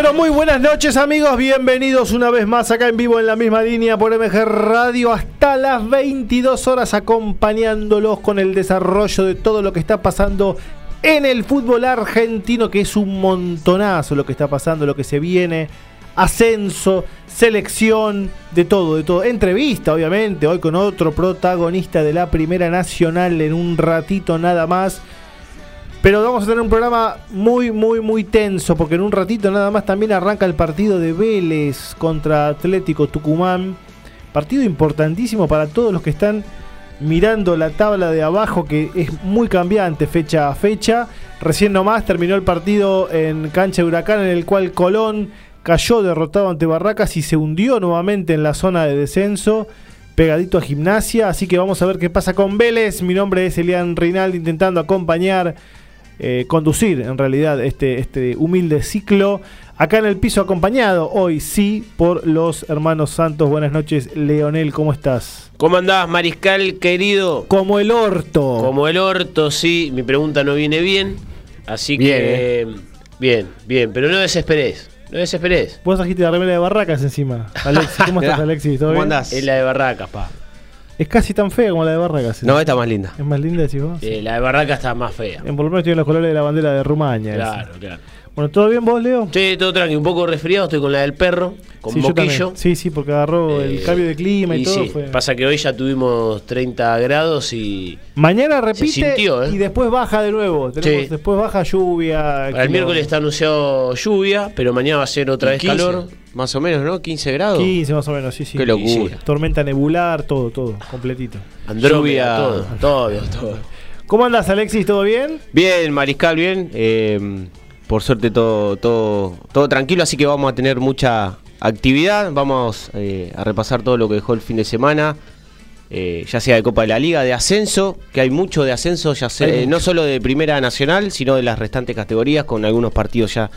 Pero muy buenas noches amigos, bienvenidos una vez más acá en vivo en la misma línea por MG Radio hasta las 22 horas acompañándolos con el desarrollo de todo lo que está pasando en el fútbol argentino que es un montonazo lo que está pasando, lo que se viene, ascenso, selección, de todo, de todo. Entrevista obviamente, hoy con otro protagonista de la Primera Nacional en un ratito nada más. Pero vamos a tener un programa muy, muy, muy tenso, porque en un ratito nada más también arranca el partido de Vélez contra Atlético Tucumán. Partido importantísimo para todos los que están mirando la tabla de abajo, que es muy cambiante fecha a fecha. Recién nomás terminó el partido en cancha de Huracán, en el cual Colón cayó derrotado ante Barracas y se hundió nuevamente en la zona de descenso pegadito a gimnasia. Así que vamos a ver qué pasa con Vélez. Mi nombre es Elian Reinaldi intentando acompañar eh, conducir en realidad este, este humilde ciclo. Acá en el piso acompañado hoy sí por los hermanos Santos. Buenas noches, Leonel, ¿cómo estás? ¿Cómo andás, Mariscal, querido? Como el orto. Como el orto, sí. Mi pregunta no viene bien. Así Bien, que. Bien, bien, pero no desesperes. No desesperes. Vos trajiste la remera de Barracas encima. Alexis, ¿cómo estás, Alexis? ¿Todo ¿Cómo bien? andás? Es la de Barracas, pa. Es casi tan fea como la de Barracas. No, esta más linda. ¿Es más linda, decís vos? Eh, la de Barracas está más fea. En por lo menos tiene los colores de la bandera de Rumania. Claro, esa. claro. Bueno, ¿todo bien vos, Leo? Sí, todo tranqui, un poco resfriado, estoy con la del perro, con sí, moquillo. Sí, sí, porque agarró el Eh, cambio de clima y, todo. sí, fue- pasa que hoy ya tuvimos 30 grados y Mañana repite sintió, ¿eh? y después baja de nuevo. Tenemos- Sí. Después baja lluvia. para el miércoles está anunciado lluvia, pero mañana va a ser otra vez 15, calor. Más o menos, ¿no? 15 grados. 15 más o menos, sí, sí. Qué locura. Tormenta nebular, todo, todo, completito. Lluvia. todo, todo, todo. ¿Cómo andas, Alexis? ¿Todo bien? Bien, Mariscal, bien. Eh, por suerte todo, todo, todo tranquilo, así que vamos a tener mucha actividad. Vamos eh, a repasar todo lo que dejó el fin de semana. eh, ya sea de Copa de la Liga, de ascenso, que hay mucho de ascenso, ya sea, eh, no solo de Primera Nacional, sino de las restantes categorías, con algunos partidos ya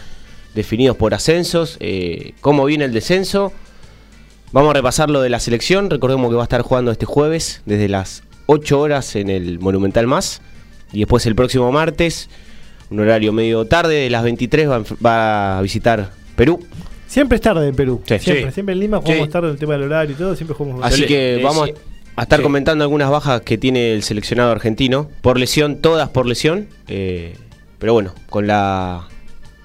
definidos por ascensos. eh, cómo viene el descenso. Vamos a repasar lo de la selección. Recordemos que va a estar jugando este jueves desde las 8 horas en el Monumental Más. Y después el próximo martes, un horario medio tarde, de las 23 va, a enf- va a visitar Perú. Siempre es tarde en Perú. Sí. siempre, Sí. siempre en Lima jugamos Sí. tarde en el tema del horario y todo, siempre jugamos Así que le vamos a estar sí. comentando algunas bajas que tiene el seleccionado argentino. Por lesión, todas por lesión. eh, pero bueno, con la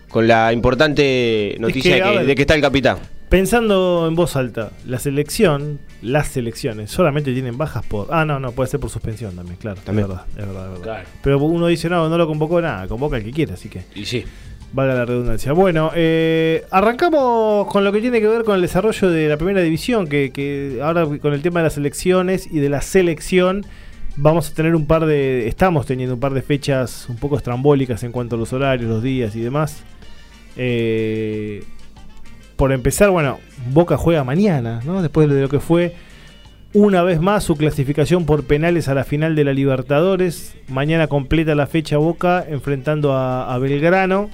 con la importante noticia que, a de, que, ver, de que está el capitán. Pensando en voz alta, la selección, las selecciones, solamente tienen bajas por. Ah, no, no, puede ser por suspensión también, claro. También. Es verdad, es verdad, es verdad. Claro. Pero uno dice, no, no lo convocó nada, convoca el que quiera, así que Y sí. valga la redundancia. Bueno, eh, arrancamos con lo que tiene que ver con el desarrollo de la primera división, que, que ahora con el tema de las elecciones y de la selección. Vamos a tener un par de. Estamos teniendo un par de fechas un poco estrambólicas en cuanto a los horarios, los días y demás. Eh, por empezar, bueno, Boca juega mañana, ¿no? Después de lo que fue una vez más su clasificación por penales a la final de la Libertadores. Mañana completa la fecha Boca enfrentando a, a Belgrano.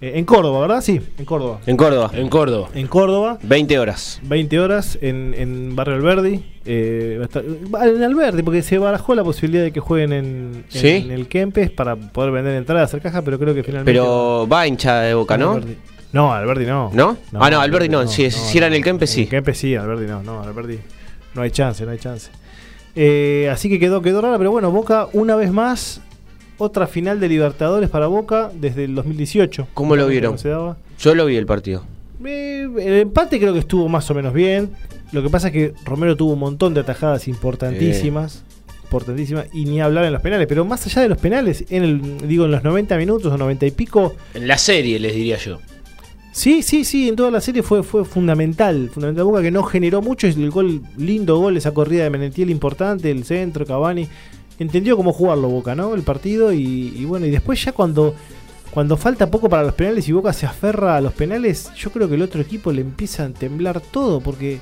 Eh, en Córdoba, ¿verdad? Sí, en Córdoba. En Córdoba, En Córdoba. En Córdoba, 20 horas. 20 horas en, en Barrio Alberdi. Eh, en Alberdi, porque se barajó la posibilidad de que jueguen en, en- ¿Sí? en el Kempes para poder vender entradas, hacer caja, pero creo que finalmente. Pero va hincha de boca, ¿no? Alberdi. No, Alberdi no. ¿No? Ah, no, Alberdi no. Si, si era en el Kempes, sí. En el Kempes sí, Alberdi no. No, Alberdi. No hay chance, no hay chance. Eh, así que quedó, quedó rara, pero bueno, Boca una vez más. Otra final de Libertadores para Boca desde el 2018. ¿Cómo lo No vieron? se daba. Yo lo vi el partido. Eh, el empate creo que estuvo más o menos bien. Lo que pasa es que Romero tuvo un montón de atajadas importantísimas. Importantísimas. Y ni hablar en los penales. Pero más allá de los penales, en el, digo, en los 90 minutos o 90 y pico. En la serie, les diría yo. Sí, sí, sí, en toda la serie fue, fue fundamental. Fundamental Boca que no generó mucho. Es el gol, lindo gol, esa corrida de Menentiel importante, el centro, Cavani. Entendió cómo jugarlo Boca, ¿no? El partido. Y, y bueno, y después ya cuando, cuando falta poco para los penales y Boca se aferra a los penales, yo creo que el otro equipo le empieza a temblar todo. Porque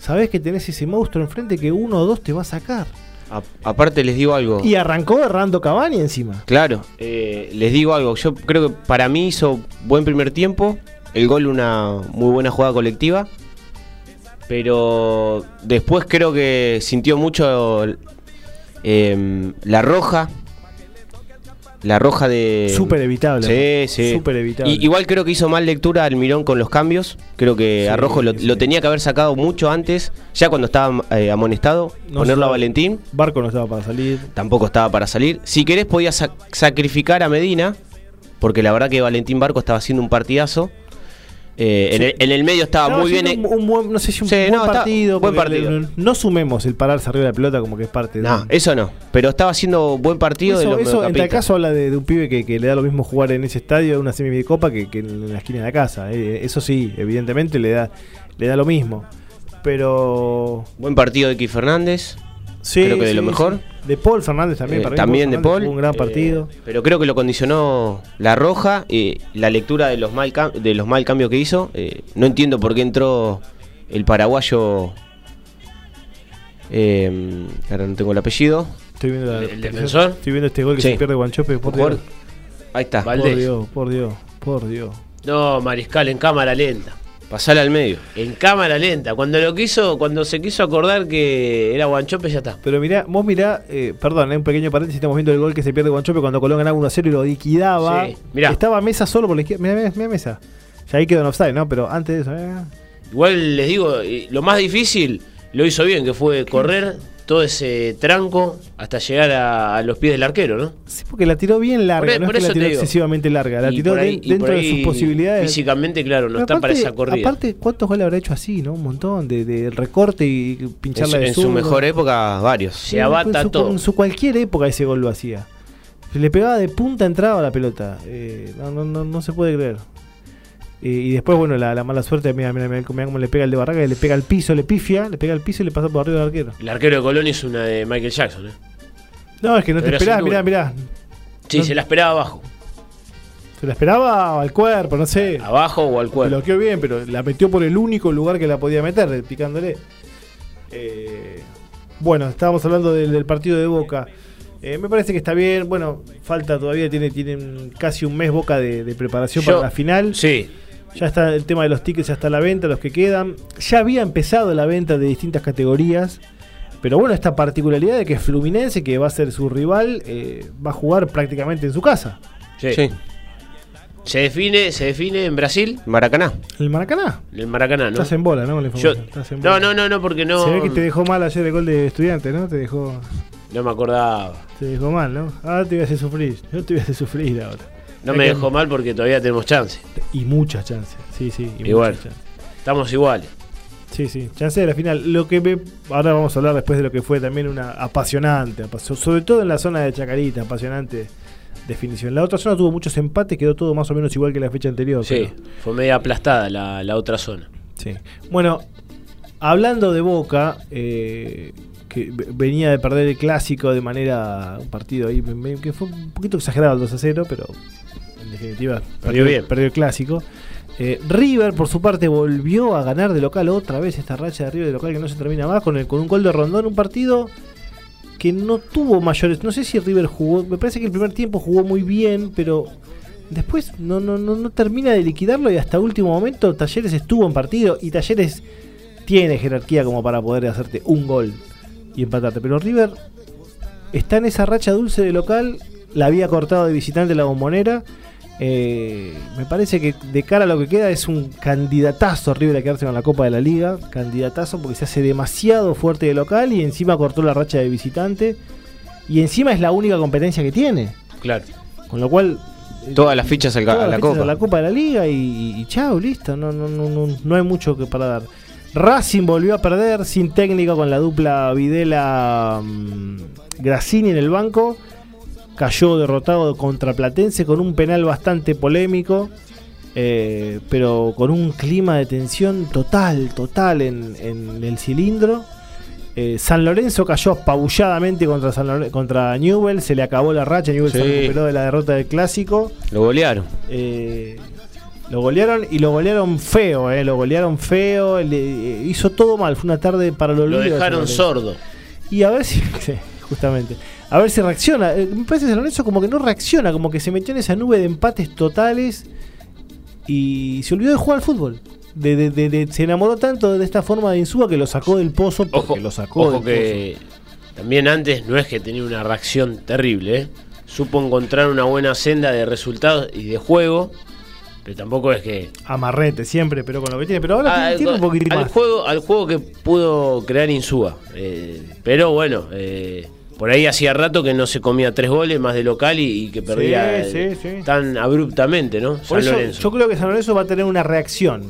sabés que tenés ese monstruo enfrente que uno o dos te va a sacar. A- aparte les digo algo. Y arrancó errando Cavani encima. Claro, eh, les digo algo. Yo creo que para mí hizo buen primer tiempo. El gol una muy buena jugada colectiva. Pero después creo que sintió mucho eh, la roja. la roja de. Súper evitable. Sí, sí. Súper evitable. Y- igual creo que hizo mal lectura Almirón con los cambios. Creo que Sí, a Rojo lo, sí. lo tenía que haber sacado mucho antes, ya cuando estaba eh, amonestado, No ponerlo a. Valentín. Barco no estaba para salir. Tampoco estaba para salir. Si querés, podías sac- sacrificar a Medina, porque la verdad que Valentín Barco estaba haciendo un partidazo. Eh, en, el, en el medio estaba, muy bien. haciendo Un, un buen, no sé si un Sí, buen no, partido. buen porque partido. le- No sumemos el pararse arriba de la pelota como que es parte de. No, un- eso no. Pero estaba haciendo buen partido de Eso, los eso en tal caso habla de, de un pibe que, que le da lo mismo jugar en ese estadio, en una semi de copa, que, que en la esquina de la casa. Eh, eso sí, evidentemente le da, le da lo mismo. Pero. Buen partido de X Fernández. Sí, Creo que de sí, lo mejor. sí. De Paul Fernández también. Eh, para también de Fernández Paul. Un gran eh, partido. pero creo que lo condicionó la roja y la lectura de los mal, de los mal cambios que hizo. Eh, no entiendo por qué entró el paraguayo. eh, ahora no tengo el apellido. Estoy viendo la- ¿El- el defensor? Estoy viendo este gol que Sí. se pierde Guanchope. Por Dios. Ahí está. Por Valdés. Dios, por Dios, por Dios. No, Mariscal, en cámara lenta. Pasala al medio. En cámara lenta. Cuando lo quiso, cuando se quiso acordar que era Guanchope, ya está. Pero mirá, vos mirá, eh, perdón, eh, un pequeño paréntesis, estamos viendo el gol que se pierde Guanchope cuando Colón ganaba 1 a 0 y lo liquidaba. Sí, mirá. Estaba Mesa solo por la izquierda. Mirá, mirá, mirá Mesa. Ya ahí quedó en offside, ¿no? Pero antes de eso, eh, Igual les digo, eh, lo más difícil lo hizo bien, que fue correr todo ese tranco hasta llegar a, a los pies del arquero, ¿no? Sí, porque la tiró bien larga, Por- no por es que la tiró excesivamente larga, la Y tiró ahí- de- dentro de sus posibilidades. Físicamente, claro, no Pero está para esa corrida. Aparte, ¿cuántos goles habrá hecho así, no? Un montón, de, de recorte y En, pincharla su, de en su mejor época, varios. Se abata en su, todo. En su cualquier época ese gol lo hacía. Le pegaba de punta, entraba la pelota. Eh, no, no, no, no se puede creer. Eh, y después, bueno, la, la mala suerte, mira, mira, mira, mira cómo le pega el de Barraca, le pega al piso, le pifia, le pega al piso y le pasa por arriba del arquero. El arquero de Colón hizo una de Michael Jackson, ¿eh? No, es que no te esperás, mirá, mirá. Sí, No. se la esperaba abajo. Se la esperaba al cuerpo, no sé. Abajo o al cuerpo. Bloqueó bien, pero la metió por el único lugar que la podía meter, picándole. Eh, bueno, estábamos hablando del, del partido de Boca. Eh, me parece que está bien. Bueno, falta todavía, tiene, tienen casi un mes Boca de, de preparación Yo- para la final. Sí, Ya está el tema de los tickets, ya está la venta, los que quedan. Ya había empezado la venta de distintas categorías. Pero bueno, esta particularidad de que Fluminense, que va a ser su rival, eh, va a jugar prácticamente en su casa. sí. Sí. Se define, se define en Brasil, Maracaná. El Maracaná. el Maracaná, ¿no? Estás en bola, ¿no? Con la Yo- información. Estás en no, bola. no, no, no, porque no, Se ve que te dejó mal ayer el gol de estudiante, ¿no? Te dejó, no me acordaba. te dejó mal, ¿no? Ahora te voy a hacer sufrir. Yo te voy a hacer sufrir ahora. No me dejó mal porque todavía tenemos chance. Y muchas chances. Sí, sí. Y Igual. Estamos iguales. Sí, sí. Chance de la final. Lo que me, ahora vamos a hablar después de lo que fue también una apasionante, apas- sobre todo en la zona de Chacarita, apasionante definición. La otra zona tuvo muchos empates, quedó todo más o menos igual que la fecha anterior. Sí, pero- fue media aplastada la, la otra zona. Sí. Bueno, hablando de Boca, eh, que ve- venía de perder el clásico de manera. Un partido ahí que fue un poquito exagerado el 2 a 0, pero definitiva Perdió bien. perdió el clásico. Eh, River, por su parte, volvió a ganar de local otra vez esta racha de River de local que no se termina más con, el, con un gol de Rondón. Un partido que no tuvo mayores. No sé si River jugó. Me parece que el primer tiempo jugó muy bien, pero después no, no, no, no termina de liquidarlo y hasta último momento Talleres estuvo en partido y Talleres tiene jerarquía como para poder hacerte un gol y empatarte. Pero River está en esa racha dulce de local, la había cortado de visitante la bombonera. Eh, me parece que de cara a lo que queda es un candidatazo River a quedarse con la Copa de la Liga. Candidatazo porque se hace demasiado fuerte de local y encima cortó la racha de visitante. Y encima es la única competencia que tiene. Claro. Con lo cual. Todas las fichas al todas a la las fichas Copa. a la Copa de la Liga y, y- chao, listo. No, no, no, no, no hay mucho que para dar. Racing volvió a perder sin técnica con la dupla Videla mm, Grassini en el banco. Cayó derrotado contra Platense con un penal bastante polémico. eh, pero con un clima de tensión total, total en, en el cilindro. Eh, San Lorenzo cayó apabulladamente contra, San contra Newell, se le acabó la racha, Newell se Sí. recuperó de la derrota del clásico. Lo golearon. Eh, lo golearon y lo golearon feo, eh, lo golearon feo, le- hizo todo mal, fue una tarde para lo Lo dejaron sordo. Y a ver si, justamente, a ver si reacciona. Eh, me parece que San Lorenzo como que no reacciona, como que se metió en esa nube de empates totales y se olvidó de jugar al fútbol. De, de- de- de- se enamoró tanto de esta forma de Insúa que lo sacó del pozo porque Ojo, lo sacó ojo del que también antes no es que tenía una reacción terrible, ¿eh? supo encontrar una buena senda de resultados y de juego. Pero tampoco es que. Amarrete siempre, pero con lo que tiene. Pero ahora Ah, tiene, un poquito al más. juego, al juego que pudo crear Insúa. Eh, pero bueno, eh, por ahí hacía rato que no se comía tres goles más de local y, y que perdía Sí, eh, sí, sí. tan abruptamente, ¿no? Por San eso, Lorenzo. yo creo que San Lorenzo va a tener una reacción.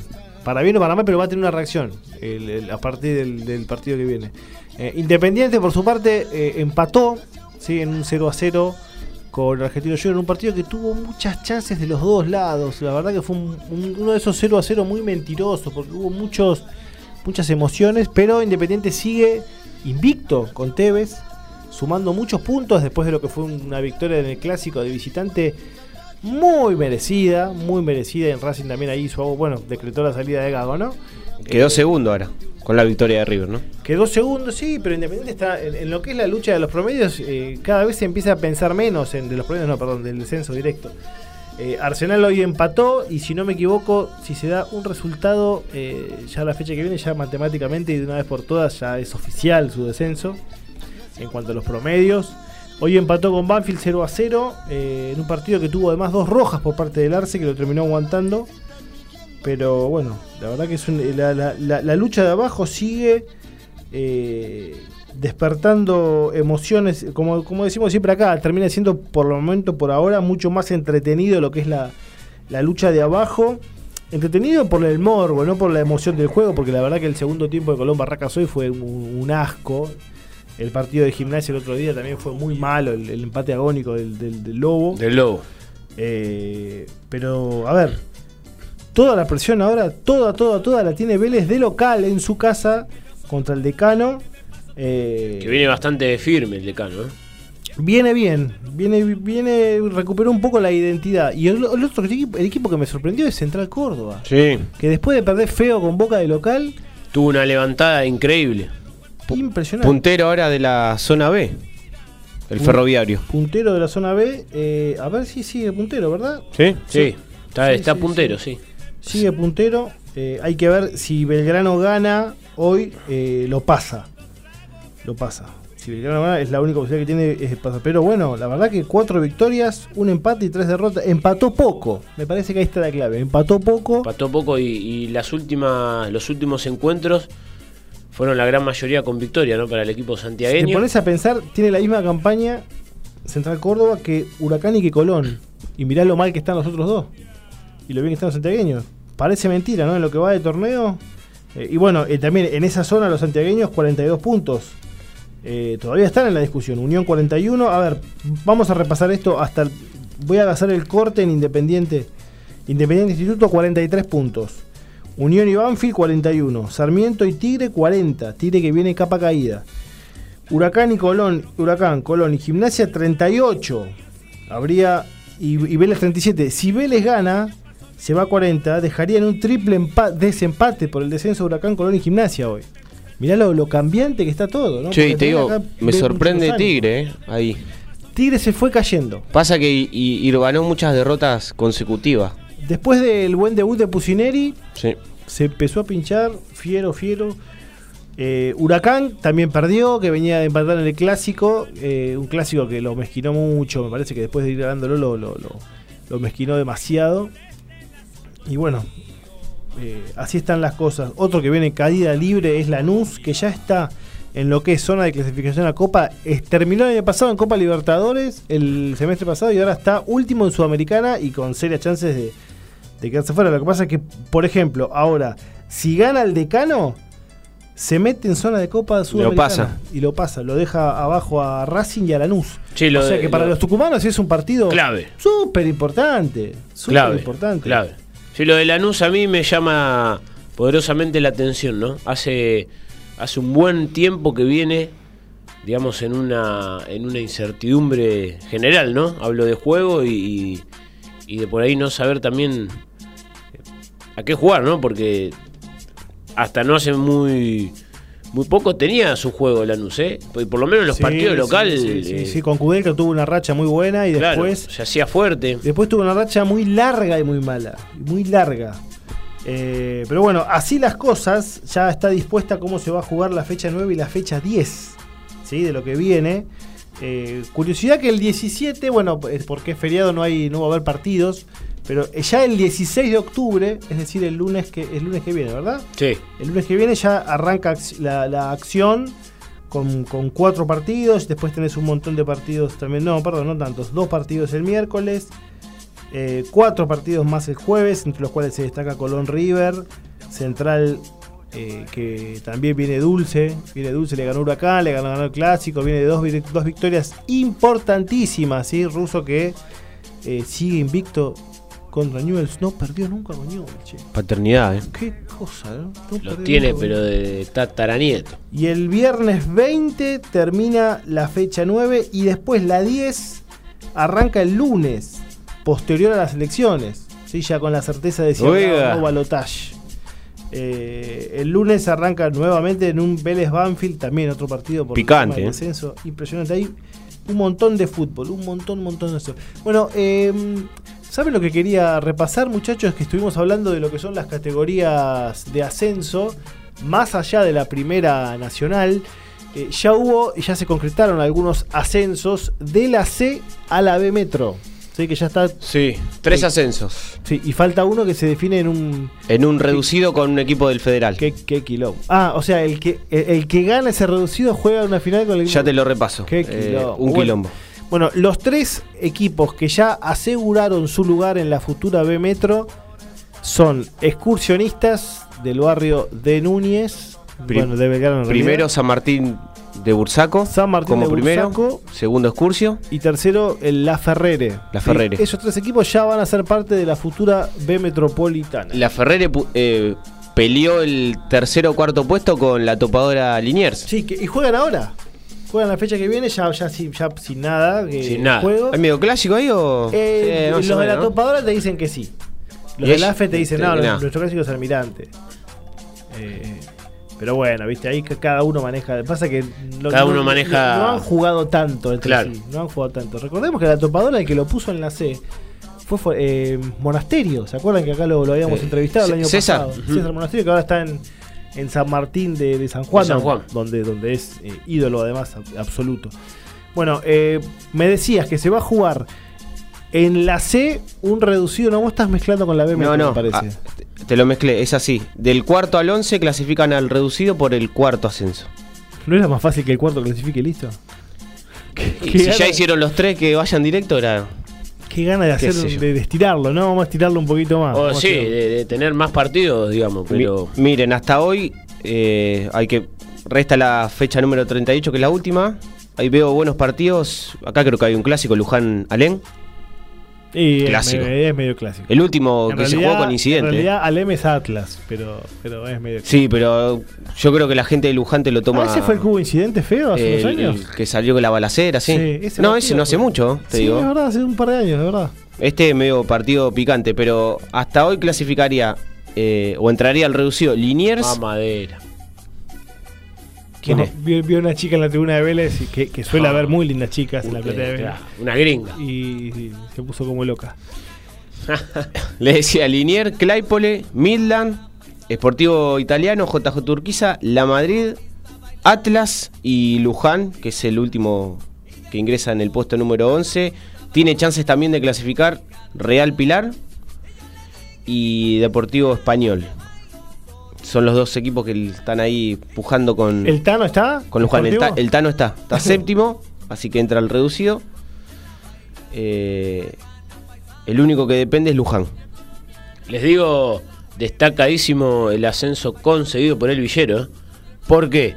Para bien o para mal, pero va a tener una reacción el- el- a partir del, del partido que viene. Eh, Independiente, por su parte, eh, empató ¿sí? en un 0 a 0 con Argentino Junior en un partido que tuvo muchas chances de los dos lados. La verdad que fue un- un- uno de esos 0 a 0 muy mentirosos, porque hubo muchos, muchas emociones, pero Independiente sigue invicto con Tevez, sumando muchos puntos después de lo que fue una victoria en el clásico de visitante muy merecida, muy merecida. En Racing también ahí algo, bueno, decretó la salida de Gago, ¿no? Quedó Eh, segundo ahora, con la victoria de River, ¿no? Quedó segundo, sí, pero Independiente está en, en lo que es la lucha de los promedios, eh, cada vez se empieza a pensar menos en de los promedios, no, perdón, del descenso directo. Eh, Arsenal hoy empató y si no me equivoco, si se da un resultado, ya la fecha que viene, ya matemáticamente y de una vez por todas ya es oficial su descenso en cuanto a los promedios. Hoy empató con Banfield 0 a 0 eh, en un partido que tuvo además dos rojas por parte del Arce que lo terminó aguantando. Pero bueno, la verdad que es un- la, lucha de abajo sigue eh, despertando emociones. Como, como decimos siempre acá, termina siendo por el momento, por ahora, mucho más entretenido lo que es la, la lucha de abajo. Entretenido por el morbo, no por la emoción del juego, porque la verdad que el segundo tiempo de Colón Barracas hoy fue un asco. El partido de gimnasia el otro día también fue muy malo, el, el empate agónico del, del- del Lobo. Del Lobo. Eh, pero, a ver, toda la presión ahora, toda, toda, toda la tiene Vélez de local en su casa contra el decano. Eh, Que viene bastante firme el decano, ¿eh? Viene bien, viene, viene, recuperó un poco la identidad. Y el, el otro el equipo que me sorprendió es Central Córdoba. Sí. Que después de perder feo con Boca de local, Tuvo una levantada increíble. Impresionante. Puntero ahora de la zona B, el Pun- ferroviario. Puntero de la zona B. eh, a ver si sigue puntero, ¿verdad? Sí. Sí, está, Sí, está sí, puntero, sí. sí. Sigue puntero. eh, hay que ver si Belgrano gana hoy, eh, lo pasa. Lo pasa. Si Belgrano gana, es la única posibilidad que tiene es pasar. Pero bueno, la verdad que cuatro victorias, un empate y tres derrotas. Empató poco. Me parece que ahí está la clave. Empató poco. Pató poco y, y las últimas, los últimos encuentros fueron la gran mayoría con victoria, ¿no? Para el equipo Si te santiagueño. pones a pensar, tiene la misma campaña Central Córdoba que Huracán y que Colón. Y mirá lo mal que están los otros dos. Y lo bien que están los santiagueños. Parece mentira, ¿no? En lo que va de torneo. Eh, y bueno, eh, también en esa zona los santiagueños 42 puntos. Eh, todavía están en la discusión. Unión 41. A ver, vamos a repasar esto hasta... el- voy a hacer el corte en Independiente. Independiente Instituto 43 puntos. Unión y Banfield 41. Sarmiento y Tigre 40. Tigre que viene capa caída. Huracán y Colón, Huracán, Colón y Gimnasia 38. Habría y, y Vélez 37. Si Vélez gana, se va a 40, dejarían un triple empa- desempate por el descenso de Huracán, Colón y Gimnasia hoy. Mirá lo, lo cambiante que está todo, ¿no? Porque te digo, me sorprende Tigre, eh, ahí. Tigre se fue cayendo. Pasa que y, y ganó muchas derrotas consecutivas. Después del buen debut de Pusineri, Sí. se empezó a pinchar, fiero, fiero. Eh, Huracán también perdió, que venía de empatar en el clásico, eh, un clásico que lo mezquinó mucho, me parece que después de ir ganándolo lo, lo, lo- lo mezquinó demasiado. Y bueno, eh, así están las cosas. Otro que viene caída libre es Lanús, que ya está en lo que es zona de clasificación a Copa. Es- terminó el año pasado en Copa Libertadores, el semestre pasado, y ahora está último en Sudamericana y con serias chances de, de quedarse fuera. Lo que pasa es que, por ejemplo, ahora, si gana el decano, se mete en zona de Copa Sudamericana. pasa. Y lo pasa, lo deja abajo a Racing y a Lanús. Sí, lo o sea de- que para lo- los tucumanos es un partido Clave. súper importante. Súper Clave, importante. clave. Sí, lo de Lanús a mí me llama poderosamente la atención, ¿no? Hace, hace un buen tiempo que viene, digamos, en una, en una incertidumbre general, ¿no? Hablo de juego y- y de por ahí no saber también a qué jugar, ¿no? Porque hasta no hace muy muy poco tenía su juego Lanús, ¿eh? Por, por lo menos en los Sí, partidos locales. Sí, sí, eh, sí, con Kudelka tuvo una racha muy buena y claro, después se hacía fuerte. Después tuvo una racha muy larga y muy mala. Muy larga. Eh, pero bueno, así las cosas, ya está dispuesta cómo se va a jugar la fecha 9 y la fecha 10 ¿sí? de lo que viene. Eh, curiosidad que el 17, bueno, es porque es feriado no hay no va a haber partidos, pero ya el 16 de octubre, es decir, el lunes que el lunes que viene, ¿verdad? Sí. El lunes que viene ya arranca la, la acción con, con cuatro partidos. Después tenés un montón de partidos también. No, perdón, no tantos. Dos partidos el miércoles. eh, cuatro partidos más el jueves, entre los cuales se destaca Colón River. Central, eh, que también viene dulce. Viene dulce, le ganó Huracán, le ganó, ganó el Clásico. Viene de dos, dos victorias importantísimas. ¿sí? Ruso que eh, sigue invicto contra Newell's. No perdió nunca con Newell's. che. Paternidad, ¿eh? Qué cosa, ¿no? No Lo tiene, nunca pero de tataranieto. Y el viernes 20 termina la fecha 9 y después la 10 arranca el lunes, posterior a las elecciones. ¿sí? Ya con la certeza de si o no balotaje. Eh, el lunes arranca nuevamente en un Vélez Banfield, también otro partido por el Picante, ¿eh? descenso. Impresionante. Hay un montón de fútbol, un montón, un montón de eso. Bueno, eh, ¿saben lo que quería repasar, muchachos? Es que estuvimos hablando de lo que son las categorías de ascenso, más allá de la primera nacional. eh, ya hubo y ya se concretaron algunos ascensos de la C a la B Metro. Sí, que ya está. Sí, tres ascensos. Sí, y falta uno que se define en un. En un reducido con un equipo del Federal. ¿Qué, qué quilombo? Ah, o sea, el que, el, el que gana ese reducido juega una final con el Ya te lo repaso. Qué Eh, quilombo. un quilombo. Bueno, los tres equipos que ya aseguraron su lugar en la futura B Metro son excursionistas del barrio de Núñez, Prim- bueno, de Belgrano Primero San Martín de Bursaco. San Martín como de primero. Bursaco. Segundo Excursio. y tercero el La Ferrere. La Ferrere. Esos tres equipos ya van a ser parte de la futura B Metropolitana. La Ferrere eh, peleó el tercero o cuarto puesto con la topadora Liniers. Sí, que- y juegan ahora. Juegan la fecha que viene, ya, ya, sin, ya sin nada. que Sin nada. juego. ¿Hay medio clásico ahí o.? Eh, más los de la ¿no? topadora te dicen que sí. Los del AFE te dicen, no, nada. nuestro clásico es Almirante. Eh, pero bueno, viste, ahí que cada uno maneja. Pasa que lo- Cada no- uno no- maneja- No, han jugado tanto entre Claro. sí. No han jugado tanto. Recordemos que la topadora, el que lo puso en la C, fue, fue, eh, Monasterio. ¿Se acuerdan que acá lo, lo habíamos Eh, entrevistado el año César. pasado? Ujú. César Monasterio, que ahora está en, en San Martín de, de San Juan, De San Juan. Donde, donde es eh, ídolo además ab- absoluto. Bueno, eh, me decías que se va a jugar en la C un reducido. No, vos estás mezclando con la B, No, me parece. ah, te- lo mezclé, es así. Del cuarto al once clasifican al reducido por el cuarto ascenso. ¿No era más fácil que el cuarto clasifique listo? ¿Qué, si gana, ya hicieron los tres que vayan directo, era. qué gana de hacer de, de estirarlo, ¿no? Vamos a estirarlo un poquito más. O Vamos a sí, de, de tener más partidos, digamos, Mi- pero. miren, hasta hoy eh, hay que. Resta la fecha número 38, que es la última. Ahí veo buenos partidos. Acá creo que hay un clásico, Luján Es clásico. medio- Es, medio clásico. El último En que se jugó con incidente. En realidad, Alem es Atlas, pero, pero es medio Sí, pero yo creo que la gente de Luján te lo toma. Ah, ¿Ese fue el hubo incidente feo hace el- unos años? el que salió con la balacera, sí. ese no, partido ese no hace mucho, te sí, digo. es verdad, hace un par de años, de verdad. Este es medio partido picante, pero hasta hoy clasificaría eh, o entraría al reducido Liniers. Más madera. ¿Quién No, es? Vi, vi una chica en la tribuna de Vélez y que, que suele Ah. haber muy lindas chicas en la platea de Vélez. claro, una gringa. Y, y se puso como loca. Le decía Liniers, Claypole, Midland, Esportivo Italiano, JJ Turquiza, La Madrid, Atlas y Luján, que es el último que ingresa en el puesto número 11. Tiene chances también de clasificar Real Pilar y Deportivo Español. Son los dos equipos que están ahí pujando con, ¿El Tano está? con Luján. El, el Tano está, está séptimo, así que entra al reducido. Eh, el único que depende es Luján. Les digo, destacadísimo el ascenso conseguido por el Villero. ¿eh? ¿Por qué?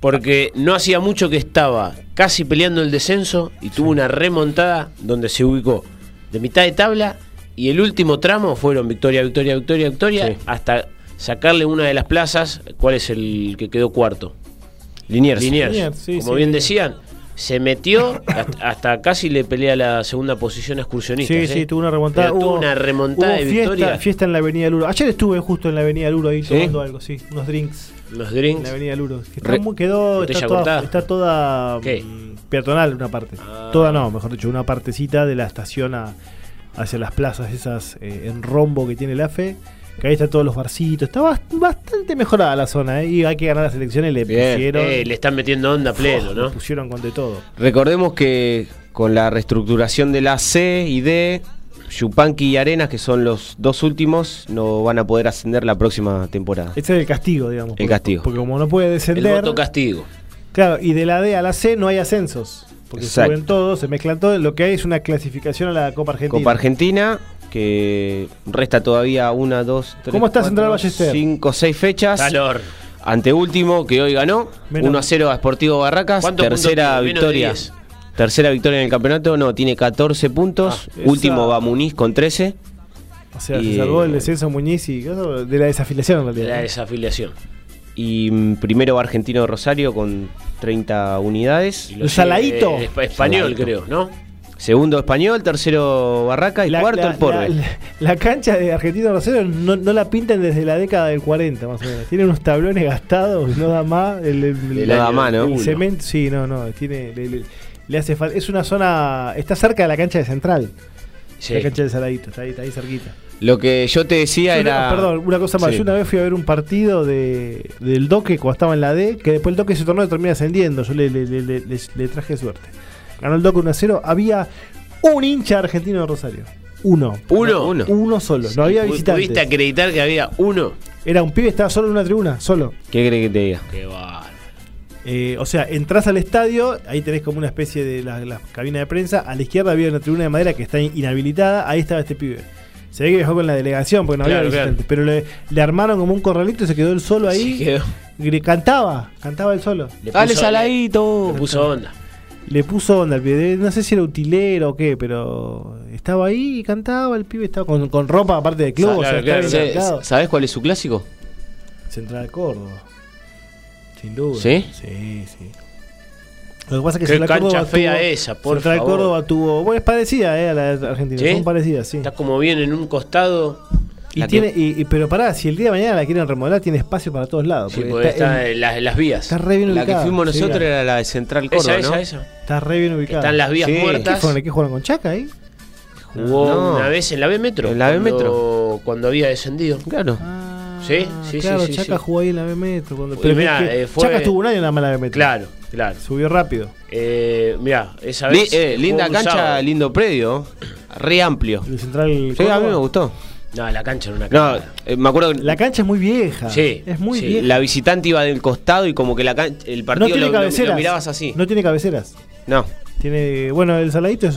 Porque no hacía mucho que estaba casi peleando el descenso y tuvo una remontada donde se ubicó de mitad de tabla y el último tramo fueron victoria, victoria, victoria, victoria, Sí. hasta sacarle una de las plazas. ¿Cuál es el que quedó cuarto? Liniers. Liniers. Liniers, sí, Como sí, bien Liniers. decían, se metió hasta, hasta casi le pelea la segunda posición a excursionistas. Sí, ¿eh? sí, tuvo una remontada. Pero tuvo hubo- una remontada hubo de fiesta, victoria. fiesta en la Avenida Luro. Ayer estuve justo en la Avenida Luro ahí ¿Sí? tomando algo, sí, unos drinks. Los En drinks. la Avenida Luro. Que está Re- quedó, está toda, está toda ¿Qué? mm, peatonal una parte. Ah. Toda no, mejor dicho, una partecita de la estación a- hacia las plazas esas eh, en rombo que tiene la FE. Que ahí están todos los barcitos. Está bast- bastante mejorada la zona, ¿eh? Y hay que ganar las elecciones, le Bien. pusieron. Eh, le están metiendo onda pleno, le ¿no? pusieron con de todo. Recordemos que con la reestructuración de la C y D, Yupanqui y Arenas, que son los dos últimos, no van a poder ascender la próxima temporada. Ese es el castigo, digamos. El porque- castigo. Porque como no puede El descender. voto castigo. Claro, y de la D a la C no hay ascensos. Porque Exacto. suben todos, se mezclan todos. Lo que hay es una clasificación a la Copa Argentina. Copa Argentina, que resta todavía una, dos, tres. ¿Cómo está cuatro, Central Ballester? Cinco, seis fechas. Calor. Anteúltimo, que hoy ganó. Menos 1 a 0 a Sportivo Barracas. ¿Cuántos Tercera victoria. 10. Tercera victoria en el campeonato. No, tiene 14 puntos. Ah, Último va Muniz con 13. O sea, Y- se salvó el descenso Muñiz y eso de la desafiliación en De la desafiliación. Y mm, primero va Argentino Rosario con 30 unidades. Y El Saladito. eh, español, Saladito. creo, ¿no? Segundo Español, tercero Barraca y La- cuarto la- el Porbe. La, cancha de Argentino Rosario no, no la pintan desde la década del 40, más o menos. Tiene unos tablones gastados, no da más. El, el- El año más, ¿no? el cemento, sí, no, no. Tiene, le, le- le hace falta. Es una zona. Está cerca de la cancha de Central. Sí. La cancha de Saladito, está ahí, está ahí cerquita. Lo que yo te decía Yo era. una- perdón, una cosa más. Sí. Yo una vez fui a ver un partido de, del Doque cuando estaba en la D, que después el Doque se tornó y termina ascendiendo. Yo le- le- le- le traje suerte. Ganó el Doque 1 a 0. Había un hincha argentino de Rosario. Uno. ¿Uno? Uno. Uno solo. No había ¿Pu- visitantes. ¿Pudiste acreditar que había uno? Era un pibe, estaba solo en una tribuna, solo. ¿Qué crees que te diga? Qué bárbaro. Eh, o sea, entras al estadio, ahí tenés como una especie de la, la cabina de prensa. A la izquierda había una tribuna de madera que está inhabilitada. Ahí estaba este pibe. Se ve que viajó con la delegación porque no Claro, había visitantes. Pero le, le armaron como un corralito y se quedó él solo ahí. Se quedó. Cantaba, cantaba él solo. Le Dale, Saladito. Le puso onda. Le puso onda al pibe. No sé si era utilero o qué, pero estaba ahí y cantaba. El pibe estaba con, con ropa aparte de club. Claro, o sea, claro. ¿Sabes cuál es su clásico? Central Córdoba. Sin duda. ¿Sí? Sí, sí. Lo que pasa es que Qué Central cancha Córdoba fea tuvo- esa, por Central favor. Córdoba tuvo. Bueno, es parecida eh, a la de Argentina. ¿Sí? Son parecidas, sí. Está como bien en un costado. Y tiene, y, y- pero pará, si el día de mañana la quieren remodelar, tiene espacio para todos lados. Sí, porque está, en- las, las vías. está re bien La que ubicada, fuimos sí, nosotros la- era la de Central Córdoba, esa, ¿no? esa, esa. Está re bien ubicada. Están las vías Sí. ¿Qué muertas. fueron? ¿Qué jugaron con Chaca ahí? Jugó No. una vez en la B Metro. En la B cuando- Metro. Cuando había descendido. Claro. Ah, Sí, sí, claro, sí, sí, Chaca sí. jugó ahí en la B Metro. Cuando, pero mirá, es que eh, fue- Chaca estuvo un año en la mala B Metro. Claro, claro. Subió rápido. Eh, mira, esa Li- vez. eh, linda cancha, sábado. lindo predio. Re amplio. El Central Sí, a mí me gustó. No, la cancha era una No, cancha. eh, me acuerdo que La cancha es muy vieja. Sí, Es muy sí. vieja. la visitante iba del costado y como que la can- el no partido tiene lo, lo- cabeceras. lo mirabas así. No tiene cabeceras. No. Tiene. Bueno, el saladito es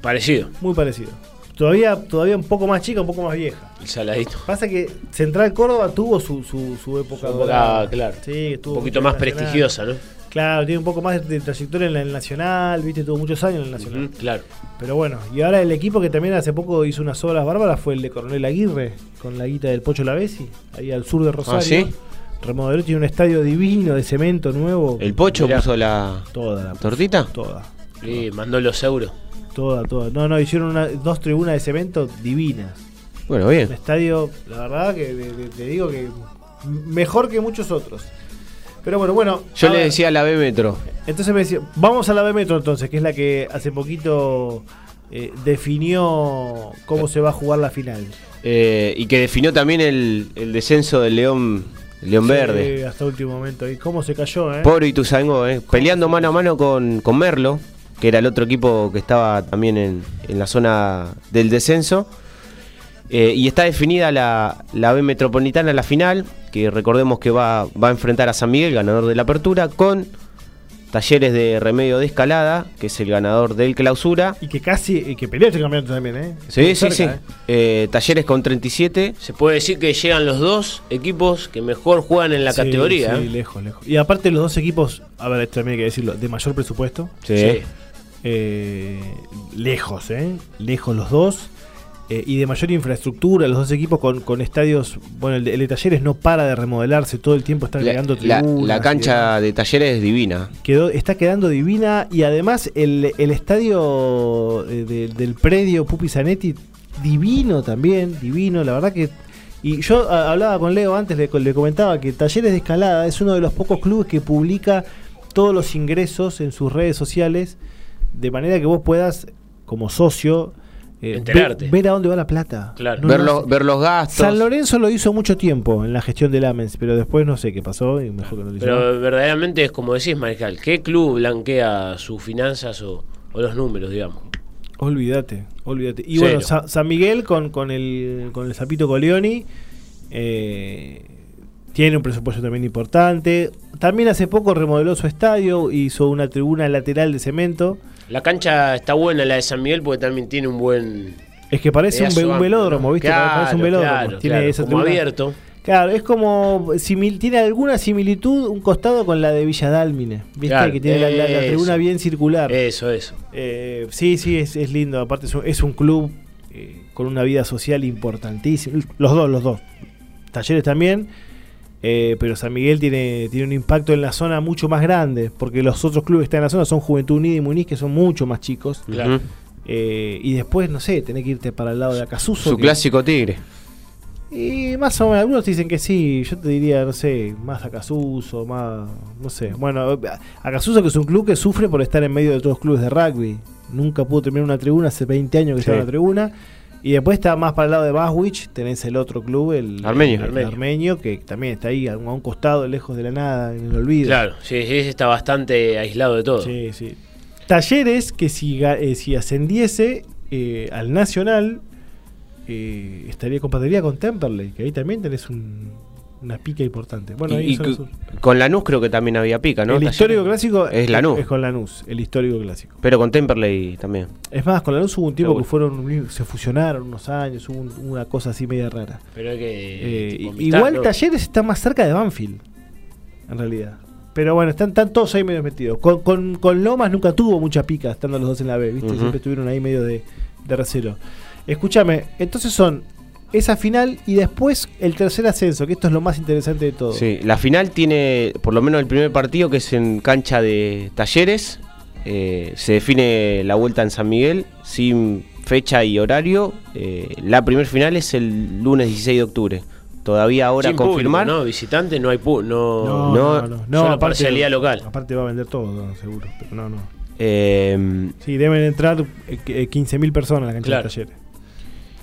Parecido. muy parecido. Todavía, todavía un poco más chica, un poco más vieja. El saladito. Pasa que Central Córdoba tuvo su, su, su época. Su época, dorada. claro. Sí, estuvo Un poquito más prestigiosa, ¿no? Claro, tiene un poco más de trayectoria en la- el Nacional, viste, tuvo muchos años en el Nacional. Claro. Pero bueno, y ahora el equipo que también hace poco hizo unas obras bárbaras fue el de Coronel Aguirre, con la guita del Pocho Lavesi, ahí al sur de Rosario. Ah, ¿sí? Remodeló, tiene un estadio divino de cemento nuevo. El pocho Mirá. puso la Toda la tortita. Toda. Sí, mandó los euros. Toda, toda. No, no, hicieron una- dos tribunas de cemento divinas. Bueno, Un bien. estadio, la verdad que te digo que mejor que muchos otros. Pero bueno, bueno. Yo le decía a la B Metro. Entonces me decía, vamos a la B Metro entonces, que es la que hace poquito eh, definió cómo se va a jugar la final. eh, y que definió también el, el descenso del León, León Sí, Verde. hasta último momento. ¿Y cómo se cayó, eh? Pobre Ituzaingó, eh, peleando mano a mano con, con Merlo, que era el otro equipo que estaba también en, en la zona del descenso. Eh, y está definida la, la B Metropolitana, la final, que recordemos que va, va a enfrentar a San Miguel, ganador de la apertura, con Talleres de Remedio de Escalada, que es el ganador del clausura. Y que casi, y que peleó este campeonato también, ¿eh? Sí, sí, cerca, sí. ¿eh? Eh, Talleres con 37. Se puede decir que llegan los dos equipos que mejor juegan en la Sí, categoría. Sí, ¿eh? lejos, lejos. Y aparte los dos equipos, a ver, esto también hay que decirlo, de mayor presupuesto. Sí. eh, lejos, ¿eh? Lejos los dos. Eh, y de mayor infraestructura, los dos equipos con, con estadios. Bueno, el de, el de Talleres no para de remodelarse, todo el tiempo está La, agregando la- la cancha de Talleres es divina. quedó, está quedando divina y además el, el estadio eh, de- del predio Pupi Zanetti, divino también, divino, la verdad que... Y yo a- hablaba con Leo antes, le, le comentaba que Talleres de Escalada es uno de los pocos clubes que publica todos los ingresos en sus redes sociales, de manera que vos puedas, como socio, eh, Enterarte. ver, ver a dónde va la plata. Claro. No, ver, no los, ver los gastos. San Lorenzo lo hizo mucho tiempo en la gestión del Amens, pero después no sé qué pasó y mejor que no lo. Pero verdaderamente es como decís, Mariscal, ¿qué club blanquea sus finanzas o, o los números, digamos? Olvídate, olvídate. Y bueno, Sa- San Miguel con, con el con el Zapito Coleoni eh, tiene un presupuesto también importante. También hace poco remodeló su estadio, hizo una tribuna lateral de cemento. La cancha está buena, la de San Miguel, porque también tiene un buen... Es que parece un, velódromo. ¿viste? Claro, parece un velódromo. claro, tiene claro, esa como tribuna- abierto. Claro, es como simil- tiene alguna similitud un costado con la de Villa Dálmine, ¿viste? Que tiene la, la- la eso. tribuna bien circular. Eso, eso. Eh, sí, sí, es, es lindo. Aparte, es un, es un club eh, con una vida social importantísima. Los dos, los dos. Talleres también. Eh, pero San Miguel tiene, tiene un impacto en la zona mucho más grande. Porque los otros clubes que están en la zona son Juventud Unida y Muniz, que son mucho más chicos. Claro. Eh, y después, no sé, tenés que irte para el lado de Acasuso. Su que- clásico tigre. Y más o menos, algunos dicen que sí, yo te diría, no sé, más Acasuso, más, no sé. Bueno, Acasuso que es un club que sufre por estar en medio de todos los clubes de rugby. Nunca pudo terminar una tribuna, hace 20 años que Sí. está en la tribuna. Y después está más para el lado de Baswich, tenés el otro club, el Armenio. el Armenio. armenio, que también está ahí a un a un costado, lejos de la nada, en el olvido. Claro, sí, ese está bastante aislado de todo. Sí, sí. Talleres que si, eh, si ascendiese eh, al Nacional, eh, estaría compartiría con Temperley, que ahí también tenés un- una pica importante. Bueno, Y- ahí y con Lanús creo que también había pica, ¿no? el Talleres. histórico clásico Es Lanús. es con Lanús, el histórico clásico. Pero con Temperley también. Es más, con Lanús hubo un tiempo Seguro. que fueron se fusionaron unos años, hubo un- una cosa así media rara. Pero hay que. Eh, tipo, igual ¿no? Talleres está más cerca de Banfield, en realidad. Pero bueno, están, están todos ahí medio metidos. Con, con, con Lomas nunca tuvo mucha pica estando los dos en la B, ¿viste? Siempre estuvieron ahí medio de, de recelo. Escúchame, entonces son esa final y después el tercer ascenso, que esto es lo más interesante de todo. Sí, la final tiene por lo menos el primer partido que es en cancha de Talleres. Eh, se define la vuelta en San Miguel sin fecha y horario. Eh, la primer final es el lunes 16 de octubre. Todavía ahora Sin confirmar. público, ¿no? Visitante no hay pu no, No, No, no, no. no, solo aparte- parcialidad local. Aparte va a vender todo, no, seguro. Pero no, no. Eh, Sí, deben entrar eh, eh, 15.000 personas a la cancha Claro. de talleres.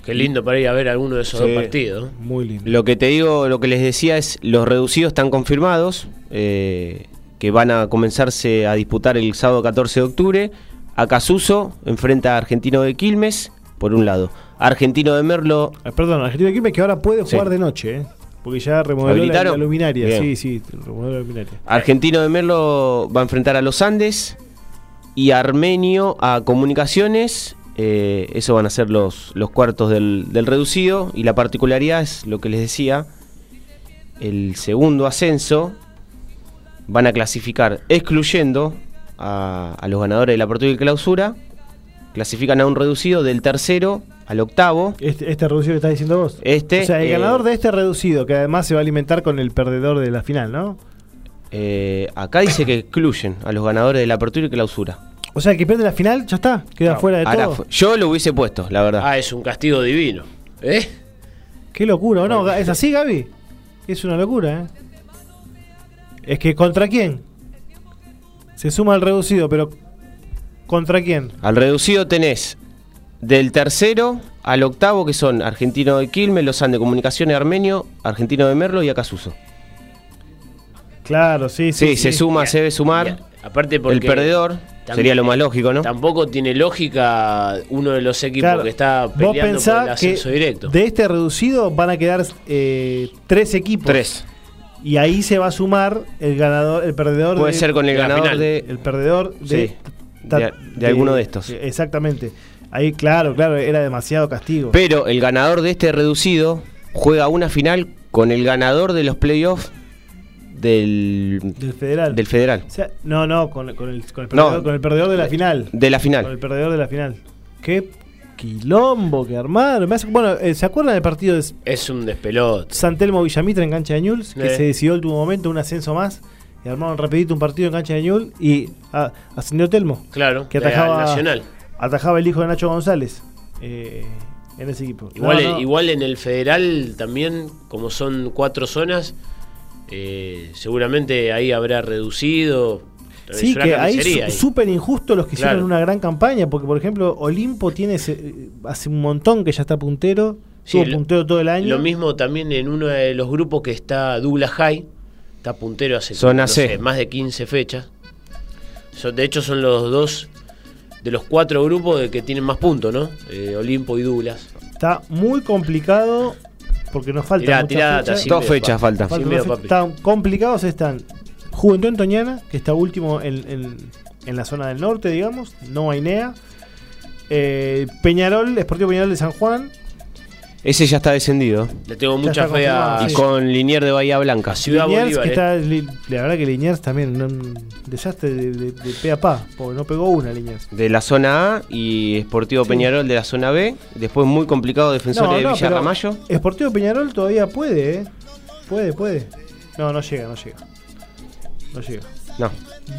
Qué lindo para ir a ver alguno de esos Sí. dos partidos. Muy lindo. Lo que te digo, lo que les decía es, los reducidos están confirmados, eh, que van a comenzarse a disputar el sábado 14 de octubre. Acasuso enfrenta a Argentino de Quilmes, por un lado. Argentino de Merlo, Ah, Perdón, Argentino de Quilmes que ahora puede Sí. jugar de noche, ¿eh? Porque ya remodeló la, la luminaria. Bien. Sí, sí, remodeló la luminaria. Argentino de Merlo va a enfrentar a los Andes y Armenio a Comunicaciones. Eh, eso van a ser los, los cuartos del, del reducido. Y la particularidad es lo que les decía: el segundo ascenso van a clasificar excluyendo a, a los ganadores de la apertura y clausura. Clasifican a un reducido del tercero al octavo. Este, este reducido que estás diciendo vos. Este, o sea, el eh, ganador de este reducido, que además se va a alimentar con el perdedor de la final, ¿no? eh, acá dice que excluyen a los ganadores de la apertura y clausura. O sea, el que pierde la final, ya está, queda fuera de Ahora todo. yo lo hubiese puesto, la verdad. Ah, es un castigo divino. ¿Eh? Qué locura, ¿o no? ¿Es así, Gaby? Es una locura, ¿eh? Es que ¿contra quién? Se suma el reducido, pero ¿contra quién? Al reducido tenés del tercero al octavo, que son Argentino de Quilmes, Los Andes Comunicaciones Armenio, Argentino de Merlo y Acasuso. Claro, sí, Sí, sí. se sí. suma, se debe sumar. aparte porque El perdedor también- sería lo más lógico, ¿no? Tampoco tiene lógica uno de los equipos Claro, que está Vos peleando por el pensás que ascenso directo. de este reducido van a quedar eh, tres equipos. Tres. Y ahí se va a sumar el ganador, el perdedor. Puede de- ser con el ganador final. de. el perdedor de, Sí, de- de alguno de estos. Exactamente. Ahí, claro, claro, era demasiado castigo. Pero el ganador de este reducido juega una final con el ganador de los playoffs del, del federal. del federal. O sea, no, no, con, con el, con, el No. perdedor, con el perdedor de la final. De la Con final. el perdedor de la final. Qué quilombo que armaron. Me hace- bueno, eh, ¿se acuerdan del partido de Es un despelote. San Telmo Villamitra en cancha de Ñuls? Que Eh. se decidió en último momento un ascenso más. Y armaron rapidito un partido en cancha de Ñul y ah, ascendió Telmo. Claro, Que al atajaba, Nacional. atajaba el hijo de Nacho González eh, en ese equipo. Igual, No, no. igual en el federal también, como son cuatro zonas, eh, seguramente ahí habrá reducido. Sí, que ahí súper injusto los que Claro. hicieron una gran campaña, porque por ejemplo Olimpo tiene ese- hace un montón que ya está puntero, Sí, estuvo puntero todo el año. Lo mismo también en uno de los grupos que está Douglas High, está puntero hace no sé, más de 15 fechas. Son- de hecho son los dos de los cuatro grupos de que tienen más puntos, ¿no? Eh, Olimpo y Douglas. Está muy complicado porque nos falta Tirá, mucha tirá fecha. data, sí, Dos fechas papi. faltan. Están complicados están Juventud Antoñana, que está último en, en- en la zona del norte, digamos, no Ainea. Eh, Peñarol, Esportivo Peñarol de San Juan. Ese ya está descendido. Le tengo mucha fe a Y sí. con Linier de Bahía Blanca. Ciudad Liniers, Bolívar. que eh. está, li- la verdad que Liniers también, un desastre de, de, de pe a pa, porque no pegó una Liniers. De la zona A y Esportivo Sí. Peñarol de la zona B. Después muy complicado Defensores de Villa Ramallo. Esportivo Peñarol todavía puede, ¿eh? Puede, puede. No, no llega, no llega. No llega. No.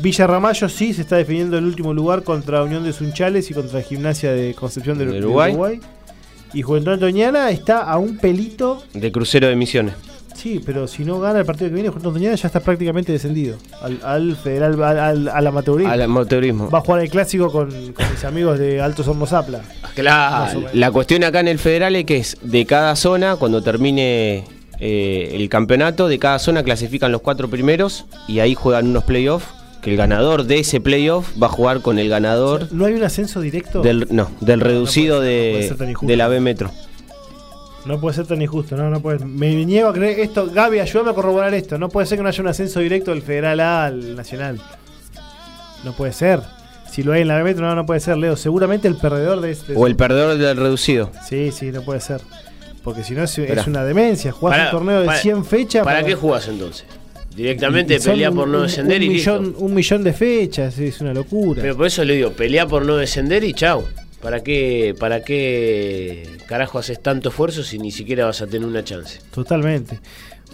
Villa Ramallo sí se está definiendo el último lugar contra Unión de Sunchales y contra Gimnasia de Concepción de, De de Uruguay. Y Juventud Antoñana está a un pelito. De Crucero de Misiones. Sí, pero si no gana el partido que viene, Juventud Antoñana ya está prácticamente descendido al, al federal, al, al, al amateurismo. Al amateurismo. Va a jugar el clásico con, con mis amigos de Alto o Claro. La cuestión acá en el federal es que es de cada zona, cuando termine eh, el campeonato, de cada zona clasifican los cuatro primeros y ahí juegan unos playoffs. Que el ganador de ese playoff va a jugar con el ganador ¿No hay un ascenso directo? del, no, del No, reducido no puede de, de la B Metro. No puede ser tan injusto, no, no puede. Me niego a creer esto. Gaby, ayúdame a corroborar esto. No puede ser que no haya un ascenso directo del Federal A al Nacional. No puede ser. Si lo hay en la B Metro, no, no puede ser, Leo. Seguramente el perdedor de este. O el perdedor del reducido. Sí, sí, no puede ser. Porque si no es, es una demencia. Jugás Para- un torneo de para- 100 fechas. ¿Para qué jugás entonces? Directamente y pelea un- por no un- descender un y listo. millón, Un millón de fechas, es una locura. Pero por eso le digo, pelea por no descender y chau. ¿Para qué, ¿Para qué carajo haces tanto esfuerzo si ni siquiera vas a tener una chance? Totalmente.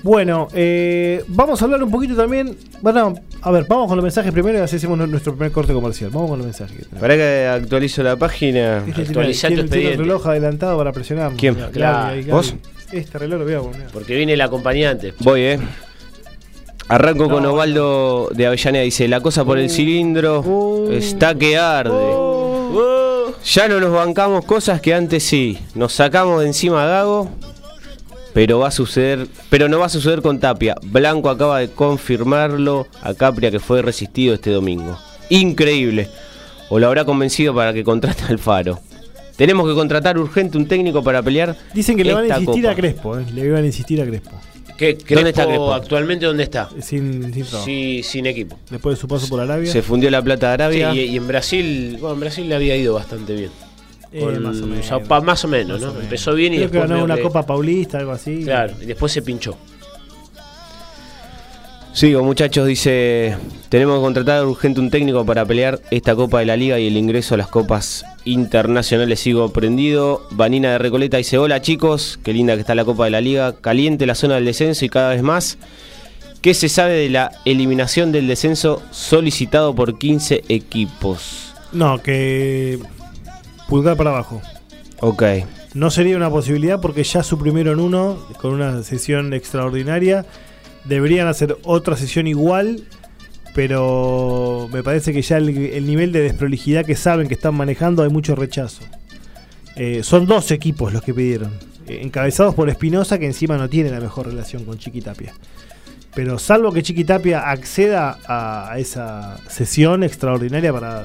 Bueno, eh, vamos a hablar un poquito también. Bueno, a ver, vamos con los mensajes primero y así hacemos nu- nuestro primer corte comercial. Vamos con los mensajes. que. Para que actualizo la página. Este tiene- tu tiene, expediente. reloj adelantado para presionar. ¿Quién? Claro. ¿Vos? Este reloj lo voy a poner. Porque viene el acompañante. Voy, eh. Arranco con No, Osvaldo de Avellaneda. Dice: La cosa por el Uh, cilindro uh, está que arde. Oh. Ya no nos bancamos cosas que antes sí. Nos sacamos de encima a Gago. Pero va a suceder, pero no va a suceder con Tapia. Blanco acaba de confirmarlo a Capria que fue resistido este domingo. Increíble. O lo habrá convencido para que contrate al Faro. Tenemos que contratar urgente un técnico para pelear. Dicen que le van a insistir copa. a Crespo, eh. Le van a insistir a Crespo. ¿Qué, ¿Dónde está Crespo? ¿Actualmente dónde está? Sin, sin. Sí, sin equipo. Después de su paso por Arabia. Se fundió la plata de Sí, Arabia. y, y en Brasil, bueno, en Brasil le había ido bastante bien. Eh, Con más o menos. Sao Pa- más o menos, Más ¿no? o menos. Empezó bien y Creo que después ganó una que- Copa Paulista, algo así. Claro, y después se pinchó. Sigo, muchachos, dice, tenemos que contratar urgente un técnico para pelear esta Copa de la Liga y el ingreso a las copas internacionales. Sigo prendido. Vanina de Recoleta dice, hola chicos, qué linda que está la Copa de la Liga. Caliente la zona del descenso y cada vez más. ¿Qué se sabe de la eliminación del descenso solicitado por 15 equipos? No, que. Pulgar para abajo. Ok. No sería una posibilidad porque ya suprimieron uno con una sesión extraordinaria. Deberían hacer otra sesión igual, pero me parece que ya el, el nivel de desprolijidad que saben que están manejando hay mucho rechazo. Eh, son dos equipos los que pidieron, eh, encabezados por Espinosa, que encima no tiene la mejor relación con Chiquitapia. Pero salvo que Chiquitapia acceda a, a esa sesión extraordinaria para,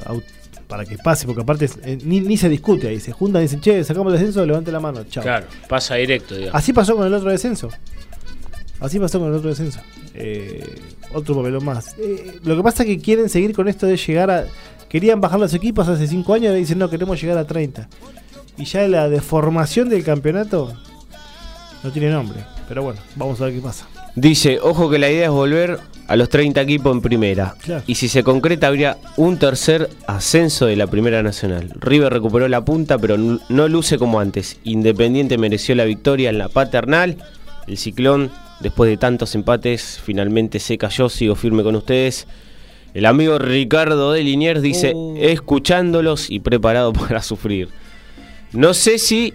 para que pase, porque aparte eh, ni, ni se discute ahí, se juntan y dicen, che, sacamos el descenso, levante la mano, chao. Claro, pasa directo, digamos. Así pasó con el otro descenso. Así pasó con el otro descenso. Eh, otro papelón más. Eh, lo que pasa es que quieren seguir con esto de llegar a. Querían bajar los equipos hace 5 años y dicen no, queremos llegar a 30. Y ya la deformación del campeonato no tiene nombre. Pero bueno, vamos a ver qué pasa. Dice, ojo que la idea es volver a los 30 equipos en primera. Claro. Y si se concreta habría un tercer ascenso de la Primera Nacional. River recuperó la punta, pero no no luce como antes. Independiente mereció la victoria en la paternal. El ciclón, después de tantos empates, finalmente se cayó. Sigo firme con ustedes. El amigo Ricardo de Liniers dice, Oh. escuchándolos y preparado para sufrir. No sé si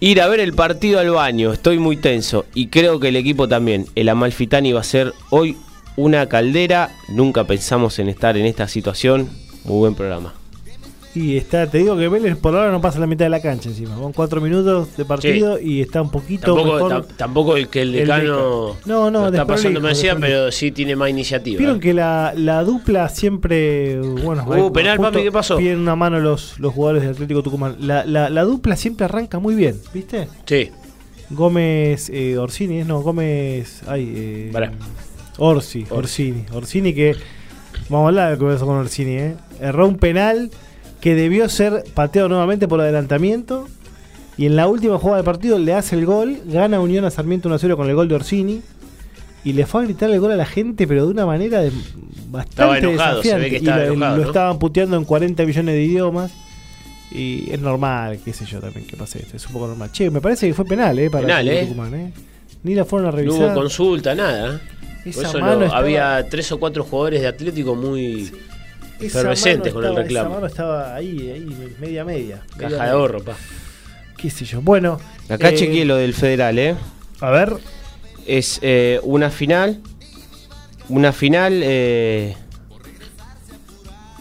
ir a ver el partido al baño, estoy muy tenso y creo que el equipo también. El Amalfitani va a ser hoy una caldera. Nunca pensamos en estar en esta situación. Muy buen programa. Y está, te digo que Vélez por ahora no pasa la mitad de la cancha encima. Van cuatro minutos de partido y está un poquito Tampoco, mejor. tam- tampoco el que el decano Deca. No, no, está pasando me decía, pero sí tiene más iniciativa. Vieron ¿eh? que la, la dupla siempre. Bueno, Uh, ahí, penal, papi, ¿qué pasó? Piden una mano los, los jugadores de Atlético Tucumán. La, la, la dupla siempre arranca muy bien, ¿viste? Sí, Gómez eh, Orsini, no, Gómez. Ay, eh. Orsi, Orsini. Orsini que. Vamos a hablar de lo que pasó con Orsini, ¿eh? Erró un penal que debió ser pateado nuevamente por adelantamiento. Y en la última jugada del partido le hace el gol. Gana Unión a Sarmiento 1-0 con el gol de Orsini. Y le fue a gritar el gol a la gente, pero de una manera de- bastante enojado, se ve desafiante. que Y enojado, lo ¿no? estaban puteando en 40 millones de idiomas. Y es normal, qué sé yo también, que pase esto. Es un poco normal. Che, me parece que fue penal, ¿eh? Para Penal, ¿eh? Tucumán, ¿eh? Ni la fueron a no revisar. hubo consulta, nada. Por eso mano lo- estaba- había tres o cuatro jugadores de Atlético muy efervescentes con el estaba- reclamo. Esa mano estaba ahí, ahí, media media. caja media de ahorro, pa. Qué sé yo. Bueno. Acá eh, chequeé lo del federal, ¿eh? A ver. Es eh, una final. Una final. eh,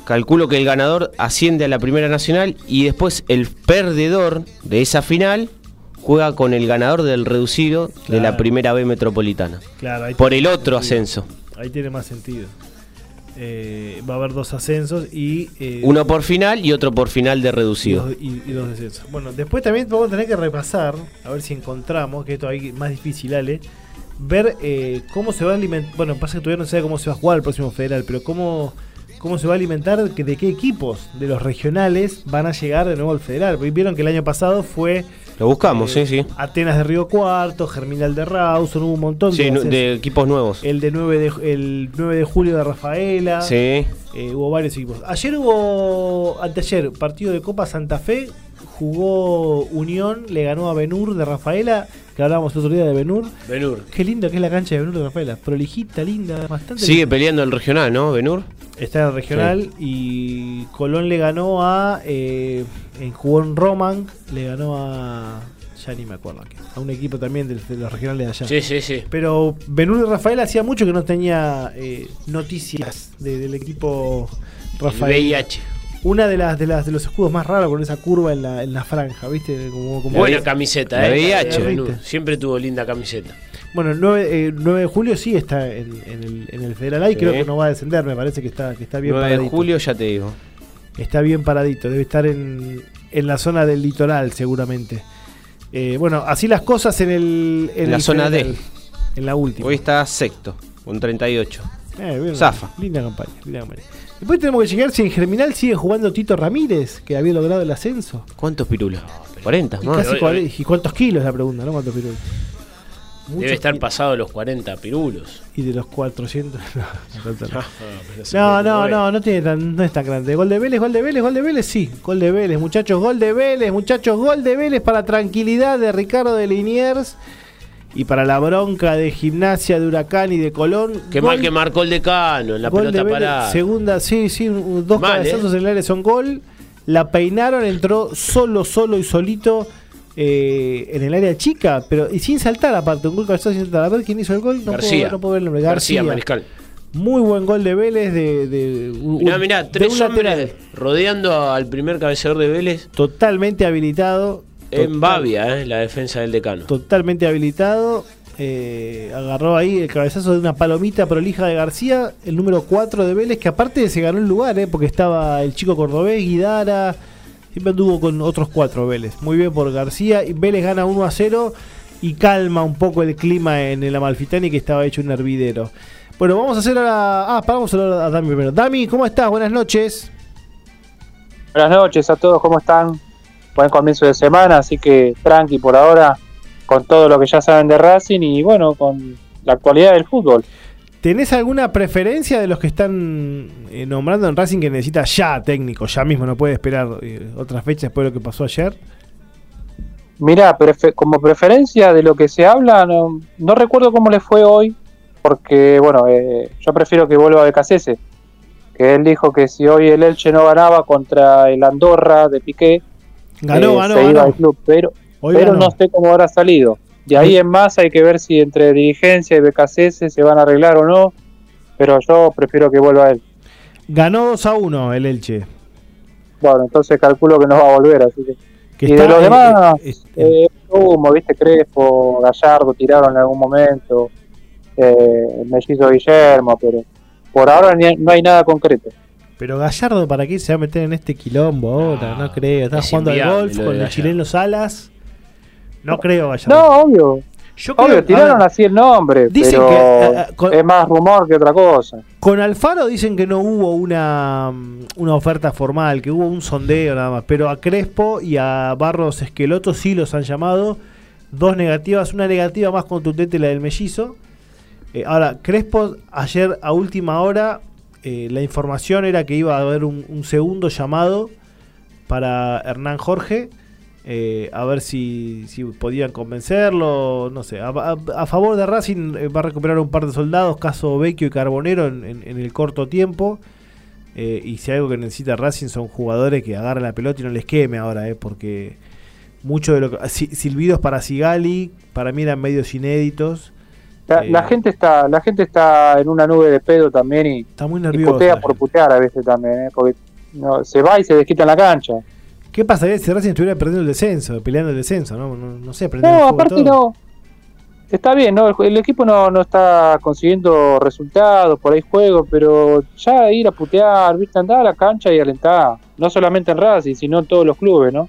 calculo que el ganador asciende a la Primera Nacional y después el perdedor de esa final juega con el ganador del reducido de la. Primera B Metropolitana. Claro, ahí Por el otro sentido. ascenso. Ahí tiene más sentido. Eh, va a haber dos ascensos y. eh, Uno por final y otro por final de y reducido. dos, y- y dos descensos. Bueno, después también vamos a tener que repasar, a ver si encontramos, que esto hay más difícil, Ale, ver eh, cómo se va a alimentar. Bueno, pasa que todavía no sabe cómo se va a jugar el próximo federal, pero cómo, cómo se va a alimentar, de qué equipos de los regionales van a llegar de nuevo al federal. Porque vieron que el año pasado fue Lo buscamos, eh, sí, sí. Atenas de Río Cuarto, Germinal de Rawson, hubo un montón Sí, de equipos nuevos. El de 9 de, el 9 de julio de Rafaela. Sí. Eh, hubo varios equipos. Ayer hubo, anteayer, partido de Copa Santa Fe. Jugó Unión, le ganó a Benur de Rafaela, que hablábamos el otro día de Benur. Benur. Qué lindo que es la cancha de Benur de Rafaela. Prolijita, linda, bastante. Sigue linda. peleando el regional, ¿no, Benur? Está en el regional y Colón le ganó a. Eh, en jugó en Roman, le ganó a. Ya ni me acuerdo a quién, A un equipo también de, de los regionales de allá. Sí, sí, sí. Pero Benur y Rafael hacía mucho que no tenía eh, noticias de- del equipo El Rafael. VIH. Una de las, de las de los escudos más raros con esa curva en la, en la franja, ¿viste? Como, como- Buena camiseta, la eh. VIH. Siempre tuvo linda camiseta. Bueno, el 9, eh, 9 de julio sí está en, en el, en el Federal A y Sí. creo que no va a descender, me parece que está, que está bien 9 de julio, ya te digo. Está bien paradito, debe estar en, en la zona del litoral seguramente. Eh, bueno, así las cosas en el... En En la el zona D. Federal, En la última. Hoy está sexto, con 38. Eh, bien, Zafa. Linda campaña, linda campaña. Después tenemos que llegar si en Germinal sigue jugando Tito Ramírez, que había logrado el ascenso. ¿Cuántos pirulos? 40, Y, casi hoy- ¿Y cuántos kilos la pregunta, no? ¿Cuántos pirulos? Debe estar kilos. pasado los 40 pirulos. Y de los 400. No, no, tanto no. No, puede no, mover. no, no, tiene tan, no es tan grande. Gol de Vélez, gol de Vélez, gol de Vélez, sí. Gol de Vélez, muchachos, gol de Vélez, muchachos, gol de Vélez para tranquilidad de Ricardo de Liniers y para la bronca de Gimnasia, de Huracán y de Colón. Qué Gol- mal que marcó el decano en la de pelota Vélez, parada. Segunda, sí, sí, dos Mal, cabezazos ¿eh? en el área son gol. La peinaron, entró solo, solo y solito eh, en el área chica, pero y sin saltar aparte. Un gol cabezazo sin saltar. A ver quién hizo el gol. No García. Puedo, no puedo ver el nombre. García, García. Mariscal. Muy buen gol de Vélez de, de, Mirá, mirá, de tres un lateral. hombres rodeando al primer cabeceador de Vélez Totalmente habilitado. En Bavia, eh, la defensa del decano. Totalmente habilitado. Eh, agarró ahí el cabezazo de una palomita prolija de García, el número 4 de Vélez, que aparte se ganó el lugar, eh, porque estaba el chico cordobés, Guidara, siempre anduvo con otros cuatro Vélez. Muy bien por García, y Vélez gana 1 a 0 y calma un poco el clima en el Amalfitani que estaba hecho un hervidero. Bueno, vamos a hacer ahora... Ah, vamos a hablar a Dami primero. Dami, ¿cómo estás? Buenas noches. Buenas noches a todos, ¿cómo están? Buen comienzo de semana, así que tranqui por ahora con todo lo que ya saben de Racing y bueno, con la actualidad del fútbol. ¿Tenés alguna preferencia de los que están eh, nombrando en Racing que necesita ya técnico, ya mismo, no puede esperar eh, otras fechas después de lo que pasó ayer? Mira, prefe- como preferencia de lo que se habla, no, no recuerdo cómo le fue hoy, porque bueno, eh, yo prefiero que vuelva Becasese, que él dijo que si hoy el Elche no ganaba contra el Andorra de Piqué, Ganó, eh, ganó, se iba ganó. al club, pero, Hoy pero ganó. no sé cómo habrá salido. De ahí en más hay que ver si entre dirigencia y Becasese se van a arreglar o no. pero yo prefiero que vuelva él. Ganó 2 a 1 el Elche. Bueno, entonces calculo que no va a volver, así que... Que y de los demás, eh, eh, eh, humo, viste, Crespo, Gallardo tiraron en algún momento, eh, Mellizo Guillermo, pero por ahora ni- no hay nada concreto. Pero Gallardo, ¿para qué se va a meter en este quilombo ahora? No, creo. Está es jugando al golf con el chileno Salas. No creo, Gallardo. No, obvio, Yo creo obvio, tiraron ver, así el nombre, Dicen pero que, eh, eh, con- es más rumor que otra cosa. Con Alfaro dicen que no hubo una, mm, una oferta formal, que hubo un sondeo nada más. Pero a Crespo y a Barros Esqueloto sí los han llamado. Dos negativas, una negativa más contundente, la del mellizo. Eh, ahora, Crespo, ayer a última hora, eh, la información era que iba a haber un, un segundo llamado para Hernán Jorge. eh, a ver si, podían convencerlo, no sé. A, favor de Racing eh, va a recuperar un par de soldados, caso Vecchio y Carbonero, en, el corto tiempo. Y si algo que necesita Racing son jugadores que agarren la pelota y no les queme ahora, eh, porque mucho de lo que. si- Silbidos para Sigali, para mí eran medios inéditos. La, Eh, la gente está la gente está en una nube de pedo también y, Está muy y nervioso. putea por putear a veces también, ¿eh? porque no, se va y se desquita en la cancha. ¿Qué pasaría si Racing estuviera perdiendo el descenso, peleando el descenso? No, no, no sé, No, aparte no. Está bien, ¿no? El, el equipo no, no está consiguiendo resultados, por ahí juego, pero ya ir a putear, viste, andar a la cancha y alentar. No solamente en Racing, sino en todos los clubes, ¿no?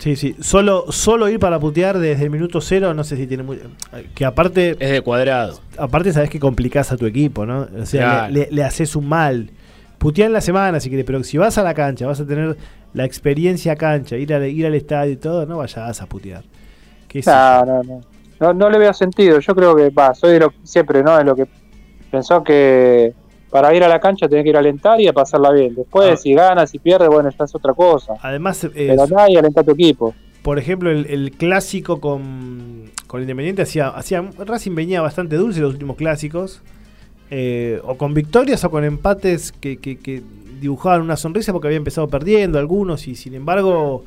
Sí, sí. Solo, solo ir para putear desde el minuto cero, no sé si tiene muy. Que aparte, Es de cuadrado. aparte sabes que complicás a tu equipo, ¿no? O sea, Claro. le, le- le haces un mal. Putear en la semana si quieres, pero si vas a la cancha, vas a tener la experiencia cancha, ir, a, ir al estadio y todo, no vayas a putear. ¿Qué sé No, no, no. No, no le veo sentido. Yo creo que, va, soy de lo siempre, ¿no? De lo que pensó que para ir a la cancha tenés que ir a alentar y a pasarla bien. Después, Ah. si ganas, si pierdes, bueno, ya es otra cosa. Además, eh, Pero andá y alentá a tu equipo. por ejemplo, el, el clásico con, con Independiente hacía, hacía. Racing venía bastante dulce los últimos clásicos. eh, o con victorias o con empates que, que- que dibujaban una sonrisa porque había empezado perdiendo algunos y sin embargo.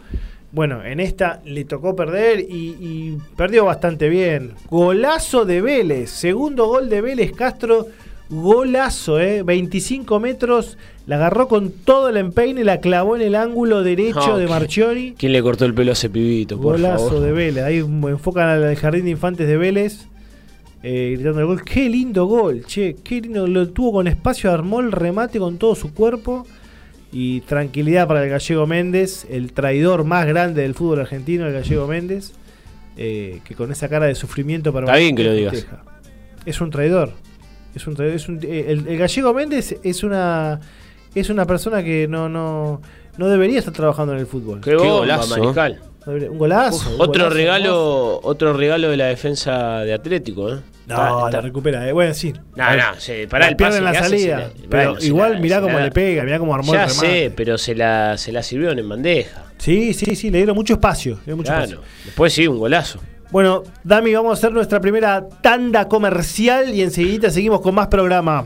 Bueno, en esta le tocó perder y, y perdió bastante bien. Golazo de Vélez. Segundo gol de Vélez Castro. Golazo, ¿eh? 25 metros. La agarró con todo el empeine. La clavó en el ángulo derecho de Marchiori. ¿Quién le cortó el pelo a ese pibito? Por Golazo favor. de Vélez. Ahí enfocan al jardín de infantes de Vélez. eh, gritando el gol. Qué lindo gol, che. Qué lindo. Lo tuvo con espacio, armó el remate con todo su cuerpo. Y tranquilidad para el gallego Méndez, el traidor más grande del fútbol argentino, el gallego Méndez. eh, que con esa cara de sufrimiento para Está bien que lo digas. Es un traidor. Es un es un- eh, el, el gallego Méndez es una es una persona que no, no, no debería estar trabajando en el fútbol. Qué, bomba, golazo. Mariscal. Un golazo. un Otro golazo, hermoso. regalo, otro regalo de la defensa de Atlético, ¿eh? No, Está- la recupera. eh. Bueno, sí. No, no, sí, pará, el pase en la salida. la- pero bueno, igual la- mirá se cómo la- le pega, mirá cómo armó Ya el remate. sé, pero se la, se la sirvieron en bandeja. Sí, sí, sí, le dieron mucho espacio. le dieron mucho Claro. espacio. Después sí, un golazo. Bueno, Dami, vamos a hacer nuestra primera tanda comercial y enseguida seguimos con más programa.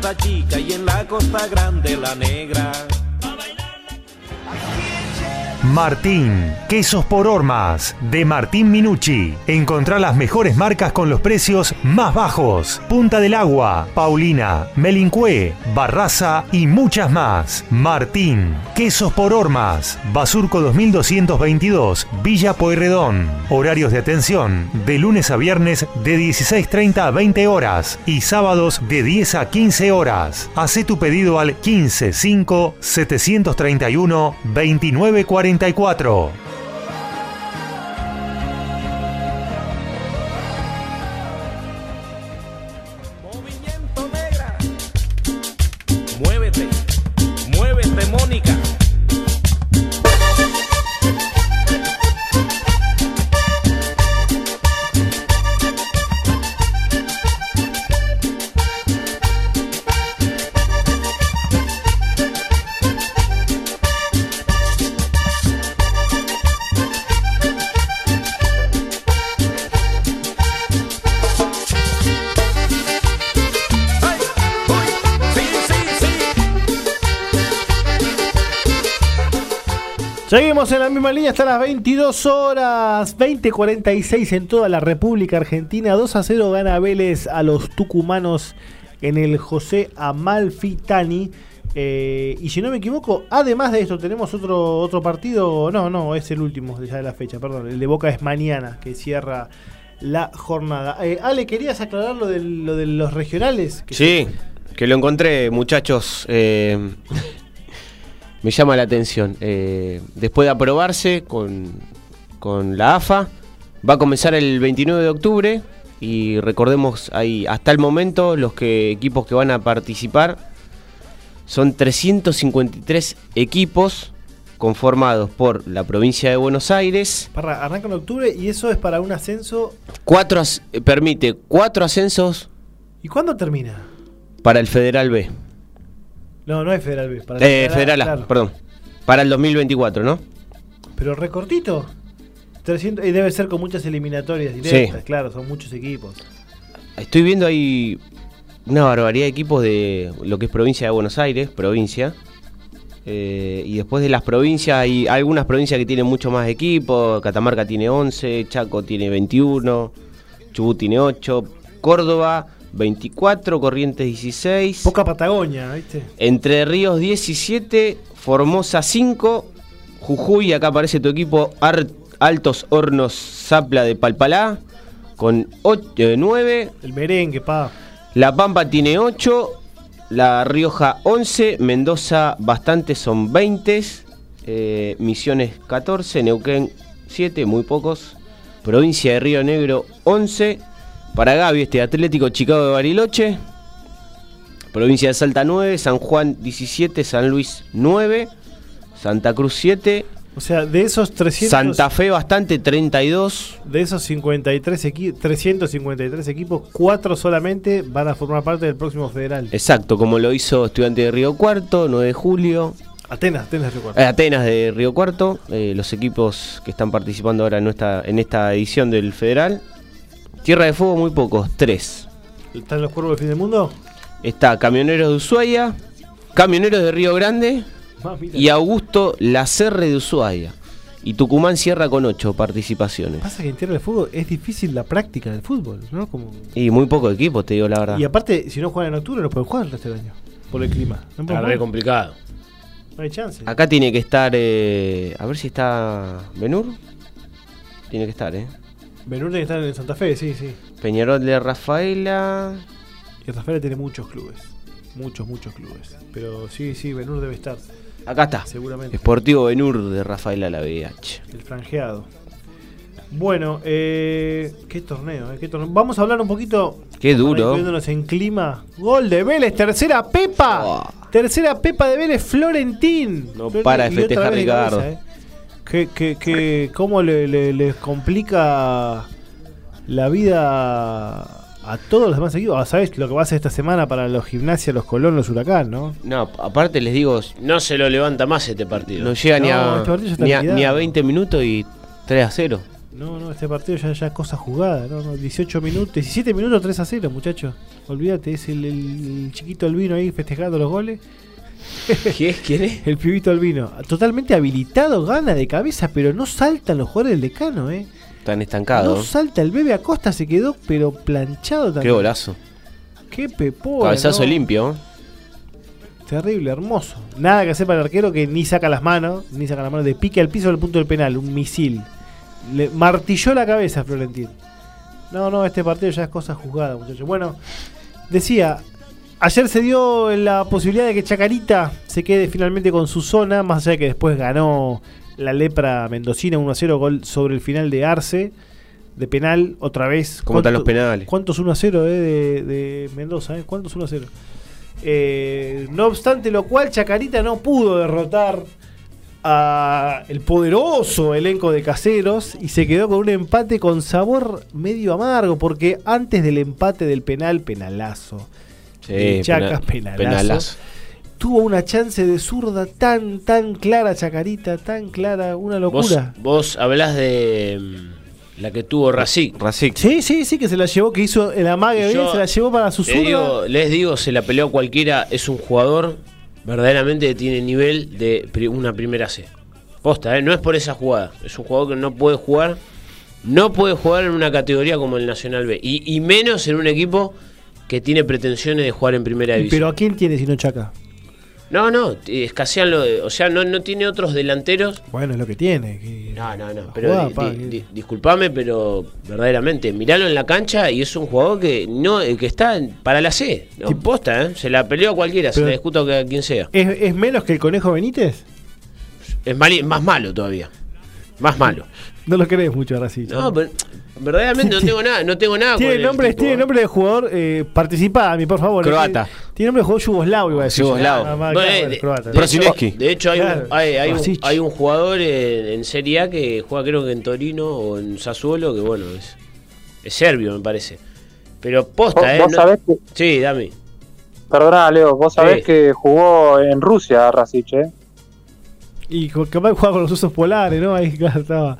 Costa chica y en la costa grande la negra. Martín, quesos por hormas, de Martín Minucci. Encontrá las mejores marcas con los precios más bajos. Punta del Agua, Paulina, Melincué, Barraza y muchas más. Martín, quesos por hormas, Basurco 2222, Villa Pueyrredón. Horarios de atención, de lunes a viernes de 16.30 a 20 horas y sábados de 10 a 15 horas. Hacé tu pedido al 155 731 2940 94. Seguimos en la misma línea hasta las 22 horas, 20.46 en toda la República Argentina. 2 a 0 gana Vélez a los tucumanos en el José Amalfitani. Eh, y si no me equivoco, además de esto, tenemos otro, otro partido. No, no, es el último ya de la fecha, perdón. El de Boca es mañana, que cierra la jornada. Eh, Ale, ¿querías aclarar lo de, lo de los regionales? Que Sí, que lo encontré, muchachos. eh, me llama la atención. Eh, después de aprobarse con, con la AFA, va a comenzar el 29 de octubre. Y recordemos, ahí hasta el momento los que, equipos que van a participar son 353 equipos conformados por la provincia de Buenos Aires. Parra, arranca en octubre y eso es para un ascenso. Cuatro, as- permite cuatro ascensos ¿Y cuándo termina? para el Federal B. No, no es Federal B. Para Eh, Federal A, claro. perdón. Para el 2024, ¿no? Pero recortito. 300, y debe ser con muchas eliminatorias directas, Sí. claro, son muchos equipos. Estoy viendo ahí una barbaridad de equipos de lo que es provincia de Buenos Aires, provincia. Eh, y después de las provincias, hay algunas provincias que tienen mucho más equipos. Catamarca tiene 11, Chaco tiene 21, Chubut tiene 8, Córdoba 24, Corrientes 16. Poca Patagonia, ¿viste? Entre Ríos 17, Formosa 5, Jujuy, acá aparece tu equipo, Altos Hornos Zapla de Palpalá, con 9, El merengue, pa. La Pampa tiene 8, La Rioja 11, Mendoza bastante son 20, eh, Misiones 14, Neuquén 7, muy pocos, Provincia de Río Negro 11, para Gaby este Atlético Chicago de Bariloche, Provincia de Salta 9, San Juan 17, San Luis 9, Santa Cruz 7, O sea, de esos 300. Santa Fe bastante 32, De esos 53 equi- 353 equipos, 4 solamente van a formar parte del próximo federal. exacto, como lo hizo Estudiante de Río Cuarto, 9 de julio, Atenas, Atenas recuerdo. Eh, Atenas de Río Cuarto, eh, los equipos que están participando ahora en en esta edición del Federal. Tierra de Fuego muy pocos, tres. ¿Están los cuervos del fin del mundo? Está Camioneros de Ushuaia, Camioneros de Río Grande Ah, y Augusto Lacerre de Ushuaia. Y Tucumán cierra con ocho participaciones. Pasa que en Tierra del Fuego es difícil la práctica del fútbol, ¿no? Como... Y muy pocos equipos, te digo la verdad. Y aparte, si no juegan en octubre, no pueden jugar el resto del año. Por el clima. No, Está re complicado. No hay chance. Acá tiene que estar, eh, a ver si está Benur. Tiene que estar, ¿eh? Benur tiene que estar en Santa Fe, sí, sí. Peñarol de Rafaela. Y Rafael tiene muchos clubes. Muchos, muchos clubes. Pero sí, sí, Benur debe estar. Acá está. Seguramente. Sportivo Benur de Rafaela la VH. El franjeado. Bueno, eh, qué torneo, eh, qué torneo. Vamos a hablar un poquito. Qué duro. en clima. Gol de Vélez, tercera Pepa. Oh. Tercera Pepa de Vélez, Florentín. No Florentín, para de festejar, Ricardo. cabeza, eh. Que, que, que, cómo le, le- les complica la vida a todos los demás equipos. Ah, ¿Sabes lo que va a hacer esta semana para los gimnasias, los Colón, los Huracán, no? No, aparte les digo, No se lo levanta más este partido. no llega ni, a, este ni, a, ni a 20 minutos y 3 a 0. No, no, este partido ya ya es cosa jugada, no, no, 18 minutos, 17 minutos 3 a 0, muchachos. Olvídate, es el, el- el chiquito Albino ahí festejando los goles. ¿Qué? ¿Quién es? El pibito Albino, totalmente habilitado, gana de cabeza, pero no saltan los jugadores del decano, eh. Están No estancados. salta, el bebé Acosta se quedó, pero planchado también. Qué golazo. Qué pepón. Cabezazo limpio. Terrible, hermoso. Nada que hacer para el arquero que ni saca las manos, ni saca las manos de pique al piso del punto del penal, un misil. Le martilló la cabeza a Florentín. No, no, este partido ya es cosa juzgada, muchachos. Bueno, decía, ayer se dio la posibilidad de que Chacarita se quede finalmente con su zona, más allá de que después ganó la lepra mendocina 1 a 0 gol sobre el final de Arce. De penal, otra vez. ¿Cómo están los ¿Cuánto- penales? ¿Cuántos 1 a 0 eh, de, de Mendoza? Eh? ¿Cuántos 1 a 0? Eh, no obstante lo cual, Chacarita no pudo derrotar a el poderoso elenco de caseros y se quedó con un empate con sabor medio amargo, porque antes del empate del penal, penalazo, Chacas, pena- penalazo, penalazo. tuvo una chance de zurda tan, tan clara, Chacarita, tan clara, una Vos, locura. vos hablás de mm, la que tuvo Racing. Rasic. Sí, sí, sí, que se la llevó, que hizo el amague, bien, se la llevó para su zurda. digo, les digo, se la peleó cualquiera. Es un jugador verdaderamente que tiene nivel de una primera C. Posta, ¿eh? no es por esa jugada. Es un jugador que no puede jugar. No puede jugar en una categoría como el Nacional B. Y, y menos en un equipo que tiene pretensiones de jugar en primera división. Pero ¿a quién tiene si no Chaca? No, no, escasean lo de- O sea, no, no tiene otros delanteros. Bueno, es lo que tiene. que- No, no, no. Pero jugada, di- pa, di- que- di- disculpame, pero verdaderamente, miralo en la cancha y es un jugador que no eh, que está para la C. No, posta, ¿eh? Se la peleó a cualquiera, se la discuto a quien sea. ¿Es, es menos que el Conejo Benítez? Es más malo todavía. Más malo. No lo querés mucho ahora sí. No, pero verdaderamente no tengo nada, no tengo nada con Tiene el nombre, tipo, tiene ¿eh? nombre de jugador, eh, participa a mí, por favor. Croata. Tiene, tiene nombre de jugador yugoslavo, iba a decir. Yugoslavo. Ah, más, Bueno, claro, eh, de, croata. de hecho, Brasileski. de hecho hay, Claro, un, hay, hay un, hay un jugador en, en Serie A que juega creo que en Torino o en Sassuolo, que bueno, es, es serbio me parece. Pero Vos, posta, ¿eh? vos no- sabés que, Sí, dame. perdona Leo, vos sabés Sí. que jugó en Rusia Rasic, ¿eh? Y capaz juega con los usos polares, ¿no? Ahí claro, estaba.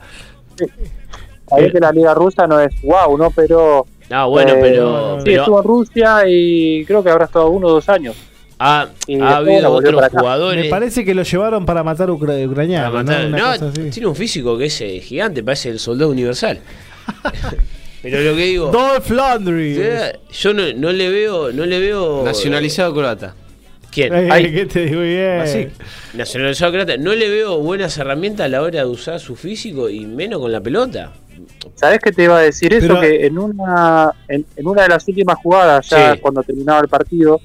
Sabés que la liga rusa no es wow, ¿no? Pero, No, bueno, eh, pero, sí, pero estuvo en Rusia y creo que habrá estado uno o dos años. ha, ha habido otros jugadores. Me parece que lo llevaron para matar ucra- para ucranianos. matar- ¿no? No, tiene un físico que es eh, gigante, parece el soldado universal. pero lo que digo, Dolph Landry. eh, yo no, no le veo, no le veo Nacionalizado croata. ¿Quién? Eh, Ay. ¿Qué te digo bien? Así. Nacionalizado croata. No le veo buenas herramientas a la hora de usar su físico y menos con la pelota. ¿Sabés qué te iba a decir eso? Pero- que en una en, en una de las últimas jugadas, ya Sí. cuando terminaba el partido,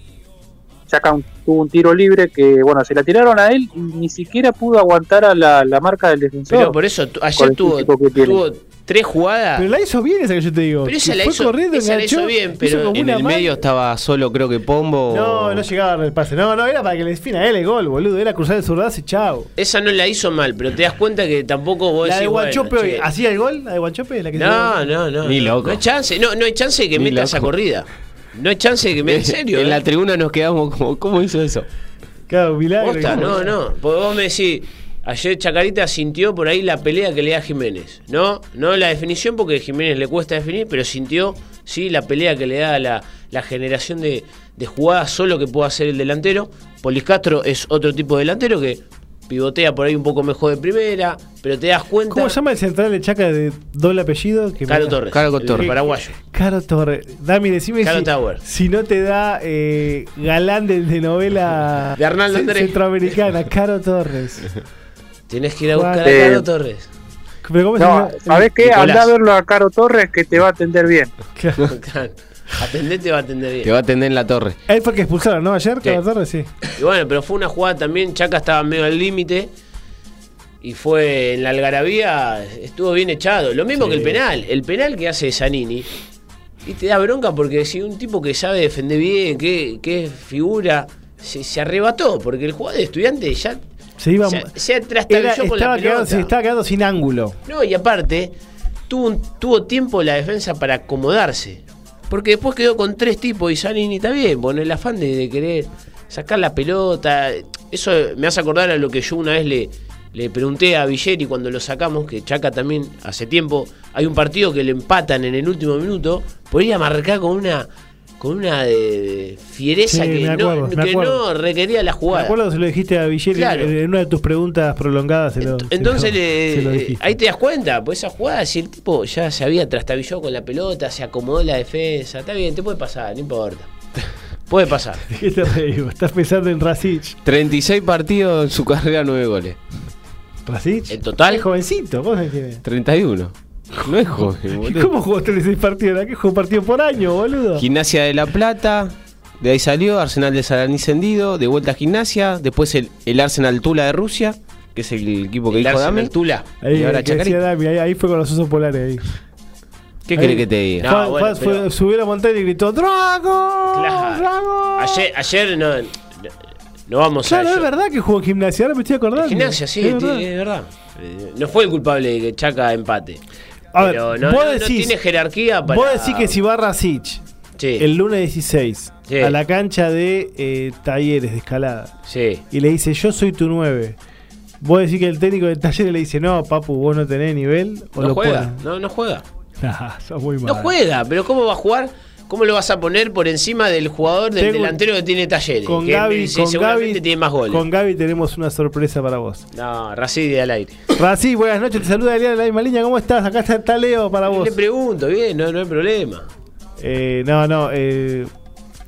Chaca un- tuvo un tiro libre que, bueno, se la tiraron a él y ni siquiera pudo aguantar a la, la marca del defensor. Pero por eso, ayer tuvo, tuvo tres jugadas. Pero la hizo bien esa que yo te digo. Pero esa Que la fue hizo- corriendo, esa la hizo enganchó, bien, pero En el mano. medio estaba solo, creo que Pombo. No, no llegaba el pase. No, no, era para que le defina a él el gol, boludo. Era cruzar el zurdazo y chao. Esa no la hizo mal, pero te das cuenta que tampoco vos La de decís, bueno, Guanchope, che, ¿hacía el gol? ¿La de Guanchope? La que No, no, no. Ni no. loco. No hay chance, no, no hay chance de que Ni meta esa corrida. No hay chance de que meta en serio. En ¿eh? la tribuna nos quedamos como, ¿cómo hizo eso? Claro, milagro. Posta, no, no. Porque vos me decís, ayer Chacarita sintió por ahí la pelea que le da Jiménez. No, no la definición porque a Jiménez le cuesta definir, pero sintió, sí, la pelea que le da la, la generación de, de jugadas solo que puede hacer el delantero. Polis Castro es otro tipo de delantero que pivotea por ahí un poco mejor de primera, pero te das cuenta. ¿Cómo se llama el central de Chaca de doble apellido? Que Caro me- Torres. Caro el Torres. paraguayo. Caro Torres. Dami, decime Caro si, Tower. si no te da eh, galán de, de novela De Arnaldo ce- Andrés. centroamericana. Caro Torres. Tenés que ir a buscar a Eh, Caro Torres. Pero ¿cómo se No? ¿sabés qué? Nicolás. Anda a verlo a Caro Torres que te va a atender bien. Claro. Claro. Atendete va a atender bien. Te va a atender en la torre. Él fue que expulsaron, ¿no? Ayer, Sí. Caro Torres, sí. Y bueno, pero fue una jugada también, Chaca estaba medio al límite. Y fue en la algarabía, estuvo bien echado. Lo mismo Sí. que el penal. El penal que hace Zanini. Y te da bronca porque si un tipo que sabe defender bien, que, que figura, se, se arrebató. Porque el jugador de estudiante ya Se iba. era- trastabilló con la quedando, se estaba quedando sin ángulo. No, y aparte, tuvo, un- tuvo tiempo la defensa para acomodarse. Porque después quedó con tres tipos y Zanini está bien, bueno, el afán de, de querer sacar la pelota. Eso me hace acordar a lo que yo una vez le, le pregunté a Villeri cuando lo sacamos, que Chaca también hace tiempo. Hay un partido que le empatan en el último minuto, por ir a marcar con una con una de, de fiereza Sí, que, me acuerdo, no, me que acuerdo. no requería la Me jugada. acuerdo que se lo dijiste a Villeri Claro. en una de tus preguntas prolongadas. se lo- Ent- se Entonces lo- le- se lo eh, dijiste. ahí te das cuenta, pues esa jugada, si el tipo ya se había trastabillado con la pelota, se acomodó la defensa, está bien, te puede pasar, no importa. Puede pasar. ¿Qué te reí? Estás pensando en Rasic. 36 partidos en su carrera, 9 goles. ¿Rasic? ¿En total? Es jovencito, ¿cómo se tiene? 31. No es joven, ¿Y boludo. ¿Cómo jugó 36 partidos? ¿A qué jugó partido por año, boludo? Gimnasia de La Plata. De ahí salió Arsenal de Sarandí Cendido. De vuelta a Gimnasia. Después el, el Arsenal Tula de Rusia. Que es el equipo que El dijo Arsenal Dami. Tula. Ahí, Y ahora que decía Chacarita. Dami, ahí, ahí fue con los osos polares. Ahí. ¿Qué querés que te diga? No, bueno, pero- subió a la montaña y gritó ¡Drago! Claro. ¡Drago! Ayer, ayer no, no vamos Claro, a. es yo- verdad que jugó en gimnasia, ahora me estoy acordando. Gimnasia, sí, Es es verdad. verdad. Eh, No fue el culpable de que Chaca empate. A ver, pero no, vos no- no decís- tiene jerarquía para. Vos decís que si va Rasic Sí, el lunes 16 Sí. a la cancha de eh, talleres de escalada sí. y le dice yo soy tu 9, vos decís que el técnico de talleres le dice no, papu, vos no tenés nivel o No lo juega, pones? no, no juega. Nah, sos muy No malo. juega, pero ¿cómo va a jugar ¿Cómo lo vas a poner por encima del jugador del Tengo- delantero que tiene talleres? Con que Gaby, se- con seguramente Gaby, tiene más goles. con Gaby tenemos una sorpresa para vos. No, Racidi al aire. Rací, buenas noches, te saluda Eliana de la misma línea, ¿cómo estás? Acá está, está Leo para vos. Le pregunto, bien, no, no hay problema. Eh, no, no, eh,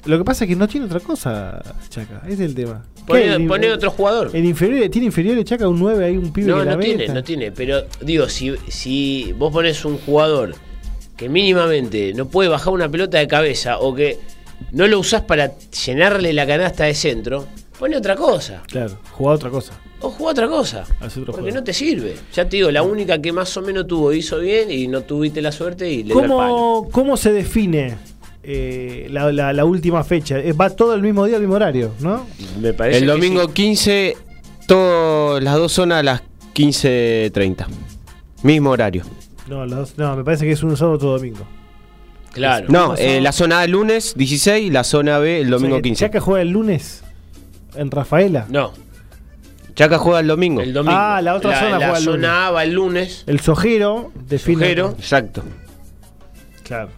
lo que pasa es que no tiene otra cosa, Chaca, ese es el tema. Poné, ¿Qué? El- poné otro jugador. En inferior, tiene inferiores, Chaca, un 9 ahí, un pibe No, que la no tiene, meta. no tiene. Pero digo, si, si vos pones un jugador que mínimamente no puede bajar una pelota de cabeza o que no lo usás para llenarle la canasta de centro, pone otra cosa. Claro, jugaba otra cosa. O juega otra cosa. Hace otro Porque juego. no te sirve. Ya te digo, la única que más o menos tuvo hizo bien y no tuviste la suerte y le dio el palo. ¿Cómo, ¿Cómo se define eh, la, la- la última fecha? Eh, Va todo el mismo día, el mismo horario, ¿no? Me parece El domingo sí. 15, todas las dos zonas a las 15.30. Mismo horario. No, los dos- no, me parece que es un solo otro domingo. Claro. No, eh, la zona A el lunes 16 y la zona B el domingo O sea, que 15. Chaca juega el lunes en Rafaela. No, Chaca juega el domingo. el domingo. Ah, la otra zona La juega el lunes. zona A va el lunes. El Sojero define. Sojero. Exacto. Claro.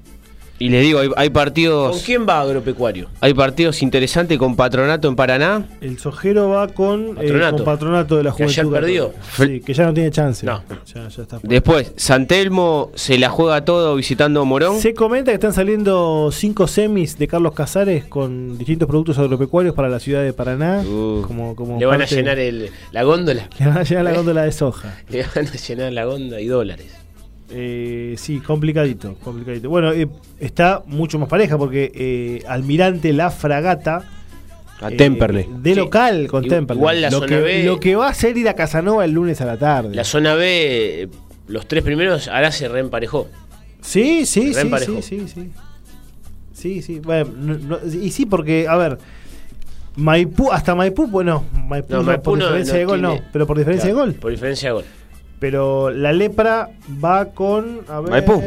Y les digo, hay, hay ¿Con partidos quién va Agropecuario? hay partidos interesantes con Patronato en Paraná. El Sojero va con Patronato. Patronato, con patronato de la Que ayer Juventud. perdió. Sí, que ya no tiene chance. No. Ya, ya está. Después, San Telmo se la juega todo visitando Morón. Se comenta que están saliendo cinco semis de Carlos Casares con distintos productos agropecuarios para la ciudad de Paraná. Uh. como, como Le van a llenar el, la góndola. Le van a llenar la góndola de soja. Le van a llenar la góndola y dólares. Eh, sí, complicadito, complicadito. Bueno, eh, está mucho más pareja porque eh, Almirante La Fragata. A eh, Temperley. De Sí. local con Igual Temperley. la lo, zona que, B- lo que va a ser ir a Casanova el lunes a la tarde. La zona B, eh, los tres primeros, ahora se reemparejó. Sí, sí, Re sí, sí, sí, sí. Sí, sí. Bueno, no- no- y sí, porque, a ver, Maipú, hasta Maipú, bueno, Maipú, No, no, Maipú por no- diferencia no de gol, tiene- no, pero por diferencia Claro, de gol. Por diferencia de gol. Pero la lepra va con. A ver, Maipú.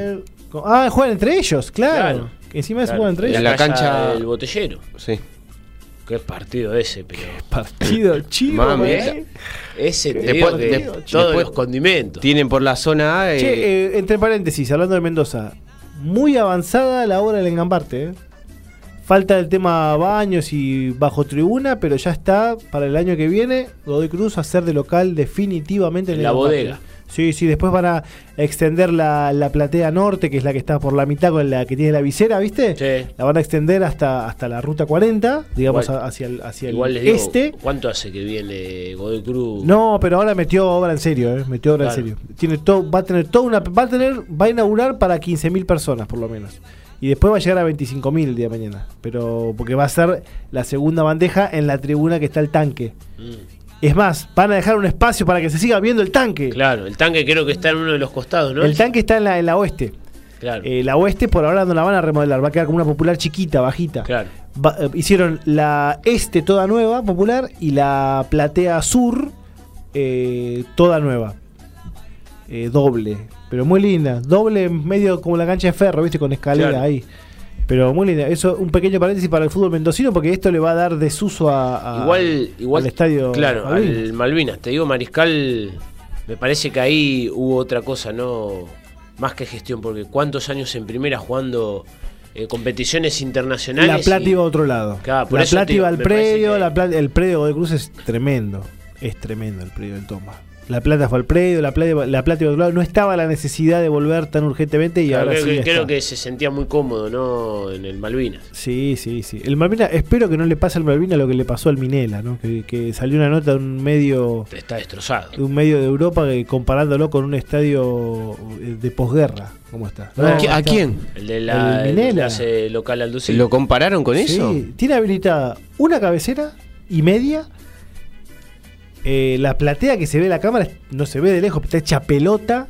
con- ah, juegan entre ellos, claro. Claro. Que encima se juegan entre en ellos. la cancha- del botellero. Sí. Qué partido ese, pero. Partido chivo, Mami, ¿eh? Ese te Después- digo que de- todos después- los condimentos. Tienen por la zona A. eh, Che, eh, entre paréntesis, hablando de Mendoza, muy avanzada la hora del engambarte. ¿eh? Falta el tema baños y bajo tribuna, pero ya está para el año que viene Godoy Cruz a ser de local definitivamente en En la bodega. Sí, sí, después van a extender la, la platea norte, que es la que está por la mitad con la que tiene la visera, ¿viste? Sí. La van a extender hasta, hasta la ruta 40, digamos, Igual- hacia el, hacia el Igual les digo, este. ¿cuánto hace que viene Godoy Cruz? No, pero ahora metió obra en serio, ¿eh? Metió obra Claro. en serio. Tiene todo, va a tener toda una, va a tener, va a inaugurar para 15.000 personas por lo menos. Y después va a llegar a 25.000 el día de mañana. Pero porque va a ser la segunda bandeja en la tribuna que está el tanque. Mm, Es más, van a dejar un espacio para que se siga viendo el tanque. claro, el tanque creo que está en uno de los costados, ¿no? El tanque está en la, en la oeste. Claro, Eh, la oeste por ahora no la van a remodelar, va a quedar como una popular chiquita, bajita. claro. Va- eh, hicieron la este toda nueva, popular, y la platea sur eh, toda nueva. Doble, pero muy linda. Doble medio como la cancha de ferro, viste, con escalera Claro. ahí. Pero muy linda. Eso, un pequeño paréntesis para el fútbol mendocino, porque esto le va a dar desuso a, a- igual, igual al estadio. Claro, Malvinas. al Malvinas. Te digo, Mariscal, me parece que ahí hubo otra cosa, no más que gestión, porque cuántos años en primera jugando eh, competiciones internacionales. La plata y- iba a otro lado. Claro, por la plata iba al predio, que- la plata- el predio de Cruz es tremendo. Es tremendo el predio del Tomba. La plata fue al predio, la plata, la plata iba a otro lado. No estaba la necesidad de volver tan urgentemente y Claro, ahora creo, sí. que, creo se sentía muy cómodo, ¿no? En el Malvinas. Sí, sí, sí. El Malvina, espero que no le pase al Malvina lo que le pasó al Minela, ¿no? Que, que salió una nota de un medio Está destrozado. de un medio de Europa que, comparándolo con un estadio eh, de posguerra. ¿Cómo está? ¿A, quién? El de la El el Minela. hace local al ¿Se lo compararon con eso? Sí, tiene habilitada una cabecera y media. Eh, la platea que se ve en la cámara no se ve de lejos, está hecha pelota.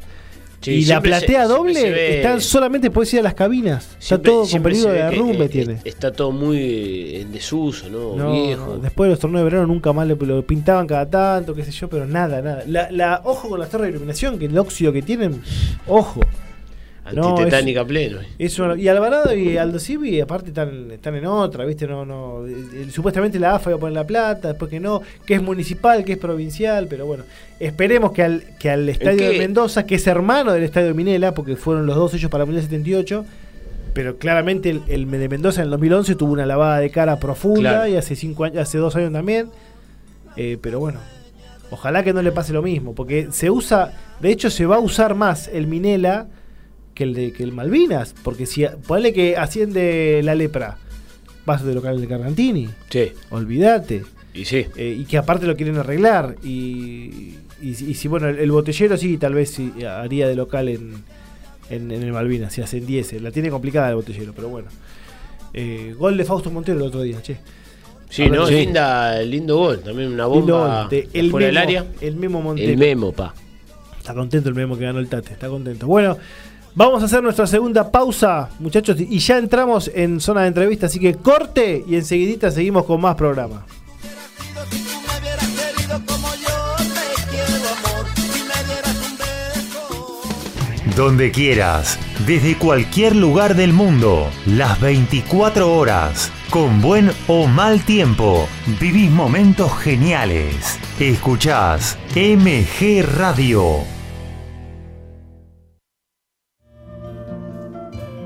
Sí, y la se- platea doble ve- están solamente puedes ir a las cabinas. Está todo con peligro de derrumbe eh, tiene. eh, Está todo muy en desuso, ¿no? No, Viejo. después de los torneos de verano nunca más lo pintaban cada tanto, qué sé yo, pero nada, nada. La, la- ojo con las torres de iluminación, que el óxido que tienen, ojo. No, Antitetánica pleno. Es una- y Alvarado y Aldo Civi aparte están, están en otra, ¿viste? No, no, eh, eh, supuestamente la AFA iba a poner la plata, después que no, que es municipal, que es provincial, pero bueno, esperemos que al, que al estadio de Mendoza, que es hermano del estadio de Minela, porque fueron los dos ellos para el Mundial 78, pero claramente el, el de Mendoza en el 2011 tuvo una lavada de cara profunda Claro. y hace cinco años, hace dos años también. Eh, pero bueno, ojalá que no le pase lo mismo, porque se usa, de hecho se va a usar más el Minela que el de que el Malvinas, porque si ponle que asciende la lepra, vas de local de Carantini, Sí, olvídate. y sí. Eh, y que aparte lo quieren arreglar. Y, y, si- y si, bueno, el, el botellero sí, tal vez sí, haría de local en, en, en el Malvinas, si ascendiese. La tiene complicada el botellero, pero bueno. Eh, gol de Fausto Montero el otro día, che. Sí, no, linda, lindo gol. También una bomba de el fuera del área. El Memo Montero. El memo, pa. Está contento el Memo que ganó el Tate, está contento. Bueno, vamos a hacer nuestra segunda pausa, muchachos, y ya entramos en zona de entrevista, así que corte y enseguidita seguimos con más programa. Donde quieras, desde cualquier lugar del mundo, las 24 horas, con buen o mal tiempo, vivís momentos geniales. Escuchás MG Radio.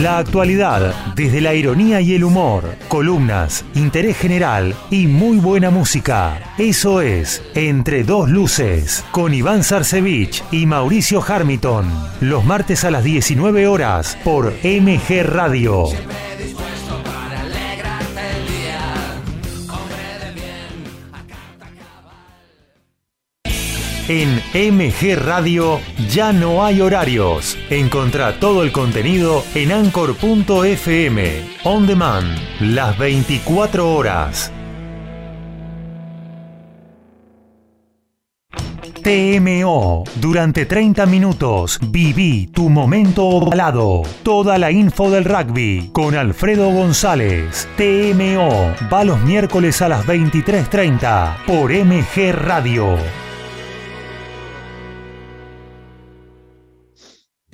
La actualidad, desde la ironía y el humor, columnas, interés general y muy buena música. Eso es Entre Dos Luces, con Iván Sarcevich y Mauricio Harmiton. Los martes a las 19 horas por MG Radio. En MG Radio ya no hay horarios. Encontrá todo el contenido en anchor.fm. On demand, las 24 horas. TMO. Durante 30 minutos viví tu momento ovalado. Toda la info del rugby con Alfredo González. TMO. Va los miércoles a las 23.30 por MG Radio.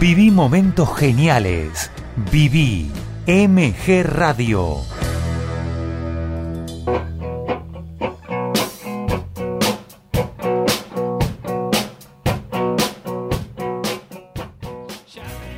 Viví momentos geniales. Viví MG Radio.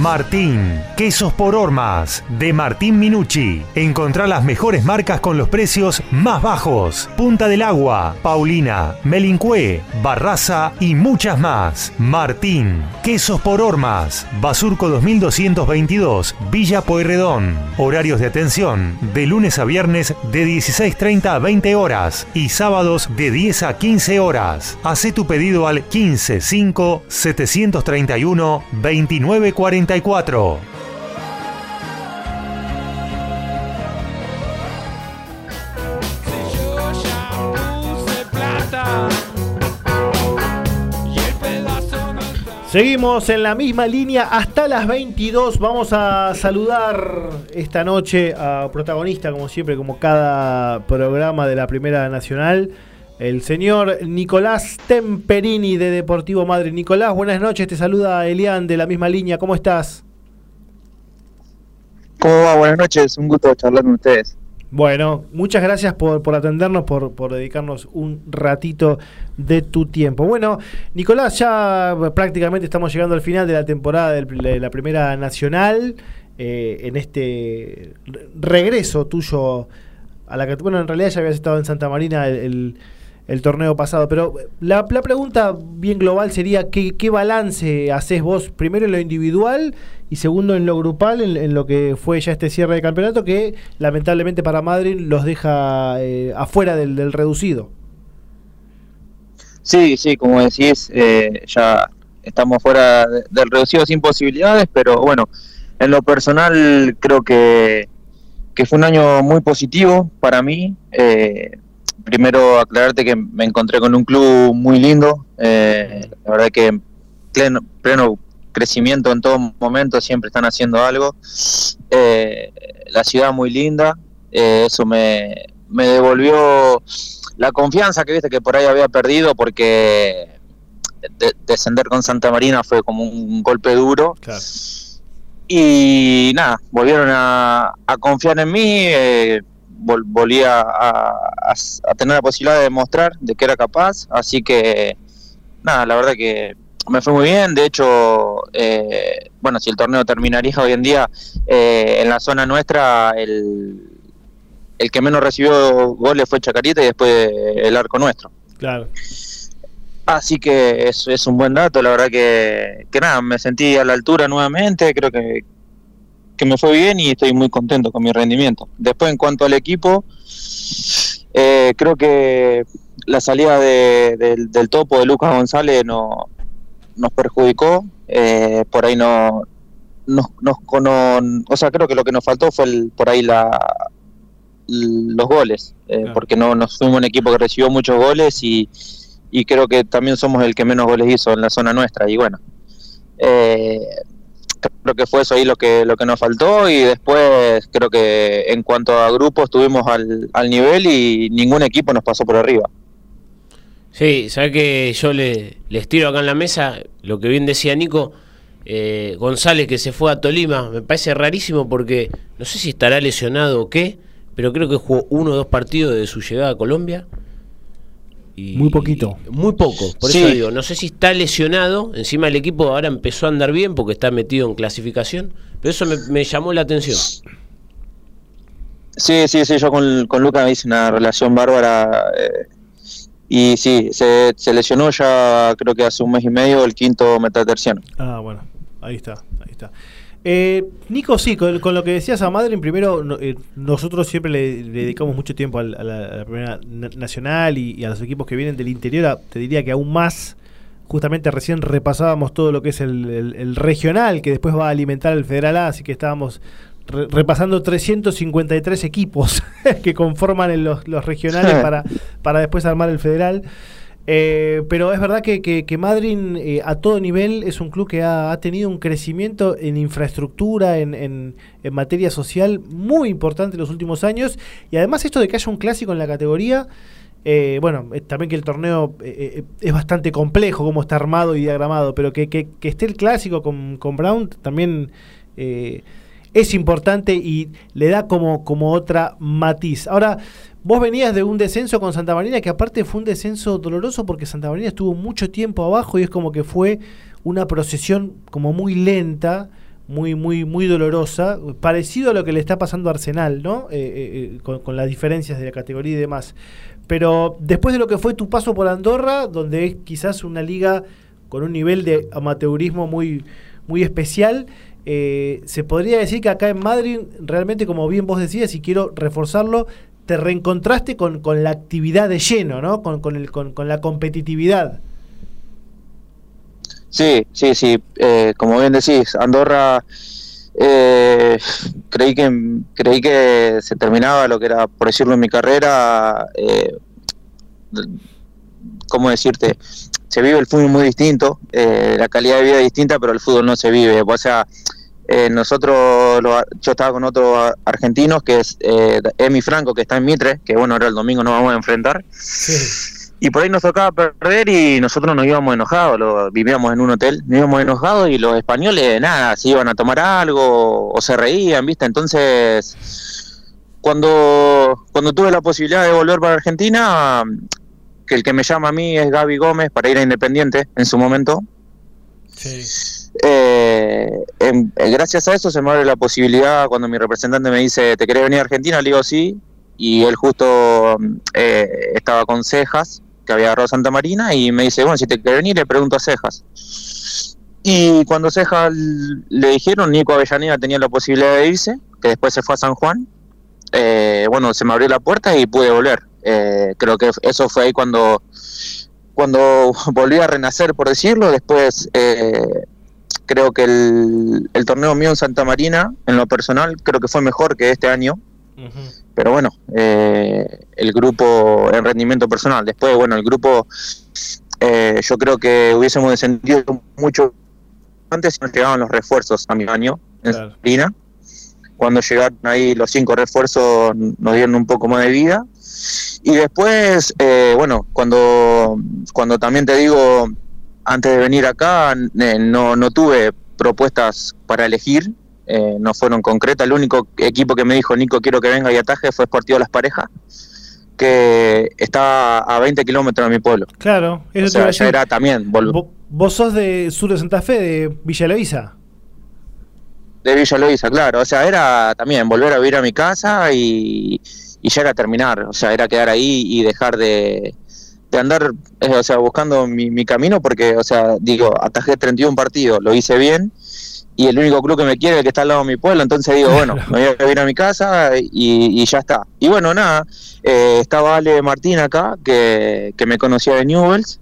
Martín. Quesos por hormas de Martín Minucci. Encontrá las mejores marcas con los precios más bajos. Punta del Agua, Paulina, Melincué, Barraza y muchas más. Martín. Quesos por hormas. Basurco 2222, Villa Pueyrredón. Horarios de atención de lunes a viernes de 16.30 a 20 horas y sábados de 10 a 15 horas. Hacé tu pedido al 155 731 2940 Seguimos en la misma línea hasta las 22. Vamos a saludar esta noche a protagonista, como siempre, como cada programa de la Primera Nacional el señor Nicolás Temperini de Deportivo Madrid. Nicolás, buenas noches. Te saluda Elian de la misma línea. ¿Cómo estás? ¿Cómo va? Buenas noches, un gusto charlar con ustedes. Bueno, muchas gracias por, por atendernos, por, por dedicarnos un ratito de tu tiempo. Bueno, Nicolás, ya prácticamente estamos llegando al final de la temporada de la Primera Nacional. eh, en este re- regreso tuyo a la categoría. Bueno, en realidad ya habías estado en Santa Marina el, el- el torneo pasado, pero la, la pregunta bien global sería: ¿qué, qué balance haces vos, primero en lo individual y segundo en lo grupal, en, lo que fue ya este cierre de campeonato, que lamentablemente para Madrid los deja eh, afuera del, reducido? Sí, sí, como decís, eh, ya estamos fuera de- del reducido sin posibilidades, pero bueno, en lo personal creo que, que fue un año muy positivo para mí. Eh, primero aclararte que me encontré con un club muy lindo, eh, la verdad que en pleno, pleno crecimiento en todo momento, siempre están haciendo algo. Eh, la ciudad muy linda, eh, eso me, me devolvió la confianza que viste que por ahí había perdido porque de- descender con Santa Marina fue como un golpe duro Claro. y nada, volvieron a, a confiar en mí, eh, vol- volví a, a- a- a tener la posibilidad de demostrar de que era capaz, así que nada, la verdad que me fue muy bien, de hecho, eh, bueno, si el torneo terminaría hoy en día, eh, en la zona nuestra el, el que menos recibió goles fue Chacarita y después el arco nuestro. Claro. Así que es, es un buen dato, la verdad que, que nada, me sentí a la altura nuevamente, creo que, que me fue bien y estoy muy contento con mi rendimiento. Después en cuanto al equipo, eh, creo que la salida de- del, del topo de Lucas González no, nos perjudicó, eh, por ahí no, nos, nos cono- o sea, creo que lo que nos faltó fue el, por ahí la los goles, eh, Claro. porque no nos fuimos un equipo que recibió muchos goles y, y creo que también somos el que menos goles hizo en la zona nuestra y bueno eh, creo que fue eso ahí lo que lo que nos faltó y después creo que en cuanto a grupos estuvimos al, al nivel y ningún equipo nos pasó por arriba Sí, sabes que yo le, les tiro acá en la mesa lo que bien decía Nico. eh, González que se fue a Tolima, me parece rarísimo porque no sé si estará lesionado o qué, pero creo que jugó uno o dos partidos de su llegada a Colombia. Y- Muy poquito. Muy poco, por Sí. eso digo, no sé si está lesionado, encima el equipo ahora empezó a andar bien porque está metido en clasificación, pero eso me, me llamó la atención. sí sí sí yo con, con Lucas me hice una relación bárbara eh, y sí se, se lesionó ya creo que hace un mes y medio el quinto metaterciano Ah, bueno, ahí está, ahí está. Eh, Nico, sí, con, con lo que decías a Madrid, primero, no- eh, nosotros siempre le, le dedicamos mucho tiempo al- a, la, a la primera na- nacional y, y a los equipos que vienen del interior, a- te diría que aún más, justamente recién repasábamos todo lo que es el, el- el regional, que después va a alimentar el Federal A, así que estábamos re- repasando 353 equipos que conforman en los, los regionales para, para después armar el Federal. Eh, pero es verdad que, que, que Madrid eh, a todo nivel es un club que ha, ha tenido un crecimiento en infraestructura, en, en, en materia social muy importante en los últimos años. Y además esto de que haya un clásico en la categoría, eh, bueno, eh, también que el torneo eh, eh, es bastante complejo como está armado y diagramado, pero que, que, esté el clásico con, con Brown también... es importante y le da como, como otra matiz. Ahora, vos venías de un descenso con Santa Marina, que aparte fue un descenso doloroso porque Santa Marina estuvo mucho tiempo abajo y es como que fue una procesión como muy lenta, muy, muy, muy dolorosa, parecido a lo que le está pasando a Arsenal, ¿no? Eh, eh, eh, con, con las diferencias de la categoría y demás. Pero después de lo que fue tu paso por Andorra, donde es quizás una liga con un nivel de amateurismo muy, muy especial, eh, se podría decir que acá en Madrid, realmente, como bien vos decías, y quiero reforzarlo, te reencontraste con, con la actividad de lleno, ¿no? Con, con, el, con, con la competitividad. Sí, sí, sí. eh, como bien decís, Andorra eh, creí que creí que se terminaba lo que era, por decirlo, en mi carrera. Eh, ¿Cómo decirte? Se vive el fútbol muy distinto, eh, la calidad de vida es distinta, pero el fútbol no se vive. O sea, eh, nosotros, lo- yo estaba con otros argentinos, que es eh, Emi Franco, que está en Mitre, que bueno, ahora el domingo nos vamos a enfrentar. Y por ahí nos tocaba perder y nosotros nos íbamos enojados, lo, vivíamos en un hotel, nos íbamos enojados y los españoles, nada, se iban a tomar algo o se reían, ¿viste? Entonces, cuando, cuando tuve la posibilidad de volver para Argentina, que el que me llama a mí es Gaby Gómez para ir a Independiente en su momento, eh, eh, gracias a eso se me abre la posibilidad cuando mi representante me dice, ¿te querés venir a Argentina? Le digo sí, y él justo eh, estaba con Cejas, que había agarrado Santa Marina, y me dice, bueno, si te querés venir, le pregunto a Cejas. Y cuando Cejas le dijeron, Nico Avellaneda tenía la posibilidad de irse, que después se fue a San Juan, bueno, se me abrió la puerta y pude volver. Creo que eso fue ahí cuando, cuando volví a renacer, por decirlo. Después, creo que el, el torneo mío en Santa Marina, en lo personal, creo que fue mejor que este año. Pero bueno, eh, el grupo en rendimiento personal. Después, bueno, el grupo, eh, yo creo que hubiésemos descendido mucho antes si no llegaban los refuerzos a mi año en Santa Marina. Cuando llegaron ahí los cinco refuerzos nos dieron un poco más de vida. Y después, eh, bueno, cuando, cuando también te digo, antes de venir acá, eh, no, no tuve propuestas para elegir, eh, no fueron concretas. El único equipo que me dijo, Nico, quiero que venga y ataje, fue Sportivo Las Parejas, que está a 20 kilómetros de mi pueblo. Claro, eso O sea, ya era también, Vos sos de sur de Santa Fe, de Villa Eloísa. de Villa Loíza, claro. O sea, era también volver a vivir a mi casa y, y ya era terminar. O sea, era quedar ahí y dejar de, de andar, eh, o sea, buscando mi, mi camino porque, o sea, digo, atajé 31 partidos, lo hice bien y el único club que me quiere es el que está al lado de mi pueblo. Entonces digo, bueno, me voy a vivir a mi casa y, y ya está. Y bueno, nada, eh, estaba Ale Martín acá, que, que me conocía de Newells.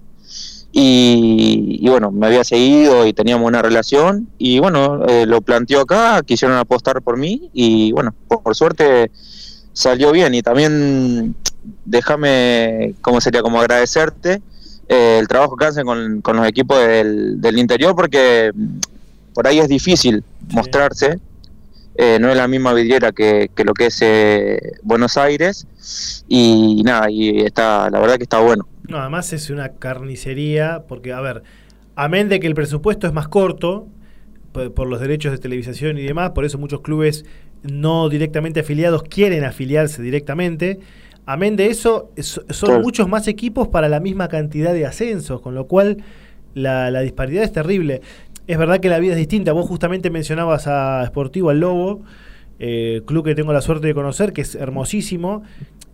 Y, y bueno, me había seguido y teníamos una relación y bueno, eh, lo planteó acá, quisieron apostar por mí y bueno, por, por suerte salió bien y también déjame, ¿cómo sería? Como agradecerte eh, el trabajo que hacen con, con los equipos del, del interior porque mm, por ahí es difícil mostrarse, eh, no es la misma vidriera que, que lo que es eh, Buenos Aires y nada, y está, la verdad que está bueno. No, además es una carnicería, porque, a ver, amén de que el presupuesto es más corto por, por los derechos de televisación y demás, por eso muchos clubes no directamente afiliados quieren afiliarse directamente. Amén de eso, es- son Claro. muchos más equipos para la misma cantidad de ascensos, con lo cual la, la disparidad es terrible. Es verdad que la vida es distinta. Vos justamente mencionabas a Sportivo, al Lobo, eh, club que tengo la suerte de conocer, que es hermosísimo.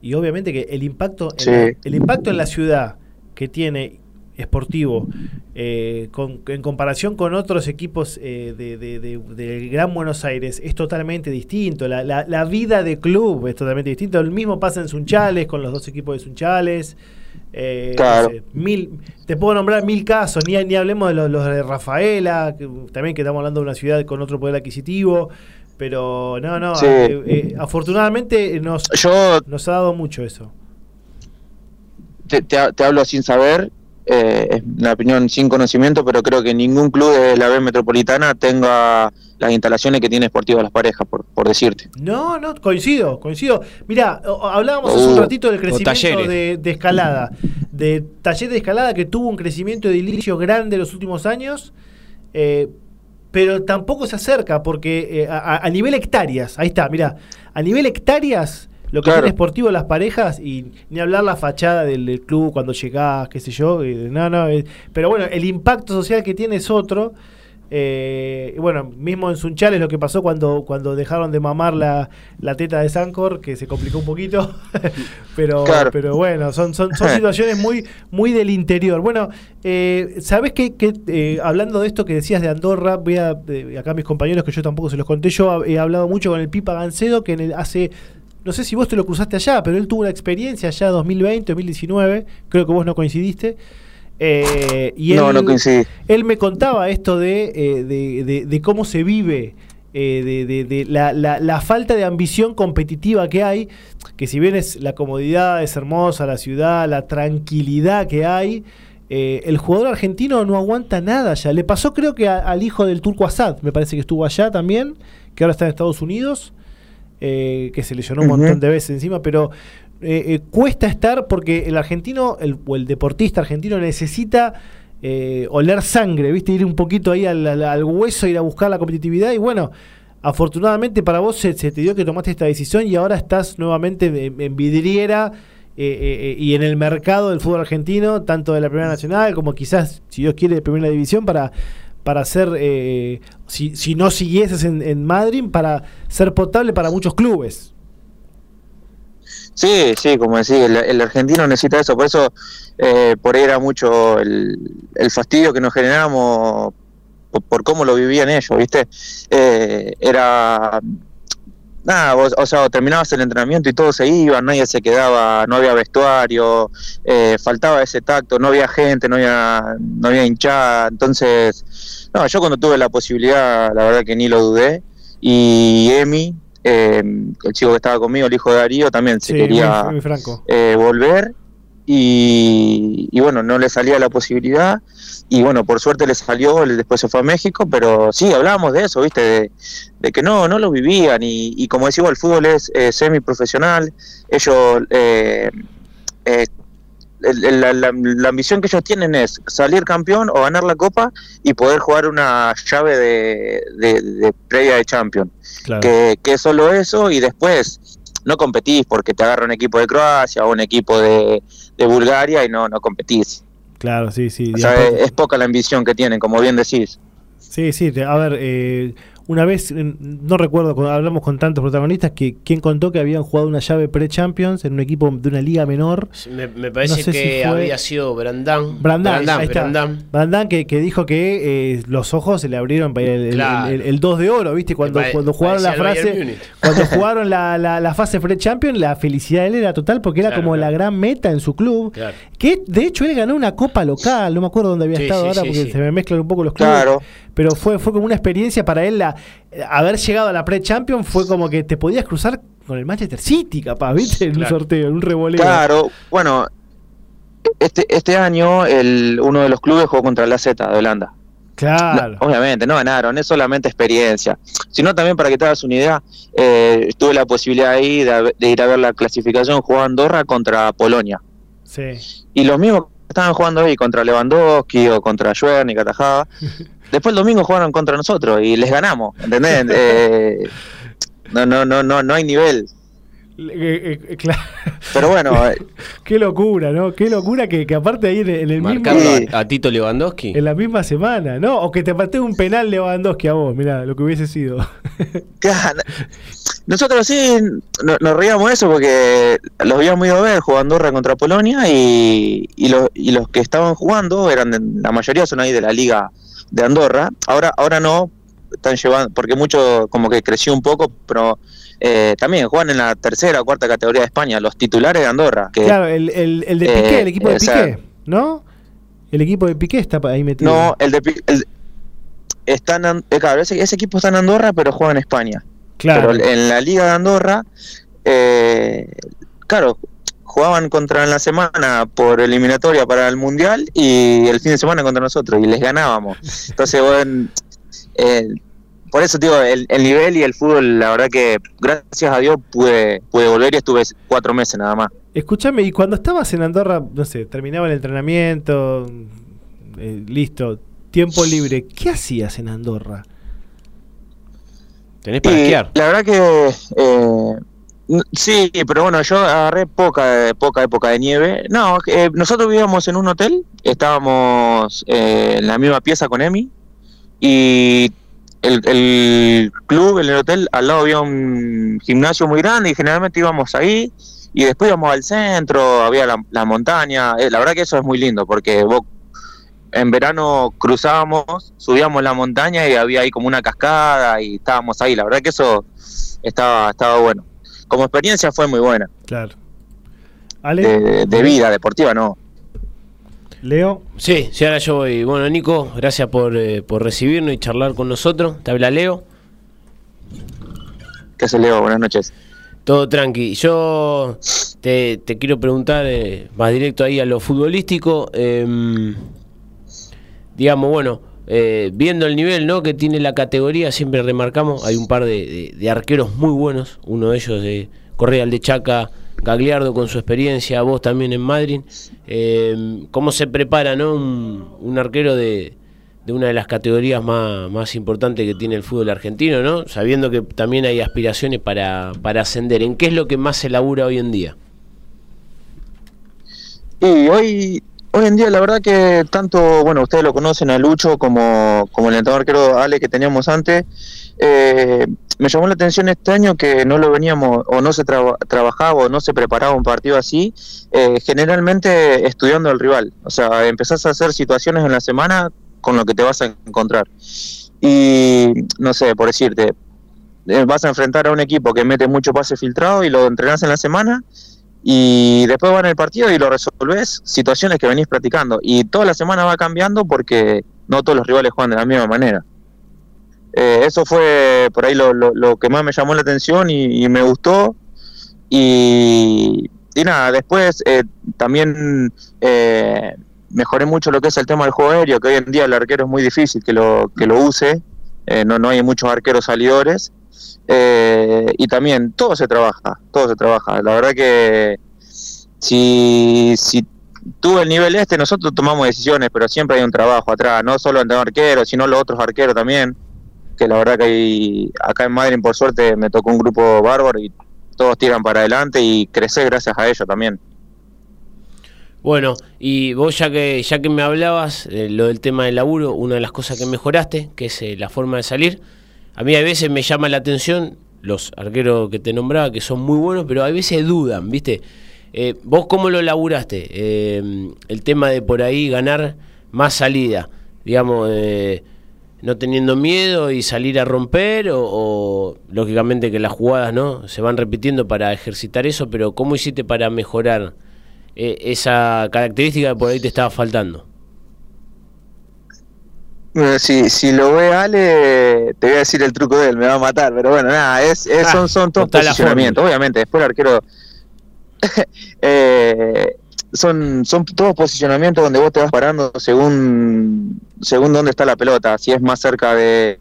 Y obviamente que el impacto, en Sí. la- el impacto en la ciudad que tiene Sportivo eh, con- en comparación con otros equipos eh, de, de- de- del Gran Buenos Aires es totalmente distinto. La, la- la vida de club es totalmente distinto. El mismo pasa en Sunchales con los dos equipos de Sunchales. Eh, no Claro. sé, mil, te puedo nombrar mil casos, ni, ni hablemos de los, los de Rafaela, que, también que estamos hablando de una ciudad con otro poder adquisitivo, pero no, no, Sí. afortunadamente nos, Yo nos ha dado mucho eso. te, te- te hablo sin saber, eh, es una opinión sin conocimiento, pero creo que ningún club de la B metropolitana tenga las instalaciones que tiene Sportivo Las Parejas, por, por decirte. No, no, coincido, coincido. Mira, hablábamos hace un Uh, ratito del crecimiento de, de escalada, de taller de escalada que tuvo un crecimiento edilicio grande en los últimos años, eh, pero tampoco se acerca porque eh, a, a- a nivel hectáreas, ahí está, mira, a nivel hectáreas, lo que Claro. tiene Sportivo las parejas y ni hablar la fachada del, del club cuando llegás, qué sé yo, eh, no, no, pero bueno, el impacto social que tiene es otro. Eh, y bueno, mismo en Sunchales lo que pasó cuando, cuando dejaron de mamar la, la teta de Sancor, que se complicó un poquito. pero, Claro. pero bueno, son, son, son situaciones muy, muy del interior. Bueno, eh, ¿sabes qué? qué, eh, hablando de esto que decías de Andorra, voy a, eh, acá a mis compañeros que yo tampoco se los conté, yo he hablado mucho con el Pipa Gancedo, que en el, hace no sé si vos te lo cruzaste allá, pero él tuvo una experiencia allá 2020, 2019, creo que vos no coincidiste. Eh, y No, él, no coincidí. Él me contaba esto de, eh, de, de- de cómo se vive, eh, de, de- de la, la- la falta de ambición competitiva que hay, que si bien es la comodidad, es hermosa la ciudad, la tranquilidad que hay, eh, el jugador argentino no aguanta nada ya. Le pasó creo que a- al hijo del turco Assad, me parece que estuvo allá también, que ahora está en Estados Unidos eh, que se lesionó un montón de veces encima, pero eh, eh, cuesta estar porque el argentino, el, o el deportista argentino necesita eh, oler sangre, ¿viste? Ir un poquito ahí al, al- al hueso, ir a buscar la competitividad y bueno. Afortunadamente para vos se, se te dio que tomaste esta decisión y ahora estás nuevamente en, en vidriera eh, eh, eh, y en el mercado del fútbol argentino, tanto de la Primera Nacional como quizás, si Dios quiere, de Primera División, para, para ser, eh, si, si no siguieses en, en Madrid, para ser potable para muchos clubes. Sí, sí, como decís, el, argentino necesita eso, por eso eh, por era mucho el, el fastidio que nos generábamos por, por cómo lo vivían ellos, ¿viste? Eh, era nada, vos- o sea, terminabas el entrenamiento y todos se iban, nadie se quedaba, no había vestuario, eh, faltaba ese tacto, no había gente, no había, no había hinchada, entonces, no, yo cuando tuve la posibilidad, la verdad que ni lo dudé, y Emi, eh, el chico que estaba conmigo, el hijo de Darío, también se Sí, quería muy, muy franco. eh, volver y, y bueno, no le salía la posibilidad y bueno, por suerte le salió, después se fue a México, pero sí, hablábamos de eso, ¿viste? De, de que no, no lo vivían y, y como decimos, el fútbol es eh, semiprofesional, ellos... eh, eh, el- el- la, la- la ambición que ellos tienen es salir campeón o ganar la copa y poder jugar una llave de, de, de previa de champion Claro. que, que es solo eso y después no competís porque te agarra un equipo de Croacia o un equipo de, de Bulgaria y no, no competís. Claro, sí, sí. O sea, es, es poca la ambición que tienen, como bien decís. Sí, sí, a ver, eh, una vez, no recuerdo, hablamos con tantos protagonistas, que quien contó que habían jugado una llave pre-Champions en un equipo de una liga menor. Me, me parece No sé si que fue- había sido Brandán. Brandán. Brandán. Brandán que, que dijo que eh, los ojos se le abrieron para el, el- Claro. el- el 2 de oro, ¿viste? Cuando, pare- cuando jugaron la frase, cuando jugaron la, la, la fase pre-champion, la felicidad de él era total porque era Claro, como la gran meta en su club. Claro. Que de hecho él ganó una copa local, no me acuerdo dónde había Sí, estado sí, ahora sí, porque sí. se me mezclan un poco los clubes. Claro. Pero fue, fue como una experiencia para él la, haber llegado a la pre-champion fue como que te podías cruzar con el Manchester City, capaz, ¿viste? En un Claro. sorteo, en un revoleo. Claro, bueno, este, este año el, uno de los clubes jugó contra la Z de Holanda. Claro. No, obviamente, no ganaron, es solamente experiencia. Sino también para que te hagas una idea, eh, tuve la posibilidad ahí de, de ir a ver la clasificación jugando Andorra contra Polonia. Sí. Y los mismos que estaban jugando ahí contra Lewandowski o contra Schwerni, que atajaba, después el domingo jugaron contra nosotros y les ganamos, ¿entendés? Eh, no, no, no, no, no hay nivel. Eh, eh, eh, claro. Pero bueno, Qué locura, ¿no? Qué locura que, que aparte ahí en, en el mismo, Marcando Sí. a, a Tito Lewandowski. en la misma semana, ¿no? O que te patee un penal Lewandowski a vos, mirá, lo que hubiese sido. claro, nosotros sí no- nos reíamos de eso porque los habíamos ido a ver jugando Andorra contra Polonia y, y, los, y los que estaban jugando eran de- la mayoría son ahí de la liga de Andorra. Ahora, ahora no están llevando, porque mucho como que creció un poco, pero eh, también juegan en la tercera o cuarta categoría de España, los titulares de Andorra. Que, claro, el, el, el de eh, Piqué, el equipo de sea- Piqué, ¿no? El equipo de Piqué está ahí metido. No, el de Pi- el- está en An- eh, claro, ese, ese equipo está en Andorra, pero juega en España. claro. Pero en la liga de Andorra, eh, claro, jugaban contra en la semana por eliminatoria para el mundial y el fin de semana contra nosotros y les ganábamos. Entonces, bueno, eh, por eso digo, el, el nivel y el fútbol, la verdad que gracias a Dios pude, pude volver y estuve cuatro meses nada más. Escúchame, y cuando estabas en Andorra, no sé, terminaba el entrenamiento, eh, listo, tiempo libre, ¿qué hacías en Andorra? Tenés para Y esquiar. La verdad que eh, sí, pero bueno, yo agarré poca poca época de nieve. No, eh, nosotros vivíamos en un hotel, estábamos eh, en la misma pieza con Emi y el, el club, el hotel, al lado había un gimnasio muy grande y generalmente íbamos ahí y después íbamos al centro, había la, montaña. Eh, la verdad que eso es muy lindo porque vos en verano cruzábamos, subíamos la montaña y había ahí como una cascada y estábamos ahí. La verdad que eso estaba, estaba bueno. Como experiencia fue muy buena. Claro. Ale, De, de vida, deportiva no. Leo, Sí, sí, ahora yo voy. Bueno, Nico, gracias por, eh, por recibirnos y charlar con nosotros. Te habla Leo. ¿Qué se Leo? Buenas noches. Todo tranqui. Yo te, te quiero preguntar eh, más directo ahí a lo futbolístico. em, digamos, bueno, eh, viendo el nivel ¿no? que tiene la categoría, siempre remarcamos, hay un par de, arqueros muy buenos. Uno de ellos de Correa de Chaca, Gagliardo con su experiencia, vos también en Madrid. Em, ¿Cómo se prepara ¿no? un, un arquero de, de una de las categorías más, más importantes que tiene el fútbol argentino, ¿no? Sabiendo que también hay aspiraciones para, para ascender. ¿En qué es lo que más se labura hoy en día? Y hoy, hoy en día la verdad que tanto, bueno, ustedes lo conocen a Lucho como, como el entrenador arquero Ale que teníamos antes, eh, me llamó la atención este año que no lo veníamos o no se traba- trabajaba o no se preparaba un partido así, eh, generalmente estudiando al rival, o sea, empezás a hacer situaciones en la semana con lo que te vas a encontrar. Y no sé, por decirte, eh, vas a enfrentar a un equipo que mete mucho pase filtrado y lo entrenás en la semana y después van el partido y lo resolvés, situaciones que venís practicando. Y toda la semana va cambiando porque no todos los rivales juegan de la misma manera. Eh, eso fue por ahí lo, que más me llamó la atención y, y me gustó. Y, y nada, después eh, también eh, mejoré mucho lo que es el tema del juego aéreo, que hoy en día el arquero es muy difícil que lo, que lo use. Eh, no, no hay muchos arqueros salidores. Eh, y también todo se trabaja, todo se trabaja. La verdad que si, si el nivel este, nosotros tomamos decisiones, pero siempre hay un trabajo atrás, no solo entre arqueros, sino los otros arqueros también, que la verdad que hay, acá en Madrid por suerte me tocó un grupo bárbaro y todos tiran para adelante y crecer gracias a ellos también. Bueno, y vos ya que ya que me hablabas eh, lo del tema del laburo, una de las cosas que mejoraste, que es eh, la forma de salir, a mí a veces me llama la atención los arqueros que te nombraba, que son muy buenos, pero a veces dudan, ¿viste? Eh, ¿Vos cómo lo laburaste? Eh, el tema de por ahí ganar más salida, digamos, eh, no teniendo miedo y salir a romper, o, o, lógicamente que las jugadas no se van repitiendo para ejercitar eso, pero ¿cómo hiciste para mejorar eh, esa característica que por ahí te estaba faltando? Bueno, si, si lo ve Ale, te voy a decir el truco de él, me va a matar, pero bueno, nada, es, es- Ah, son, son todos posicionamientos, obviamente, después el arquero eh, son, son todos posicionamientos donde vos te vas parando según, según dónde está la pelota, si es más cerca de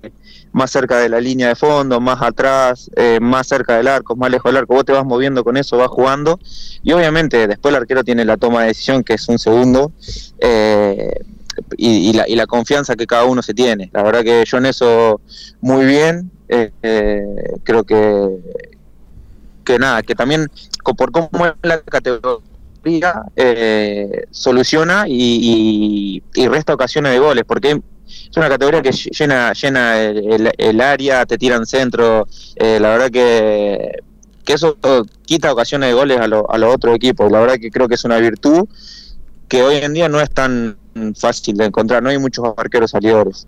más cerca de la línea de fondo, más atrás, eh, más cerca del arco, más lejos del arco, vos te vas moviendo con eso, vas jugando, y obviamente después el arquero tiene la toma de decisión, que es un segundo, eh, y, y la, y la confianza que cada uno se tiene. La verdad que yo en eso muy bien, eh, eh, creo que, que nada, que también por cómo es la categoría, eh, soluciona y, y- y resta ocasiones de goles, porque es una categoría que llena, llena el, el- área, te tiran centro, eh, la verdad que, que eso quita ocasiones de goles a, lo- a los otros equipos, la verdad que creo que es una virtud que hoy en día no es tan fácil de encontrar, no hay muchos arqueros salidores.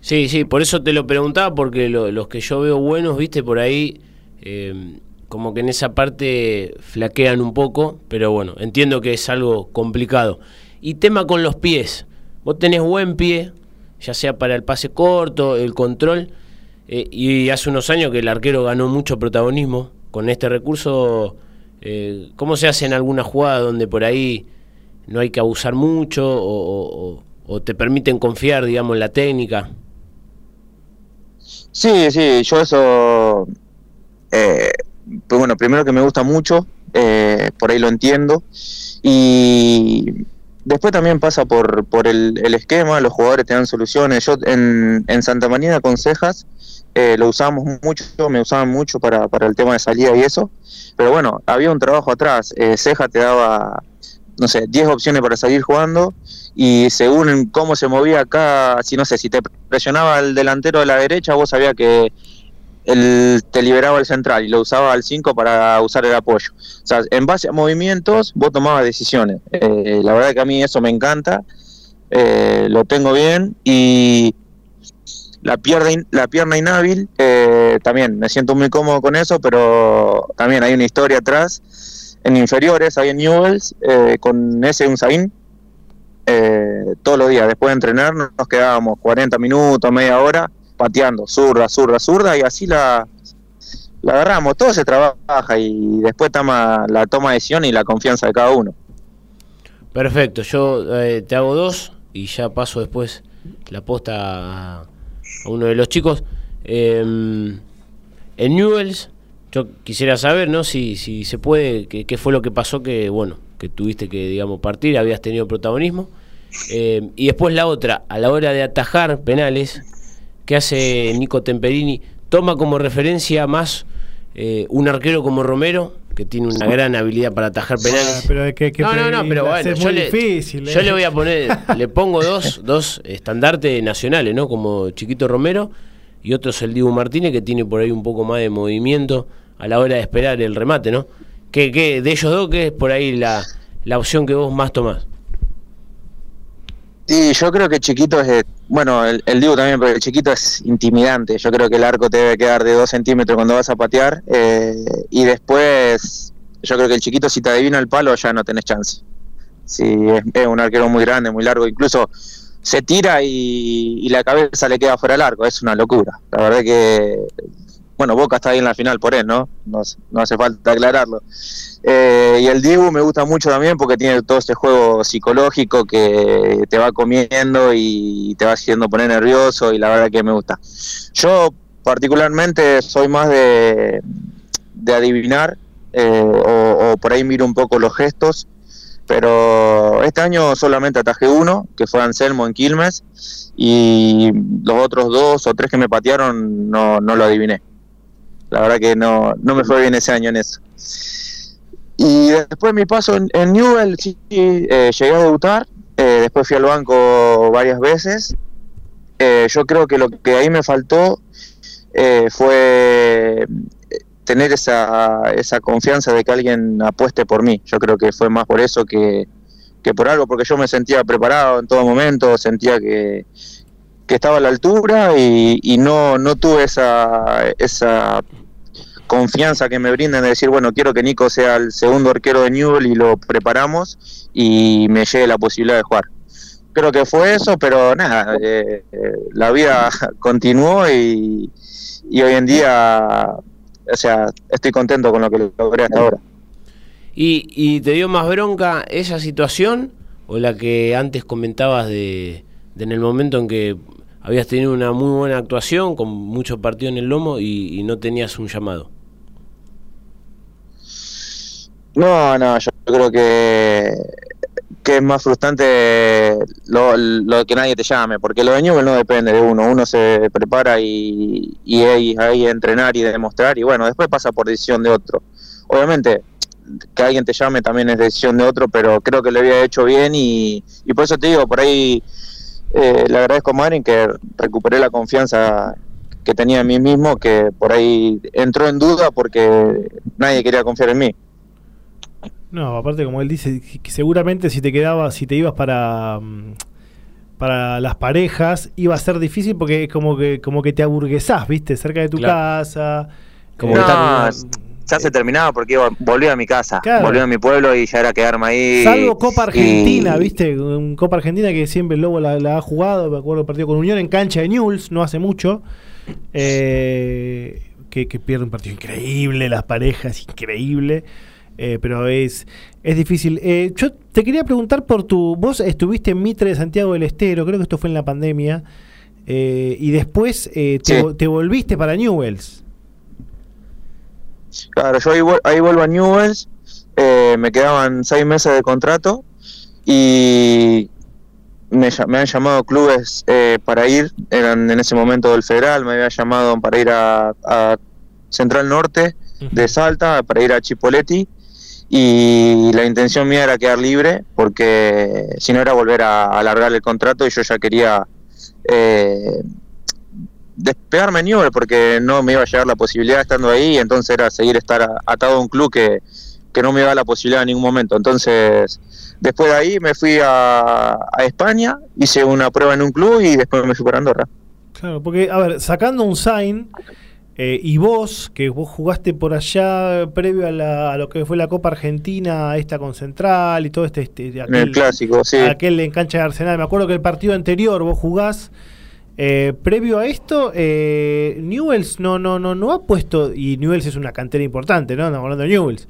Sí, sí, por eso te lo preguntaba, porque lo- los que yo veo buenos, viste, por ahí, eh, como que en esa parte flaquean un poco, pero bueno, entiendo que es algo complicado. Y tema con los pies, vos tenés buen pie, ya sea para el pase corto, el control, eh, y hace unos años que el arquero ganó mucho protagonismo con este recurso. eh, ¿Cómo se hace en alguna jugada donde por ahí no hay que abusar mucho o, te permiten confiar, digamos, en la técnica? Sí, sí, yo eso, eh, pues bueno, primero que me gusta mucho, eh, por ahí lo entiendo, y después también pasa por, por el, el esquema, los jugadores te dan soluciones. Yo en, en Santa María con Cejas eh, lo usábamos mucho, me usaban mucho para, para el tema de salida y eso, pero bueno, había un trabajo atrás, eh, Cejas te daba, no sé, 10 opciones para seguir jugando, y según cómo se movía acá, si no sé, si te presionaba el delantero de la derecha, vos sabías que él te liberaba el central y lo usaba al 5 para usar el apoyo. O sea, en base a movimientos, vos tomabas decisiones. Eh, la verdad que a mí eso me encanta, eh, lo tengo bien y la pierna, la pierna inhábil, eh, también me siento muy cómodo con eso, pero también hay una historia atrás. En inferiores, ahí en Newells, eh, con ese Unzaín, eh, todos los días, después de entrenar, nos quedábamos 40 minutos, media hora, pateando, zurda, zurda, zurda, y así la, la agarramos. Todo se trabaja y después toma la toma de decisión y la confianza de cada uno. Perfecto, yo eh, te hago dos y ya paso después la posta a, uno de los chicos. Eh, en Newells, yo quisiera saber, ¿no? Si, si se puede, qué, fue lo que pasó que, bueno, que tuviste que, digamos, partir, habías tenido protagonismo. Eh, y después la otra, a la hora de atajar penales, ¿qué hace Nico Temperini? Toma como referencia más eh, un arquero como Romero, que tiene una gran habilidad para atajar penales. Ah, pero es que, que no, no, no, pero bueno, yo le, difícil. yo eh. le voy a poner, le pongo dos, dos estandartes nacionales, ¿no? Como Chiquito Romero y otro es el Dibu Martínez, que tiene por ahí un poco más de movimiento a la hora de esperar el remate, ¿no? ¿Qué, qué, de ellos dos, qué es por ahí la, la opción que vos más tomás? Y yo creo que Chiquito es, bueno, el, el Dibu también, pero el Chiquito es intimidante. Yo creo que el arco te debe quedar de 2 centímetros cuando vas a patear. eh, y después, yo creo que el Chiquito, si te adivina el palo, ya no tenés chance. Es, es un arquero muy grande, muy largo, incluso se tira y, y la cabeza le queda fuera del arco. Es una locura. La verdad que, bueno, Boca está ahí en la final por él, ¿no? No, hace falta aclararlo. Eh, y el Dibu me gusta mucho también porque tiene todo este juego psicológico que te va comiendo y te va haciendo poner nervioso y la verdad que me gusta. Yo particularmente soy más de, de adivinar eh, o, o por ahí miro un poco los gestos, pero este año solamente atajé uno, que fue Anselmo en Quilmes, y los otros dos o tres que me patearon no, no lo adiviné. La verdad que no, no me fue bien ese año en eso. Y después mi paso en, Newell, sí, eh, llegué a debutar, eh, después fui al banco varias veces. Eh, yo creo que lo que ahí me faltó eh, fue tener esa, esa confianza de que alguien apueste por mí. Yo creo que fue más por eso que, que por algo, porque yo me sentía preparado en todo momento, sentía que, que estaba a la altura y, y no, no tuve esa, esa confianza que me brindan de decir, bueno, quiero que Nico sea el segundo arquero de Newell y lo preparamos y me llegue la posibilidad de jugar. Creo que fue eso, pero nada, eh, eh, la vida continuó y, y hoy en día, o sea, estoy contento con lo que logré hasta ahora. ¿Y, ¿Y te dio más bronca esa situación o la que antes comentabas de, en el momento en que habías tenido una muy buena actuación con mucho partido en el lomo y no tenías un llamado? No, no, yo creo que, que es más frustrante lo, lo que nadie te llame, porque lo de Newell no depende de uno, uno se prepara y, y ahí, ahí entrenar y demostrar, y bueno, después pasa por decisión de otro. Obviamente, que alguien te llame también es decisión de otro, pero creo que lo había hecho bien y, y por eso te digo, por ahí eh, le agradezco a Marin que recuperé la confianza que tenía en mí mismo, que por ahí entró en duda porque nadie quería confiar en mí. No, aparte como él dice, que seguramente si te quedabas, si te ibas para mm, para las parejas, iba a ser difícil porque es como que como que te aburguesás, ¿viste? Cerca de tu Claro. casa. Como eh, que está- ya se terminaba porque iba, volví a mi casa, Claro. volví a mi pueblo y ya era quedarme ahí. Salvo Copa Argentina, y- ¿viste? Un Copa Argentina que siempre el Lobo la, la ha jugado, me acuerdo partido con Unión en cancha de Newell's, no hace mucho. eh, que, que pierde un partido increíble, las parejas, increíble. Eh, pero es, es difícil. Eh, yo te quería preguntar por tu. Vos estuviste en Mitre de Santiago del Estero, creo que esto fue en la pandemia. eh, y después eh, te, Sí. te volviste para Newells. Claro, yo ahí, ahí vuelvo a Newells, eh, me quedaban seis meses de contrato y me, han llamado clubes eh, para ir, eran en ese momento del Federal, me había llamado para ir a, a Central Norte de Salta, para ir a Chipoletti y la intención mía era quedar libre porque si no era volver a alargar el contrato y yo ya quería eh, despegarme en Newell porque no me iba a llegar la posibilidad estando ahí, entonces era seguir estar atado a un club que, que no me iba a la posibilidad en ningún momento. Entonces, después de ahí me fui a, a España, hice una prueba en un club y después me fui para Andorra. Claro, porque, a ver, sacando un sign, eh, y vos, que vos jugaste por allá previo a, la- a lo que fue la Copa Argentina, esta con Central y todo este. este En el clásico, sí. Aquel en cancha de Arsenal. Me acuerdo que el partido anterior vos jugás. eh, previo a esto, eh, Newells no, no, no, no ha puesto, y Newells es una cantera importante, ¿no? Estamos hablando de Newells.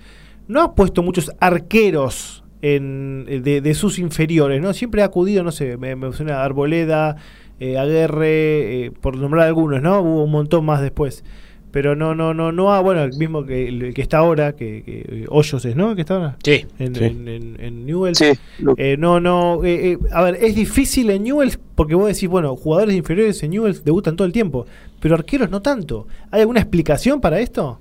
No ha puesto muchos arqueros en, de, de sus inferiores, ¿no? Siempre ha acudido, no sé, me, me suena a Arboleda, eh, Aguerre, eh, por nombrar algunos, ¿no? Hubo un montón más después. Pero no, no, no, no ha, bueno, el mismo que el que está ahora, que, que eh, Hoyos es, ¿no? Que está ahora. Sí. En, Sí. en, en- en Newell's. Sí, Eh, no, no. eh, eh, a ver, es difícil en Newell's porque vos decís, bueno, jugadores inferiores en Newell's debutan todo el tiempo, pero arqueros no tanto. ¿Hay alguna explicación para esto?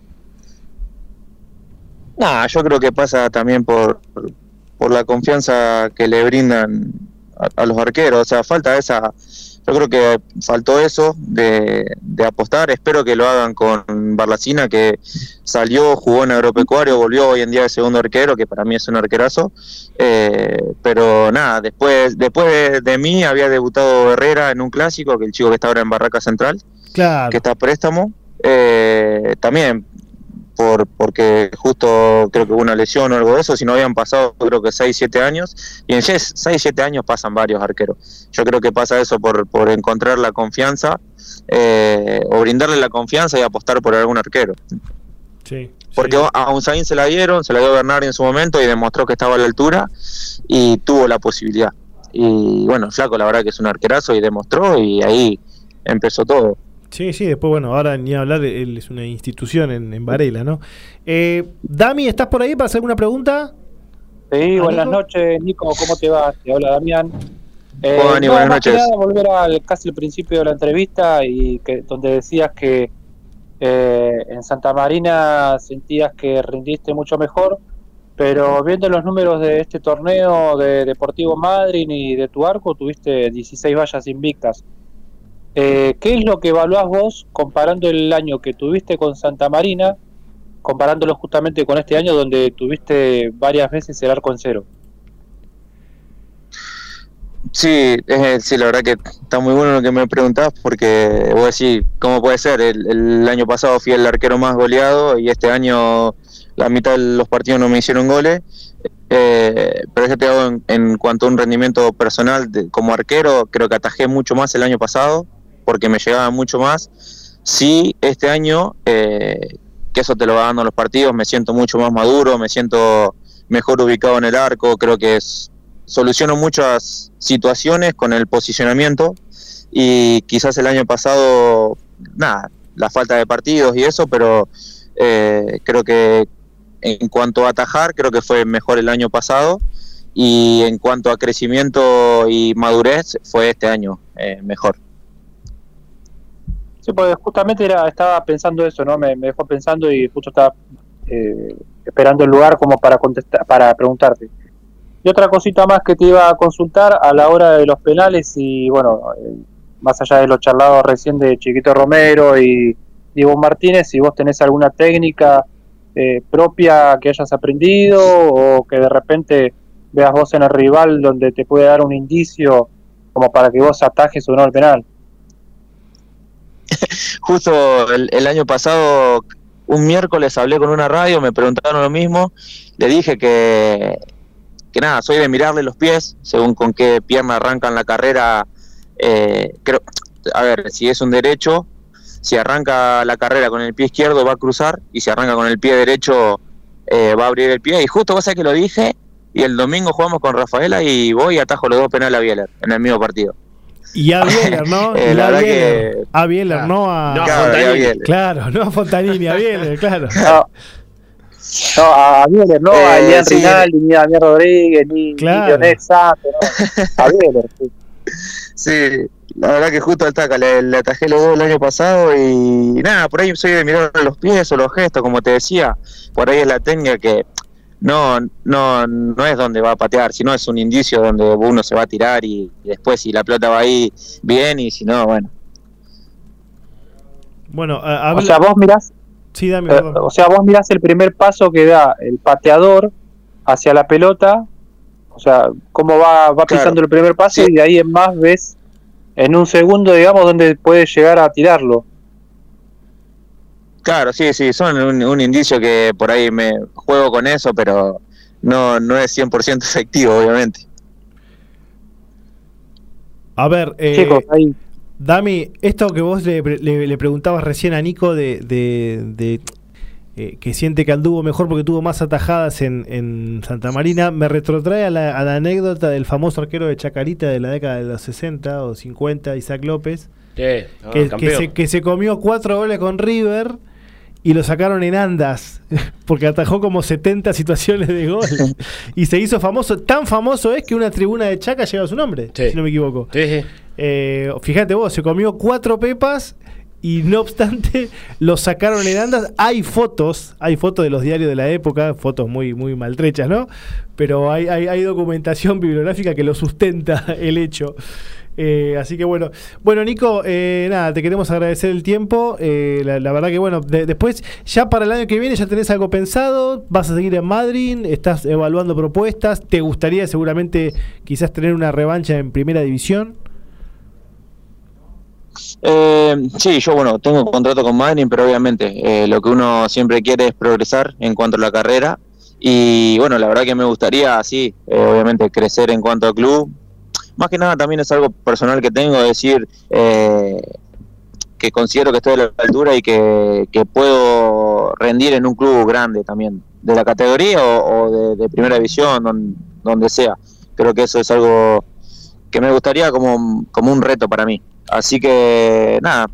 Nah, yo creo que pasa también por, por la confianza que le brindan a, a los arqueros. O sea, falta esa. Yo creo que faltó eso de, de apostar. Espero que lo hagan con Barlacina, que salió, jugó en Agropecuario, volvió hoy en día de segundo arquero, que para mí es un arquerazo. Eh, pero nada, después, después de, de mí había debutado Herrera en un clásico, que el chico que está ahora en Barraca Central Claro. que está a préstamo. Eh, también por porque justo creo que hubo una lesión o algo de eso, si no habían pasado creo que 6, 7 años, y en 6, 7 años pasan varios arqueros. Yo creo que pasa eso por, por encontrar la confianza eh, o brindarle la confianza y apostar por algún arquero. Sí. Porque sí. a Unzain se la dieron, se la dio Bernard en su momento y demostró que estaba a la altura y tuvo la posibilidad. Y bueno, Flaco la verdad que es un arquerazo y demostró y ahí empezó todo. Sí, sí, después, bueno, ahora ni hablar, él es una institución en, en Varela, ¿no? Eh, Dami, ¿estás por ahí para hacer alguna pregunta? Sí, ¿A buenas Nico? noches, Nico, ¿cómo te va? Te habla Damián. Eh, Hola, Dani, no, buenas más que noches. nada, volver al casi el principio de la entrevista y que donde decías que eh, en Santa Marina sentías que rindiste mucho mejor, pero viendo los números de este torneo de Deportivo Madryn y de tu arco, tuviste 16 vallas invictas. Eh, ¿Qué es lo que evaluás vos comparando el año que tuviste con Santa Marina, comparándolo justamente con este año donde tuviste varias veces el arco en cero? Sí, eh, sí, la verdad que está muy bueno lo que me preguntás porque vos decís, ¿cómo puede ser? El, el año pasado fui el arquero más goleado y este año la mitad de los partidos no me hicieron goles. Eh, pero yo te hago en, cuanto a un rendimiento personal como arquero, creo que atajé mucho más el año pasado porque me llegaba mucho más. Sí, este año, eh, que eso te lo va dando los partidos, me siento mucho más maduro, me siento mejor ubicado en el arco, creo que es, soluciono muchas situaciones con el posicionamiento y quizás el año pasado, nada, la falta de partidos y eso, pero eh, creo que en cuanto a atajar, creo que fue mejor el año pasado y en cuanto a crecimiento y madurez, fue este año eh, mejor. Sí, porque justamente era, estaba pensando eso, ¿no? Me, me dejó pensando y justo estaba eh, esperando el lugar como para contestar, para preguntarte. Y otra cosita más que te iba a consultar a la hora de los penales y bueno, eh, más allá de lo charlado recién de Chiquito Romero y Diego Martínez, si vos tenés alguna técnica eh, propia que hayas aprendido o que de repente veas vos en el rival donde te puede dar un indicio como para que vos atajes o no el penal. Justo el, año pasado, un miércoles hablé con una radio, me preguntaron lo mismo, le dije que, que nada, soy de mirarle los pies, según con qué pierna arrancan la carrera, eh, creo, a ver, si es un derecho, si arranca la carrera con el pie izquierdo va a cruzar, y si arranca con el pie derecho eh, va a abrir el pie, y justo sabés que lo dije, y el domingo jugamos con Rafaela y voy y atajo los dos penales a Bieler en el mismo partido. Y a Bieler, ¿no? Eh, Y la a verdad Bieler. que- A Bieler, no a. No, a Claro, Fontanini. ya Bieler. Claro, no a Fontanini, a Bieler, claro. No, no a Bieler, no a Eh, Elian sí. Rinaldi, ni a Daniel Rodríguez, ni, Claro. ni Leonel Santos, no. a Bieler. sí. Sí, la verdad que justo al taca, le, le atajé los dos el año pasado y nada, por ahí soy de mirar los pies o los gestos, como te decía, por ahí es la técnica que no, no, no es donde va a patear, sino es un indicio donde uno se va a tirar y, y después si la pelota va ahí bien y si no, bueno. Bueno, a- O sea, vos mirás, sí, dame, eh, o sea, vos mirás el primer paso que da el pateador hacia la pelota, o sea, cómo va, va Claro. pisando el primer paso Sí. y de ahí en más ves en un segundo, digamos, donde puede llegar a tirarlo. Claro, sí, sí, son un, un indicio que por ahí me juego con eso, pero no, no es 100% efectivo, obviamente. A ver, eh, Chicos, ahí, Dami, esto que vos le, le- le preguntabas recién a Nico de, de- de, eh, que siente que anduvo mejor porque tuvo más atajadas en, en Santa Marina, me retrotrae a la, a la anécdota del famoso arquero de Chacarita de la década de los 60 o 50, Isaac López, Sí, Ah, que, que se, que se comió cuatro goles con River y lo sacaron en andas porque atajó como 70 situaciones de gol y se hizo famoso. Tan famoso es que una tribuna de Chaca lleva su nombre, Sí. si no me equivoco. Sí, sí. Eh, fíjate vos, se comió cuatro pepas y no obstante lo sacaron en andas. Hay fotos, hay fotos de los diarios de la época, fotos muy, muy maltrechas, ¿no? Pero hay, hay, hay documentación bibliográfica que lo sustenta el hecho. Eh, así que bueno, bueno Nico, eh, nada, te queremos agradecer el tiempo. eh, la, verdad que bueno, de- después ya para el año que viene ya tenés algo pensado, vas a seguir en Madrid, estás evaluando propuestas, te gustaría seguramente quizás tener una revancha en primera división. Eh, sí, yo bueno, tengo contrato con Madrid, pero obviamente eh, lo que uno siempre quiere es progresar en cuanto a la carrera. Y bueno, la verdad que me gustaría, sí, eh, obviamente crecer en cuanto al club. Más que nada también es algo personal que tengo, decir, eh, que considero que estoy a la altura y que, que puedo rendir en un club grande también, de la categoría o, de, primera división, don- donde sea. Creo que eso es algo que me gustaría como, como un reto para mí. Así que nada,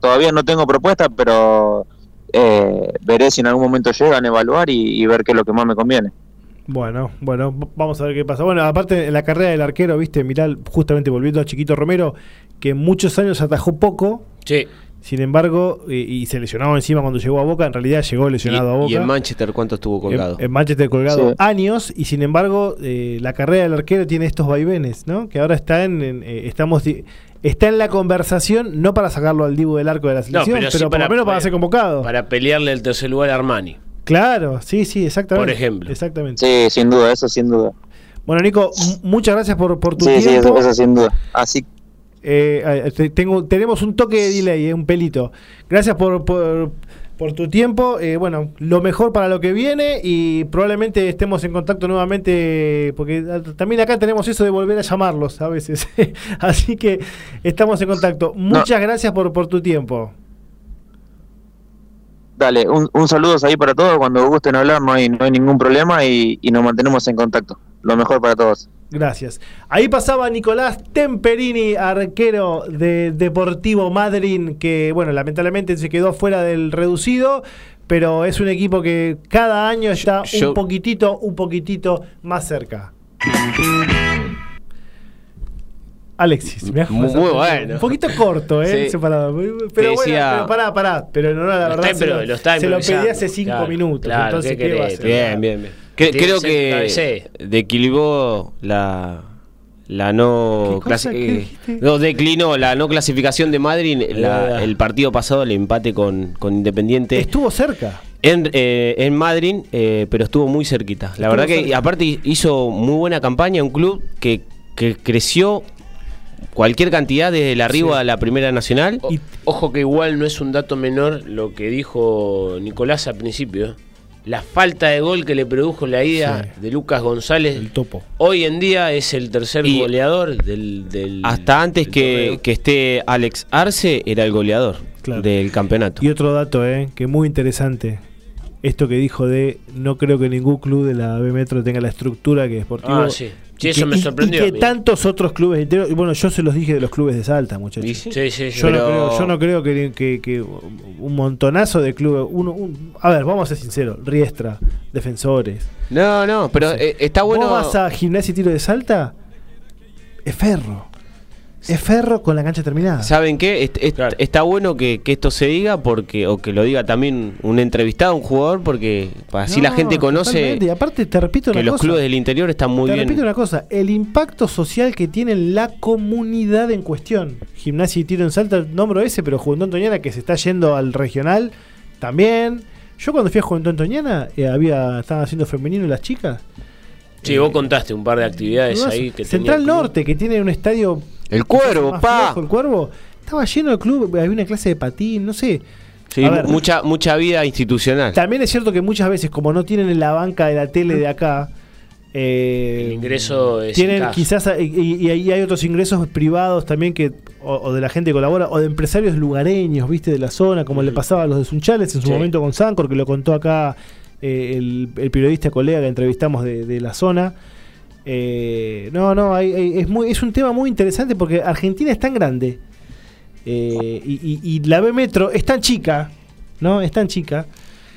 todavía no tengo propuesta, pero eh, veré si en algún momento llegan a evaluar y, y ver qué es lo que más me conviene. Bueno, bueno, vamos a ver qué pasa. Bueno, aparte en la carrera del arquero, viste, mirá, justamente volviendo a Chiquito Romero, que muchos años atajó poco, Sí. sin embargo, y, y se lesionó encima cuando llegó a Boca, en realidad llegó lesionado a Boca. y en Manchester, ¿cuánto estuvo colgado? En, en Manchester colgado Sí. años y sin embargo eh, la carrera del arquero tiene estos vaivenes, ¿no? Que ahora está en, en, eh, estamos está en la conversación no para sacarlo al divo del arco de la selección, pero, pero sí por para- lo menos para para- ser convocado. Para pelearle el tercer lugar a Armani. Claro, sí, sí, exactamente. Por ejemplo. Exactamente. Sí, sin duda, eso sin duda. Bueno, Nico, muchas gracias por, por tu Sí, sí, tiempo. eso, eso sin duda. Así Eh, te- tengo, tenemos un toque de delay, eh, un pelito. Gracias por, por, por tu tiempo. Eh, bueno, lo mejor para lo que viene y probablemente estemos en contacto nuevamente, porque también acá tenemos eso de volver a llamarlos a veces. Así que estamos en contacto. Muchas gracias por, por tu tiempo. Dale, un, un saludo ahí para todos. Cuando gusten hablar, no hay, no hay ningún problema y, y nos mantenemos en contacto. Lo mejor para todos. Gracias. Ahí pasaba Nicolás Temperini, arquero de Deportivo Madryn, que bueno, lamentablemente se quedó fuera del reducido, pero es un equipo que cada año está Yo- un poquitito, un poquitito más cerca. Alexis, me Muy- muy bueno. Un poquito corto, ¿eh? Sí. Ese parado. Pero bueno, pero pará, pará. Pero no, la verdad se, lo, se lo pedí hace cinco Claro, minutos. claro, entonces, ¿qué ¿qué, va a hacer? Bien, bien, bien. Que- creo que declinó la la no ¿Qué cosa? clasi- ¿Qué eh, no, declinó la no clasificación de Madrid la- Eh. el partido pasado el empate con, con Independiente Estuvo cerca. en, eh, en Madrid eh, pero estuvo muy cerquita la Estuvo verdad que aparte hizo muy buena campaña un club que, que creció cualquier cantidad desde el arribo Sí. a la primera nacional O- ojo que igual no es un dato menor lo que dijo Nicolás al principio. ¿eh? La falta de gol que le produjo la ida Sí. de Lucas González. El topo. Hoy en día es el tercer Y goleador del, del- hasta antes del que, que esté Alex Arce era el goleador Claro. del campeonato Y otro dato, eh, que muy interesante. Esto que dijo de no creo que ningún club de la B Metro tenga la estructura que Deportivo. Ah, sí. Sí, y eso que- me sorprendió Y que tantos otros clubes enteros. Y bueno, yo se los dije de los clubes de Salta, muchachos. Sí. Sí. Yo, no creo, yo no creo que, que- que un montonazo de clubes. Uno, un- a ver, vamos a ser sinceros. Riestra, defensores. no no pero eh, está bueno ¿Vos vas a gimnasia y tiro de Salta? Es ferro. Es Ferro con la cancha terminada. ¿Saben qué? Est- est- Claro. Está bueno que, que esto se diga porque o que lo diga también un entrevistado, un jugador, porque así la gente conoce. Y aparte, te repito que una los cosa. clubes del interior están muy te bien. repito una cosa, el impacto social que tiene la comunidad en cuestión. Gimnasia y tiro en salta, nombro ese, pero Juventud Antoñana que se está yendo al regional también. Yo cuando fui a Juventud Antoñana, eh, había, estaban haciendo femenino las chicas. Sí, vos contaste un par de actividades No, ahí que Central. Norte, que tiene un estadio. El Cuervo, pa. flojo, el cuervo. Estaba lleno de club, había una clase de patín, no sé. Sí, ver. mucha, mucha vida institucional. También es cierto que muchas veces, como no tienen en la banca de la tele de acá, eh, El ingreso es tienen quizás y, ahí hay otros ingresos privados también que o, o de la gente que colabora o de empresarios lugareños, viste, de la zona, como le pasaba a los de Sunchales en su Sí. momento con Sancor, que lo contó acá eh, el, el periodista colega que entrevistamos de, de la zona. Eh, no, no, hay- hay- es, muy, es un tema muy interesante porque Argentina es tan grande eh, y, y- y la B Metro es tan chica, ¿no? Es tan chica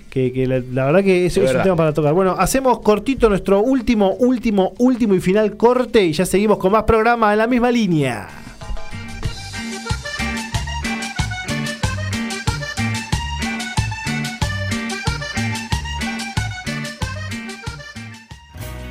que, que la, la verdad que es, un tema para tocar. Bueno, hacemos cortito nuestro último, último, último y final corte y ya seguimos con más programas en la misma línea.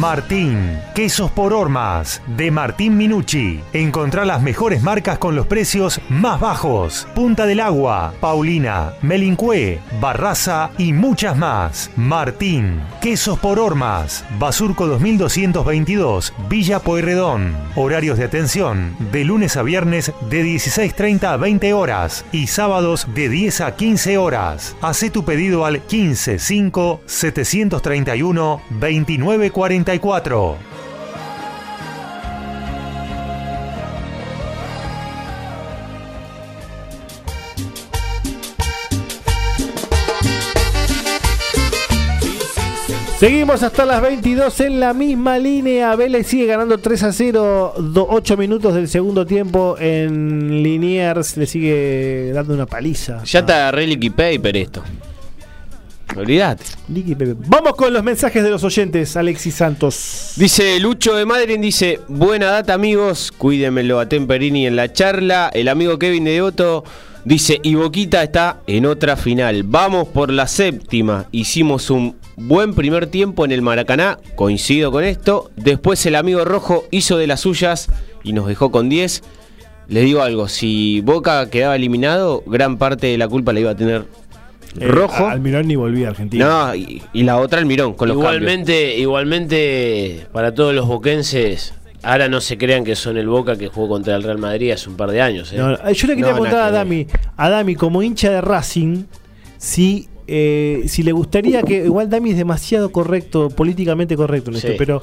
Martín, quesos por hormas, de Martín Minucci. Encontrá las mejores marcas con los precios más bajos. Punta del Agua, Paulina, Melincue, Barraza y muchas más. Martín, quesos por hormas, Basurco 2222, Villa Pueyrredón. Horarios de atención, de lunes a viernes de 16.30 a 20 horas y sábados de 10 a 15 horas. Hacé tu pedido al 155 731 2944. Seguimos hasta las 22 en la misma línea. Vélez sigue ganando 3 a 0, 8 minutos del segundo tiempo en Liniers. Le sigue dando una paliza. Ya el Licky Paper esto. Olvídate. Vamos con los mensajes de los oyentes, Alexis Santos. Dice Lucho de Madrid, dice, buena data amigos, cuídenmelo a Temperini en la charla. El amigo Kevin de Devoto dice, y Boquita está en otra final. Vamos por la séptima. Hicimos un buen primer tiempo en el Maracaná, coincido con esto. Después el amigo Rojo hizo de las suyas y nos dejó con 10. Les digo algo, si Boca quedaba eliminado, gran parte de la culpa la iba a tener Eh, Rojo. Almirón ni volvía a Argentina. No, y, y la otra Almirón, con los cambios. Igualmente, igualmente, para todos los boquenses, ahora no se crean que son el Boca que jugó contra el Real Madrid hace un par de años. ¿eh? No, no, yo le quería No, preguntar a Dami, a Dami como hincha de Racing, si, eh, si le gustaría que, igual Dami es demasiado correcto, políticamente correcto en esto, pero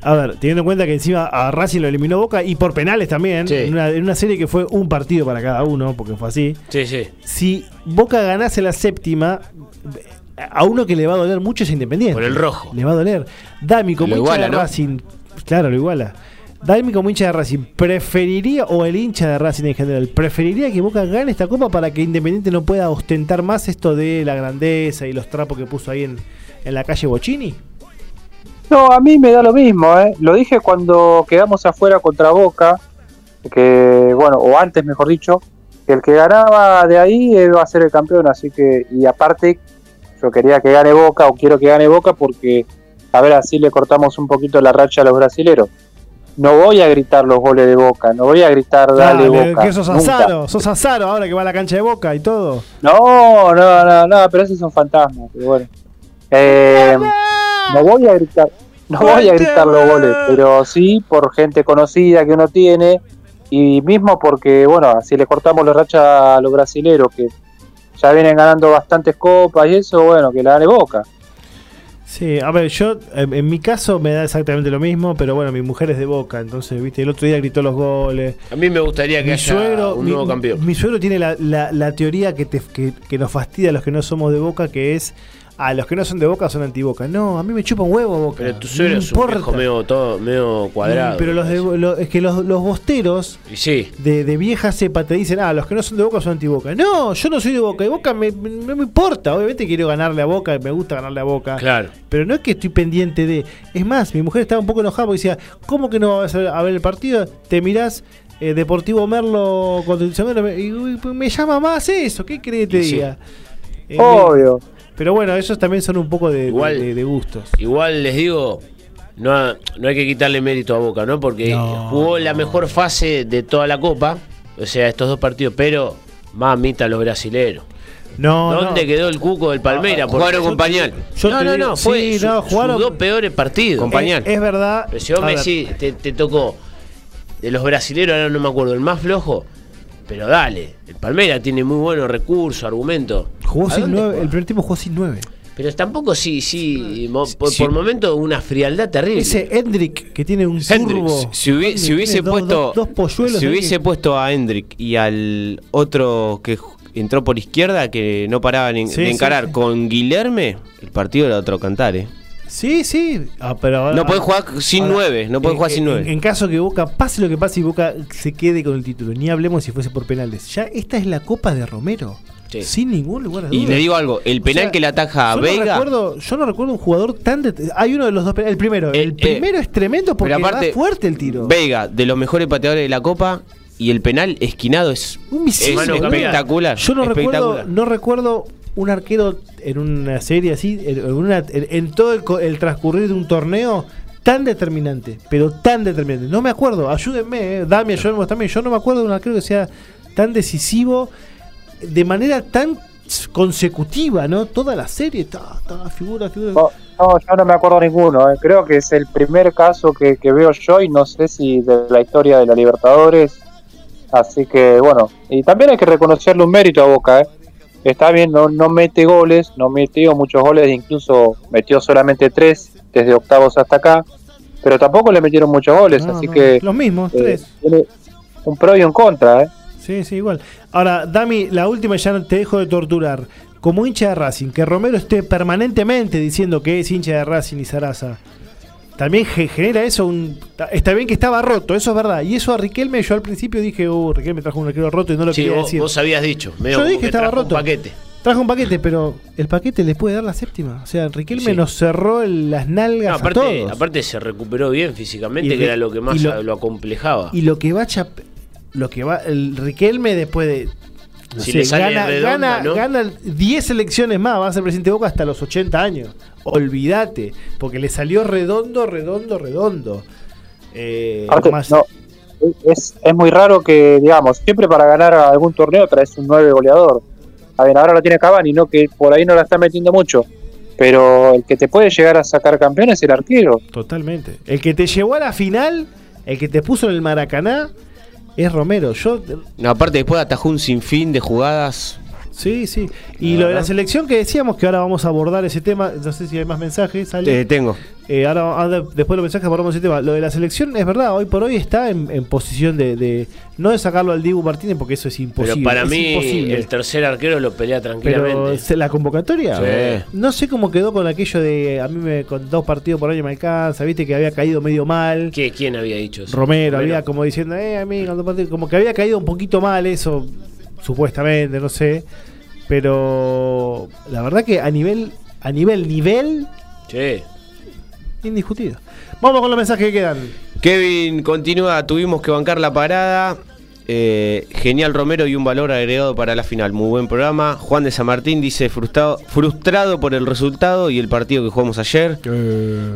a ver, teniendo en cuenta que encima a Racing lo eliminó Boca y por penales también, Sí. en, una, en una serie que fue un partido para cada uno, porque fue así. Sí, sí. Si Boca ganase la séptima, a uno que le va a doler mucho es Independiente. Por el rojo. Le va a doler. Dami, como Lo hincha iguala, de ¿no? Racing, claro, lo iguala. Dami, como hincha de Racing, ¿preferiría, o el hincha de Racing en general, preferiría que Boca gane esta copa para que Independiente no pueda ostentar más esto de la grandeza y los trapos que puso ahí en, en la calle Bochini? No, a mí me da lo mismo, ¿eh? Lo dije cuando quedamos afuera contra Boca, que, bueno, o antes mejor dicho, que el que ganaba de ahí iba a ser el campeón, así que, y aparte, yo quería que gane Boca, o quiero que gane Boca, porque, a ver, así le cortamos un poquito la racha a los brasileros. No voy a gritar los goles de Boca, no voy a gritar dale, Dale, Boca. que sos nunca. azaro, sos azaro ahora que va a la cancha de Boca y todo. No, no, no, no, pero esos son fantasmas, pero bueno. Eh, no voy a gritar, no voy a gritar los goles, pero sí por gente conocida que uno tiene y mismo porque, bueno, así le cortamos la racha a los brasileros que ya vienen ganando bastantes copas y eso, bueno, que la gane Boca. Sí, a ver, yo en, en mi caso me da exactamente lo mismo, pero bueno, mi mujer es de Boca, entonces, viste, el otro día gritó los goles. A mí me gustaría que Mi haya suegro, un mi, nuevo campeón. mi suegro tiene la, la- la teoría que, te- que, que nos fastidia a los que no somos de Boca, que es, a los que no son de Boca son anti-Boca. No, a mí me chupa un huevo Boca. Pero tu no suegro me es un viejo medio, todo, medio cuadrado. Pero los de, lo- es que los, los bosteros Y sí, de, de vieja cepa te dicen, ah, los que no son de Boca son anti-Boca. No, yo no soy de Boca. Y Boca me, me- no me importa. Obviamente quiero ganarle a Boca, me gusta ganarle a Boca. claro. Pero no es que estoy pendiente de. Es más, mi mujer estaba un poco enojada porque decía, ¿cómo que no vas a ver, a ver el partido? Te mirás eh, Deportivo Merlo el Somero, y uy, me llama más eso. ¿Qué crees que te Y sí. diga? Eh, Obvio. Pero bueno, esos también son un poco de, Igual- de- de gustos. Igual les digo, no, ha- no hay que quitarle mérito a Boca, ¿no? Porque No, jugó la mejor fase de toda la Copa, o sea, estos dos partidos, pero mamita los brasileros. No, ¿Dónde no. quedó el cuco del Palmeira? Ah, jugaron con pañal. No, no, no, fue sí, su- no, jugaron- sus dos peores partidos. Con pañal. Es, es verdad. Pero si vos me decís, te, te tocó de los brasileros, ahora no me acuerdo, el más flojo, pero dale, el Palmeira tiene muy buenos recursos, argumentos. Jugó ¿A sin dónde nueve, juega? el primer tiempo jugó sin nueve. Pero tampoco sí, sí, mo- por, Sí. por momentos una frialdad terrible. Ese Hendrick que tiene un turbo. Si, hubi- si hubiese puesto dos, si ahí. hubiese puesto a Hendrik y al otro que entró por izquierda que no paraba ni- Sí, de encarar sí. con Guilherme, el partido era otro cantar, ¿eh? Sí, sí. Ah, pero ahora- No podés jugar sin ahora, nueve, no podés en- jugar sin nueve. En, caso que Boca, pase lo que pase y Boca se quede con el título, ni hablemos si fuese por penales. Ya esta es la Copa de Romero. Sí. Sin ningún lugar a Y le digo algo, el O penal sea, que le ataja a yo Vega. No recuerdo, yo no recuerdo un jugador tan. det- Hay uno de los dos penales. El primero. Eh, el eh, primero es tremendo porque aparte, va fuerte el tiro. Vega, de los mejores pateadores de la Copa, y el penal esquinado es, Un misil, es espectacular. Yo no recuerdo, no recuerdo un arquero en una serie así, en, en una- en- en todo el, el transcurrir de un torneo tan determinante, pero tan determinante. No me acuerdo, ayúdenme, eh, Dami, ayúdenme también. Yo no me acuerdo de un arquero que sea tan decisivo de manera tan consecutiva, ¿no? Toda la serie, ta, ta, figura, figura. No, no, yo no me acuerdo ninguno. eh. Creo que es el primer caso que, que veo yo y no sé si de la historia de la Libertadores. Así que bueno, y también hay que reconocerle un mérito a Boca. ¿eh? Está bien, no, no mete goles, no metió muchos goles, incluso metió solamente tres desde octavos hasta acá, pero tampoco le metieron muchos goles, No, así no, que los mismos, eh, tres. tiene un pro y un contra. ¿eh? Sí, sí, igual. Ahora, Dami, la última ya te dejo de torturar. Como hincha de Racing, que Romero esté permanentemente diciendo que es hincha de Racing y Sarasa, también ge- genera eso un... Está bien que estaba roto, eso es verdad. Y eso a Riquelme, yo al principio dije, uh, Riquelme trajo un arquero roto y no lo Sí, quería vos, decir. vos habías dicho, medio Yo dije que estaba trajo un roto. paquete. Trajo un paquete, pero el paquete les puede dar la séptima. O sea, Riquelme Sí. nos cerró el- las nalgas No, a aparte, todos. aparte se recuperó bien físicamente, Y que era lo que más lo- lo, acomplejaba. Y lo que va Chap- lo que va el Riquelme después de no Si sé, le gana, redonda, gana, ¿no? gana 10 elecciones más, va a ser presidente de Boca hasta los 80 años. Olvídate, porque le salió redondo, redondo, redondo. Eh, Aparte, más- no, es, es muy raro que, digamos, siempre para ganar algún torneo traes un 9 goleador. A ver, ahora lo tiene Cavani, ¿no? Que por ahí no la está metiendo mucho. Pero el que te puede llegar a sacar campeón es el arquero. Totalmente. El que te llevó a la final, el que te puso en el Maracaná, es Romero. Yo, No, aparte después atajó un sinfín de jugadas. Sí, sí. Y lo de la selección que decíamos que ahora vamos a abordar ese tema, no sé si hay más mensajes. Ale. Te tengo. Eh, ahora, ahora, después de los mensajes abordamos ese tema. Lo de la selección es verdad, hoy por hoy está en, en posición de, de- no de sacarlo al Dibu Martínez porque eso es imposible. Pero para es mí imposible. el tercer arquero lo pelea Pero tranquilamente. se- la convocatoria, Sí. no sé cómo quedó con aquello de a mí me con dos partidos por año me alcanza, viste que había caído medio mal. ¿Qué, ¿Quién había dicho eso? Romero, había como diciendo, eh, a mí con dos partidos", como que había caído un poquito mal eso, supuestamente, no sé. Pero la verdad que a nivel, a nivel, nivel, Sí. indiscutido. Vamos con los mensajes que quedan. Kevin continúa, tuvimos que bancar la parada. Eh, genial Romero y un valor agregado para la final. Muy buen programa. Juan de San Martín dice frustrado, frustrado por el resultado y el partido que jugamos ayer.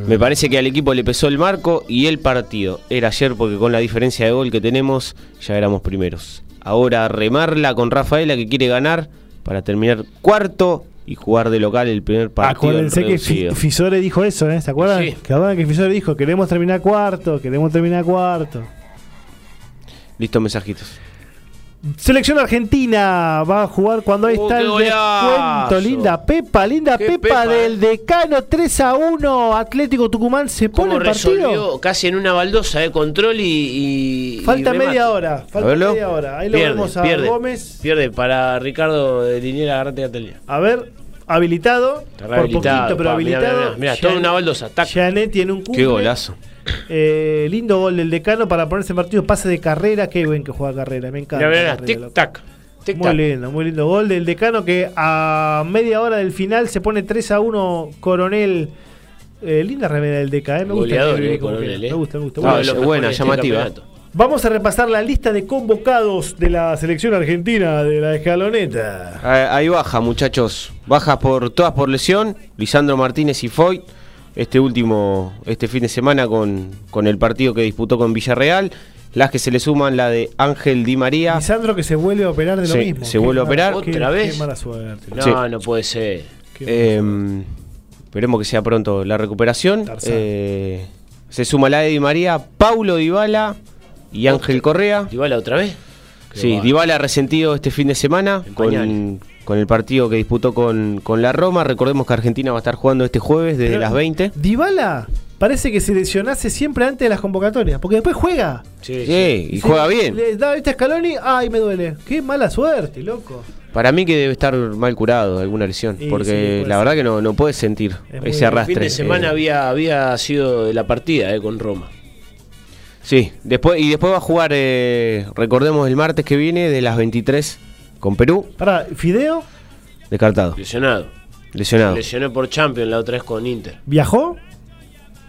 Me parece que al equipo le pesó el marco y el partido. Era ayer porque con la diferencia de gol que tenemos ya éramos primeros. Ahora remarla con Rafaela que quiere ganar para terminar cuarto y jugar de local el primer partido. Acuérdense que reducido. Fisore dijo eso, ¿eh? ¿Se acuerdan? Sí. Que acuerdan que Fisore dijo, queremos terminar cuarto, queremos terminar cuarto. Listo, mensajitos. Selección Argentina va a jugar cuando ahí Oh, está el descuento. Linda Pepa, linda Pepa, Pepa, del eh. decano 3 a 1. Atlético Tucumán se pone ¿Cómo el partido. Casi en una baldosa de control y. y- Falta y media hora. Falta media hora. Ahí lo Pierde, vemos a pierde. Gómez. Pierde para Ricardo de Liniera Garante Catalina. A ver, habilitado. Está por poquito, pero mirá, habilitado. mirá, toda una baldosa, tac. Gianetti en un cumple. Qué golazo. Eh, lindo gol del decano para ponerse en partido. Pase de carrera. Qué buen que juega carrera. Me encanta. Carrera, loco. tic tac. Tic Muy tac. lindo, muy lindo. Gol del decano que a media hora del final se pone 3 a 1 Coronel. Eh, linda remera del Deca, eh. me gusta. Goleador, eh, Coronel, eh. Me gusta, me gusta. De los buena, este llamativa. Vamos a repasar la lista de convocados de la selección argentina de la escaloneta. Ah, Ahí baja, muchachos. Baja por todas por lesión. Lisandro Martínez y Foyt. Este último, este fin de semana con, con el partido que disputó con Villarreal. Las que se le suman la de Ángel Di María. Lisandro que se vuelve a operar de lo Sí, mismo. se vuelve a operar. qué- ¿Otra qué vez? mala suerte. No, Sí. no puede ser. Eh, esperemos que sea pronto la recuperación. Eh, se suma la de Di María, Paulo Dybala y Ángel Correa. ¿Dybala otra vez? Qué Sí. Dybala resentido este fin de semana con. Con el partido que disputó con, con la Roma. Recordemos que Argentina va a estar jugando este jueves desde Pero- las 20. Dybala parece que se lesionase siempre antes de las convocatorias, porque después juega. Sí, Sí, sí. y Sí, juega bien. Le da viste a Scaloni, ay, me duele. Qué mala suerte, loco. Para mí que debe estar mal curado de alguna lesión, Sí, porque la ser. verdad que no, no puede sentir Es ese el arrastre. fin de semana Eh, había, había sido de la partida eh, con Roma. Sí, después, y después va a jugar, eh, recordemos, el martes que viene de las 23 con Perú, Pará, Fideo descartado, Lesionado. lesionado. Lesionó por Champions la otra vez con Inter. viajó.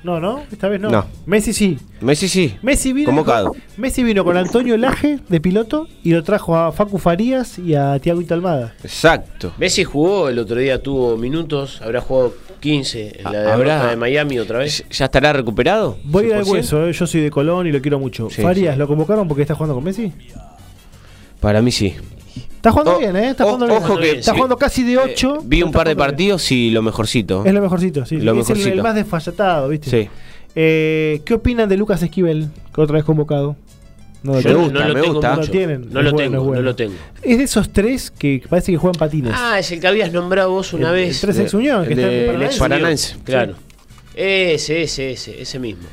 No, no, esta vez no. No. Messi sí. Messi sí, Messi vino, convocado. con, Messi vino con Antonio Laje de piloto y lo trajo a Facu Farías y a Tiago Almada. Exacto. Messi jugó, el otro día tuvo minutos, habrá jugado 15 en la Ah, ¿Habrá- derrota de Miami otra vez. ¿Ya estará recuperado? Voy a ir al 100%? hueso, eh, yo soy de Colón y lo quiero mucho. Sí, Farías, sí. ¿lo convocaron porque está jugando con Messi? Para mí sí. Está jugando Oh, bien, ¿eh? Está oh, jugando bien. ojo que está sí. jugando casi de 8. Vi un par de partidos y lo mejorcito. Es lo mejorcito, sí. Lo es el- El, mejorcito. más desfallatado, ¿viste? Sí. Eh, ¿Qué opinan de Lucas Esquivel, que otra vez convocado? No, lo Yo Me tienen. gusta, no lo me tengo gusta. mucho. No lo bueno, tengo, bueno. no lo tengo. Es de esos tres que parece que juegan patines. Ah, es el que habías nombrado vos una El- vez. el tres ex Unión, que el está en de- Paranaense. Claro. Ese, ese, ese, ese mismo.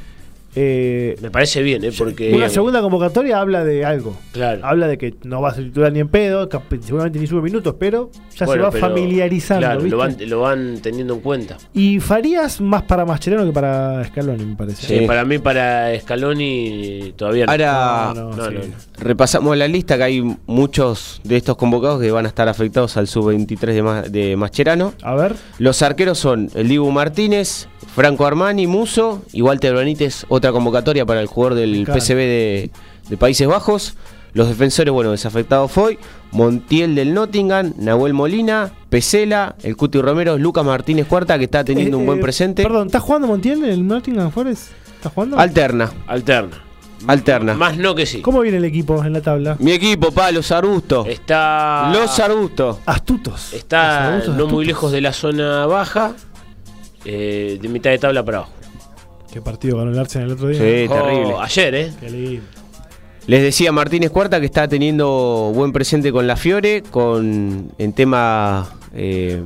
Eh, Me parece bien, ¿eh? Porque. una segunda convocatoria habla de algo. Claro. Habla de que no va a ser titular ni en pedo, seguramente ni sube minutos, pero ya Bueno, se va pero, familiarizando. Claro, ¿viste? lo van, lo van teniendo en cuenta. Y Farías más para Mascherano que para Scaloni, me parece. Sí. Para mí, para Scaloni, todavía no. Ahora No, no, No, sí. no, no. repasamos la lista que hay muchos de estos convocados que van a estar afectados al sub-23 de, Ma- de Mascherano. A ver. Los arqueros son el Dibu Martínez, Franco Armani, Muso y Walter Benítez, otra convocatoria para el jugador del encanta. PCB de, de Países Bajos. Los defensores, bueno, desafectado Foy, Montiel del Nottingham, Nahuel Molina, Pesela, el Cuti Romero, Lucas Martínez Cuarta, que está teniendo Eh, un buen eh, presente. Perdón, ¿está jugando Montiel en el Nottingham Forest? ¿Está jugando? Alterna, Alterna. alterna. Más no que sí. ¿Cómo viene el equipo en la tabla? Mi equipo, pa, los arbustos. Está. Los arbustos. Astutos. Está no muy lejos de la zona baja. eh, de mitad de tabla para abajo. ¿Qué partido ganó el Arsenal el otro día? Sí, Oh, terrible. Ayer, ¿eh? Qué lindo. Les decía Martínez Cuarta que está teniendo buen presente con la Fiore, con en tema eh,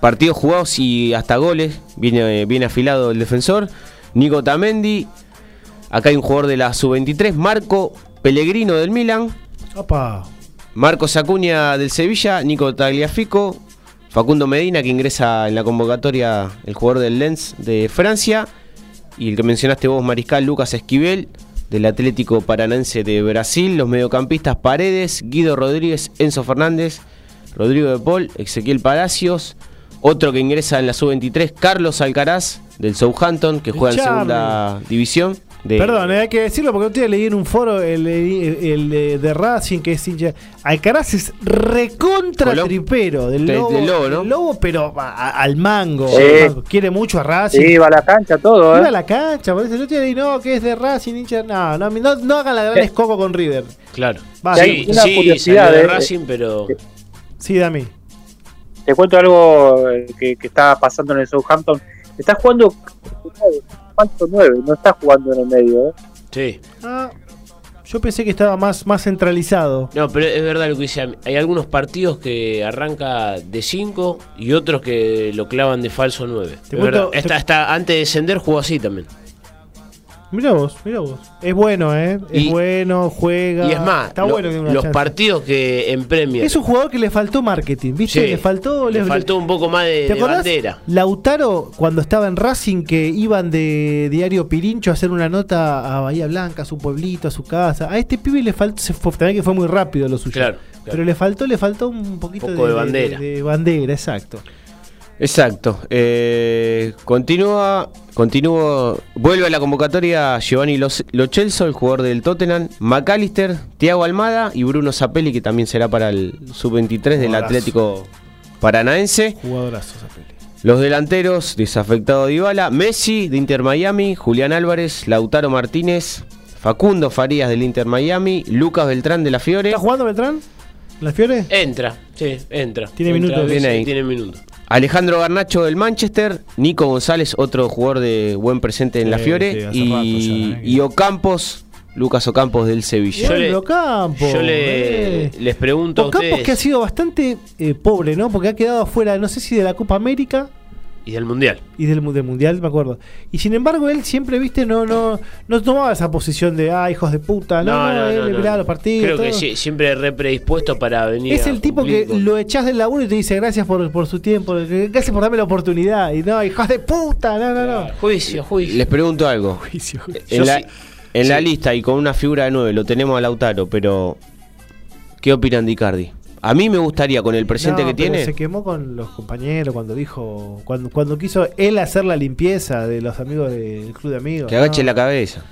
partidos jugados y hasta goles. Viene bien afilado el defensor. Nico Tamendi. Acá hay un jugador de la sub-23, Marco Pellegrino del Milan. Opa. Marcos Acuña del Sevilla, Nico Tagliafico, Facundo Medina que ingresa en la convocatoria el jugador del Lens de Francia. Y el que mencionaste vos Mariscal Lucas Esquivel del Atlético Paranaense de Brasil, los mediocampistas Paredes, Guido Rodríguez, Enzo Fernández, Rodrigo de Paul, Ezequiel Palacios, otro que ingresa en la sub-23, Carlos Alcaraz del Southampton que juega en segunda división. De, Perdón, eh, hay que decirlo porque día leí en un foro el, el- el de- Racing que es hincha. Alcaraz es recontra Colón. tripero del De- lobo, del Lobo, ¿no? del Lobo, pero a- a- al mango. Sí. mango. Quiere mucho a Racing. Sí, va a la cancha todo, Iba a ¿eh? la cancha, por eso otro día leí, no, que es de Racing, hincha. No, no, no, no hagan la gran Eh. escoco con River. Claro. Va, sí, una sí, curiosidad, de eh, Racing, pero. Sí, Dami. Te cuento algo eh, que, que está pasando en el Southampton. Está jugando falso 9, no está jugando en el medio, ¿eh? Sí. Ah, Yo pensé que estaba más, más centralizado. No, pero es verdad lo que dice. Hay algunos partidos que arranca de 5 y otros que lo clavan de falso 9. Te cuento- te- Hasta, hasta antes de descender jugó así también. Mira vos, mira vos. Es bueno, ¿eh? Es Y- bueno, juega. Y es más, está lo- bueno los chance. partidos que en Premier Es un jugador que le faltó marketing, ¿viste? Sí, le faltó. le faltó un poco más de, ¿Te de bandera. Lautaro, cuando estaba en Racing, que iban de Diario Pirincho a hacer una nota a Bahía Blanca, a su pueblito, a su casa. A este pibe le faltó, se fue, también que fue muy rápido lo suyo. Claro, claro. Pero le faltó, le faltó un poquito Poco de bandera. De, de bandera, exacto. Exacto. Eh, continúa, continúa, vuelve a la convocatoria Giovanni Los- Lo Celso, el jugador del Tottenham, McAllister, Thiago Almada y Bruno Zapelli, que también será para el sub-23 del. Atlético Paranaense. Jugadorazo esa peli. Los delanteros, desafectado Dybala, Messi de Inter Miami, Julián Álvarez, Lautaro Martínez, Facundo Farías del Inter Miami, Lucas Beltrán de la Fiore. ¿Está jugando Beltrán? ¿Las Fiore? Entra, sí, entra. Tiene Entra, minutos. sí, Viene ahí. Tiene minutos. Alejandro Garnacho del Manchester, Nico González, otro jugador de buen presente en Sí, la Fiore, y, rato ya, eh, y Ocampos, Lucas Ocampos del Sevilla. Yo le- Bueno, Ocampo, Yo le, eh. les pregunto a Ocampos ustedes que ha sido bastante eh, pobre, ¿no? Porque ha quedado afuera, no sé si de la Copa América y del Mundial. y del, mu- del Mundial, me acuerdo. Y sin embargo, él siempre, viste, no no no tomaba esa posición de, ah, hijos de puta, no, él le peleaba los partidos. Creo que todo. sí, siempre re predispuesto para venir. Es el tipo que con- lo echás del laburo y te dice gracias por, por su tiempo, gracias por darme la oportunidad. Y no, hijos de puta, no, no, no. Juicio, juicio. Les pregunto algo. Juicio, juicio. En, la, sí. en la Sí. lista y con una figura de 9 lo tenemos a Lautaro, pero ¿qué opinan de Icardi? A mí me gustaría, con el presente No, que pero tiene, Se quemó con los compañeros cuando dijo, cuando, cuando quiso él hacer la limpieza de los amigos del club de amigos. que agache no. la cabeza.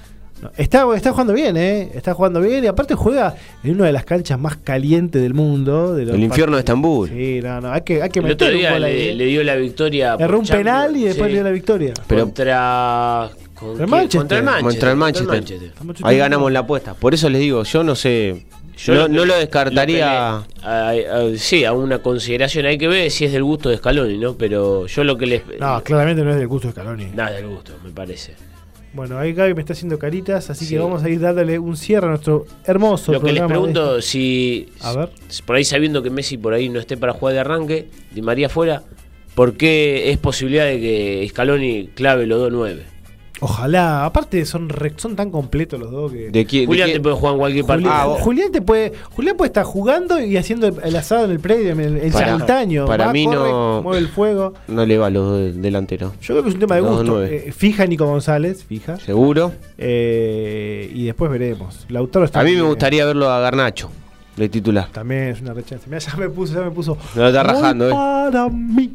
No, Está, está jugando bien, ¿eh? Está jugando bien y aparte juega en una de las canchas más calientes del mundo. De los El infierno de. Estambul. Sí, no, no, hay que, hay que El otro meter un le, le dio la victoria. por Erró un Champions, penal y después sí. le dio la victoria. Pero- contra. ¿con El? Manchester. Contra el Manchester. Contra el Manchester. Ahí ganamos la apuesta. Por eso les digo, yo no sé. Yo no, no lo descartaría. lo que le- a- a- sí, a una consideración. Hay que ver si es del gusto de Scaloni, ¿no? Pero yo lo que les. No, claramente no es del gusto de Scaloni. Nada del gusto, me parece. Bueno, ahí Gaby me está haciendo caritas, así Sí. que vamos a ir dándole un cierre a nuestro hermoso Lo que les programa de pregunto, este- si. A ver. si Por ahí sabiendo que Messi por ahí no esté para jugar de arranque, Di María fuera, ¿por qué es posibilidad de que Scaloni clave los dos nueve? Ojalá, aparte son re- son tan completos los dos que ¿De quién? de Julián quién- te puede jugar en cualquier partido. Ah, vos- Julián te puede Julián puede estar jugando y haciendo el, el asado en el predio en, en Para- simultáneo. para Va, mí corre, no- mueve el fuego. No le va a los dos delanteros. Yo creo que es un tema de gusto. Eh, fija Nico González, fija. Seguro. Eh, y después veremos. Lautaro está A mí me gustaría verlo a Garnacho de titular. También es una rechaza. Mirá, ya me puso, ya me puso. No lo está rajando, eh. Para mí.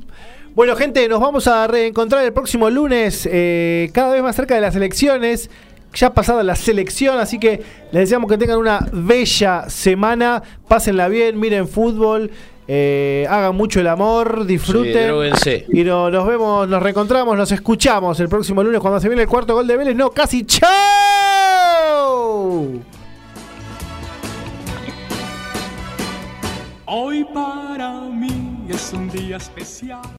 Bueno, gente, nos vamos a reencontrar el próximo lunes, eh, cada vez más cerca de las elecciones. Ya ha pasado la selección, así que les deseamos que tengan una bella semana. Pásenla bien, miren fútbol, eh, hagan mucho el amor, Sí, disfruten. dróguense. y no- nos vemos, nos reencontramos, nos escuchamos el próximo lunes cuando se viene el cuarto gol de Vélez. No, casi chao. Hoy para mí es un día especial.